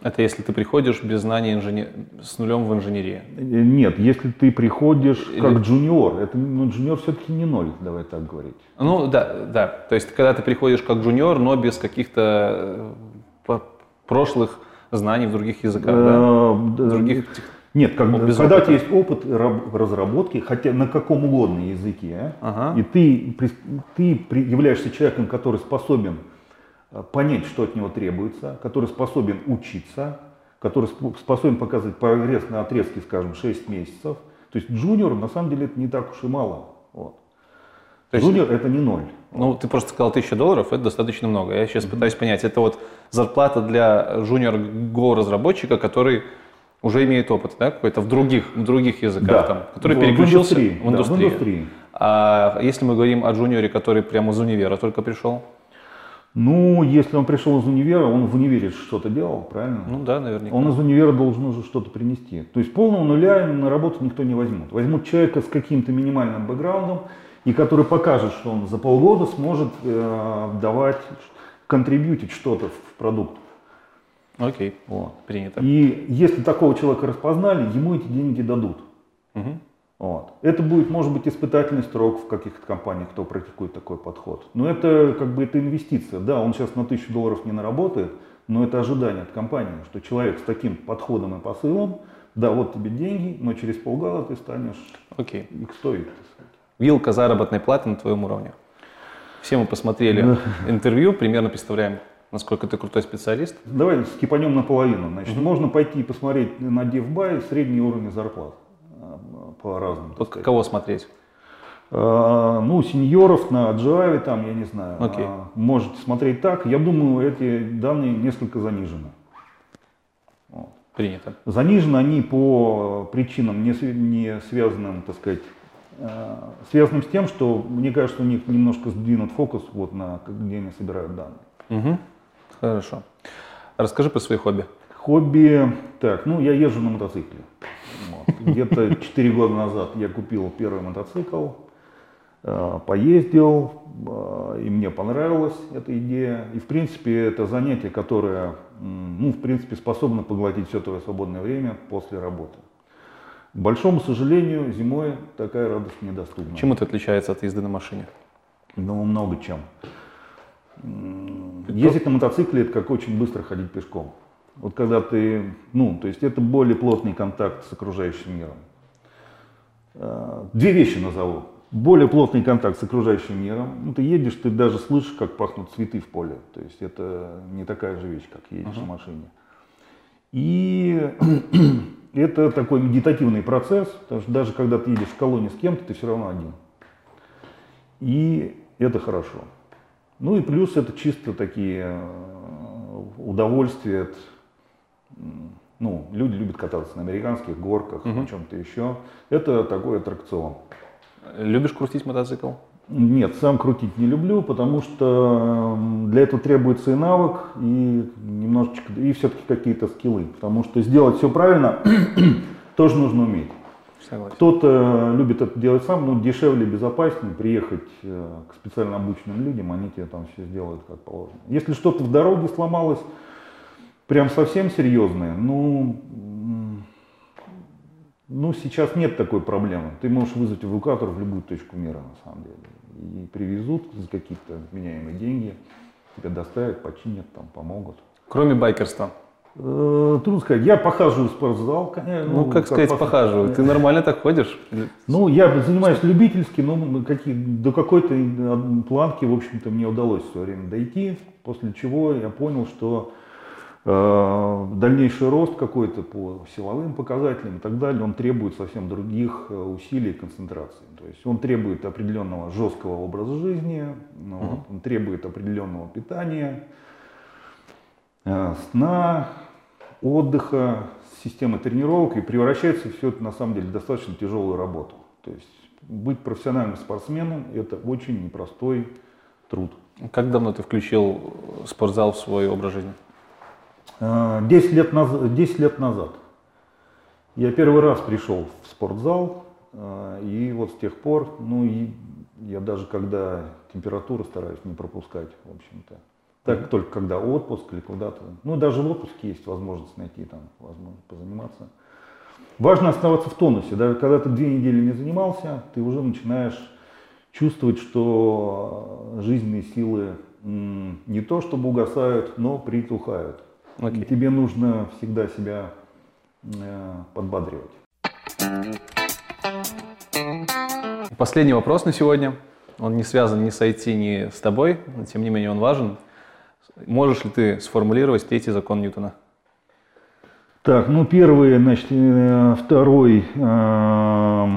Это если ты приходишь без знаний инженер... с нулем в инженерии? Э, Нет, если ты приходишь как джуниор, это ну, джуниор все-таки не ноль, давай так говорить. Ну да, да. То есть когда ты приходишь как джуниор, но без каких-то э, прошлых знаний в других языках, да? Э, других Нет, как- Ну, когда у тебя есть опыт раб- разработки, хотя на каком угодно языке, Ага. и ты, ты являешься человеком, который способен понять, что от него требуется, который способен учиться, который сп- способен показывать прогресс на отрезке, скажем, 6 месяцев. То есть джуниор, на самом деле, это не так уж и мало. Вот. То есть- Джуниор это не ноль. Ну, ты просто сказал тысяча долларов, это достаточно много. Я сейчас пытаюсь понять, это вот зарплата для junior Go разработчика, который уже имеет опыт, да, какой-то в других, в других языках, Да. там, который В- в переключился индустрии, да, в индустрии. А если мы говорим о джуниоре, который прямо из универа только пришел? Ну, если он пришел из универа, он в универе что-то делал, правильно? Ну да, наверняка. Он из универа должен уже что-то принести. То есть полного нуля на работу никто не возьмет. Возьмут человека с каким-то минимальным бэкграундом, и который покажет, что он за полгода сможет э, давать, контрибьютить что-то в продукт. Окей, Вот. принято. И если такого человека распознали, ему эти деньги дадут. Мгм. Вот. Это будет, может быть, испытательный срок в каких-то компаниях, кто практикует такой подход. Но это как бы это инвестиция. Да, он сейчас на тысячу долларов не наработает, но это ожидание от компании, что человек с таким подходом и посылом, да, вот тебе деньги, но через полгода ты станешь так сказать. Вилка заработной платы на твоем уровне. Все мы посмотрели интервью, примерно представляем, насколько ты крутой специалист. Давай скипанем наполовину. Значит, можно пойти и посмотреть на DevBuy средний уровень зарплат по разным. так Вот сказать. кого смотреть? А, Ну, сеньоров на Java, там, я не знаю, Окей. а, можете смотреть так. Я думаю, эти данные несколько занижены. Вот. Принято. Занижены они по причинам, не, св- не связанным, так сказать, э, связанным с тем, что, мне кажется, у них немножко сдвинут фокус вот на где они собирают данные. Мгм. Хорошо. Расскажи про свои хобби. Хобби, так, ну, я езжу на мотоцикле. Где-то 4 года назад я купил первый мотоцикл, э, поездил, э, и мне понравилась эта идея. И, в принципе, это занятие, которое, ну, в принципе, способно поглотить все твое свободное время после работы. К большому сожалению, зимой такая радость недоступна. Чем это отличается от езды на машине? Ну, много чем. Ездить на мотоцикле это как очень быстро ходить пешком. Вот когда ты, ну, то есть это более плотный контакт с окружающим миром. Э, Две вещи назову. Более плотный контакт с окружающим миром. Ну, ты едешь, ты даже слышишь, как пахнут цветы в поле. То есть это не такая же вещь, как едешь на машине. И [clears throat] это такой медитативный процесс, потому что даже когда ты едешь в колонии с кем-то, ты все равно один. И это хорошо. Ну и плюс это чисто такие э, удовольствия от, ну, люди любят кататься на американских горках, на чем-то еще. Это такой аттракцион. Любишь крутить мотоцикл? Нет, сам крутить не люблю, потому что для этого требуется и навык, и немножечко, и все-таки какие-то скиллы. Потому что сделать все правильно [clears throat] тоже нужно уметь. Согласен. Кто-то любит это делать сам, но дешевле, безопаснее приехать э, к специально обученным людям, они тебе там все сделают как положено. Если что-то в дороге сломалось, прям совсем серьезное, ну, ну сейчас нет такой проблемы. Ты можешь вызвать эвакуатор в любую точку мира, на самом деле. И привезут за какие-то вменяемые деньги, тебя доставят, починят, там, помогут. Кроме байкерства. Э, Трудно сказать, я похаживаю в спортзал, конечно. Ну, как сказать, пох- похаживаю. Ты нормально так ходишь? Ну, я занимаюсь любительски, но мы какие, до какой-то э, планки, в общем-то, мне удалось все время дойти, после чего я понял, что э, дальнейший рост какой-то по силовым показателям и так далее, он требует совсем других э, усилий и концентрации. То есть он требует определенного жесткого образа жизни, ну, вот, он требует определенного питания, э, сна, отдыха, системы тренировок и превращается все это на самом деле в достаточно тяжелую работу. То есть быть профессиональным спортсменом это очень непростой труд. Как давно ты включил спортзал в свой образ жизни? Э, 10 лет, наз- 10 лет назад я первый раз пришел в спортзал, э, и вот с тех пор, ну и я даже когда температуру стараюсь не пропускать, в общем-то. Так только когда отпуск или куда-то. Ну, даже в отпуске есть возможность найти там, возможность позаниматься. Важно оставаться в тонусе. Даже когда ты две недели не занимался, ты уже начинаешь чувствовать, что жизненные силы не то чтобы угасают, но притухают. И тебе нужно всегда себя э, подбадривать. Последний вопрос на сегодня. Он не связан ни с IT, ни с тобой, но тем не менее он важен. Можешь ли ты сформулировать третий закон Ньютона? Так, ну первый, значит, э, второй, э,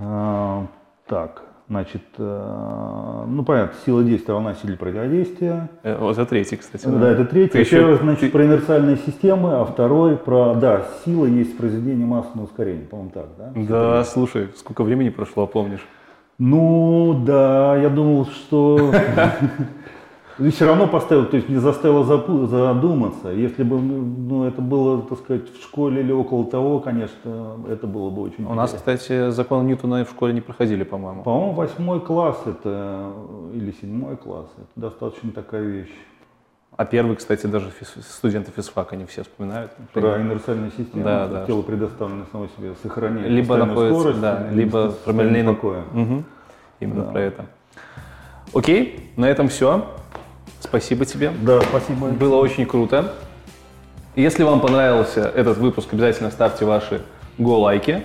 э, так, значит, э, ну понятно, сила действия, волна силы противодействия. Э, вот это третий, кстати. Да, да это третий. Ты Первый, еще... значит, про инерциальные системы, а второй про, да, сила есть произведение массового ускорения, по-моему, так, да? Да, слушай, сколько времени прошло, помнишь? Ну, да, я думал, что... [laughs] И все равно поставил, то есть не заставило задуматься. Если бы ну, это было, так сказать, в школе или около того, конечно, это было бы очень У нас, кстати, закон Ньютона в школе не проходили, по-моему. По-моему, восьмой класс это, или седьмой класс, это достаточно такая вещь. А первый, кстати, даже студенты физфака, они все вспоминают. Про инерциальную систему. Да, да. Тело предоставлено само себе сохраняет либо находится, скорость, да, либо промельный покоя. Угу. Именно да. про это. Окей, на этом все. Спасибо тебе. Да, спасибо. Было очень круто. Если вам понравился этот выпуск, обязательно ставьте ваши го-лайки.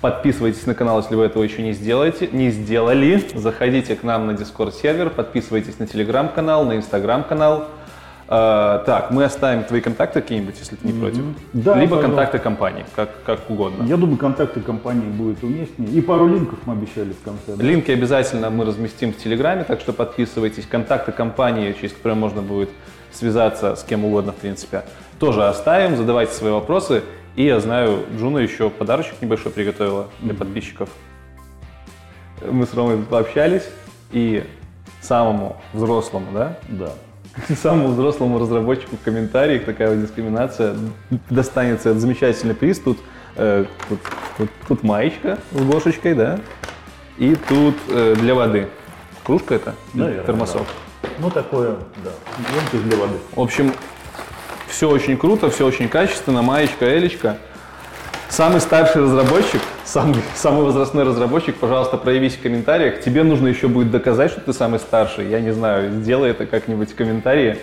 Подписывайтесь на канал, если вы этого еще не сделаете, не сделали. Заходите к нам на Discord сервер, подписывайтесь на телеграм-канал, на инстаграм-канал. Uh, так, мы оставим твои контакты какие-нибудь, если ты не против. Да, Либо пожалуйста. контакты компании, как, как угодно. Я думаю, контакты компании будет уместнее. И пару линков мы обещали в конце. Да? Линки обязательно мы разместим в Телеграме, так что подписывайтесь. Контакты компании, через которые можно будет связаться с кем угодно, в принципе, тоже оставим. Задавайте свои вопросы. И я знаю, Джуна еще подарочек небольшой приготовила для mm-hmm. подписчиков. Мы с Ромой пообщались, и самому взрослому, да? Да [laughs] самому взрослому разработчику в комментариях такая вот дискриминация достанется. Это замечательный приз. Тут, э, тут, тут, тут маечка с гошечкой, да? И тут э, для воды. Кружка это? Наверное, Термосок. Да. Ну, такое, да. Емкость для воды. В общем, все очень круто, все очень качественно. Маечка, элечка. Самый старший разработчик, самый, самый возрастной разработчик, пожалуйста, проявись в комментариях. Тебе нужно еще будет доказать, что ты самый старший. Я не знаю, сделай это как-нибудь в комментарии.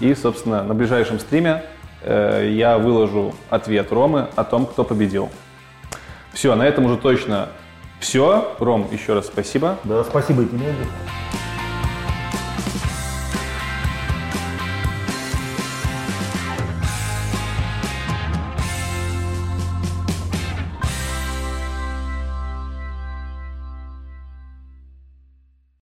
И, собственно, на ближайшем стриме э, я выложу ответ Ромы о том, кто победил. Все, на этом уже точно все. Ром, еще раз спасибо. Да, спасибо и тебе.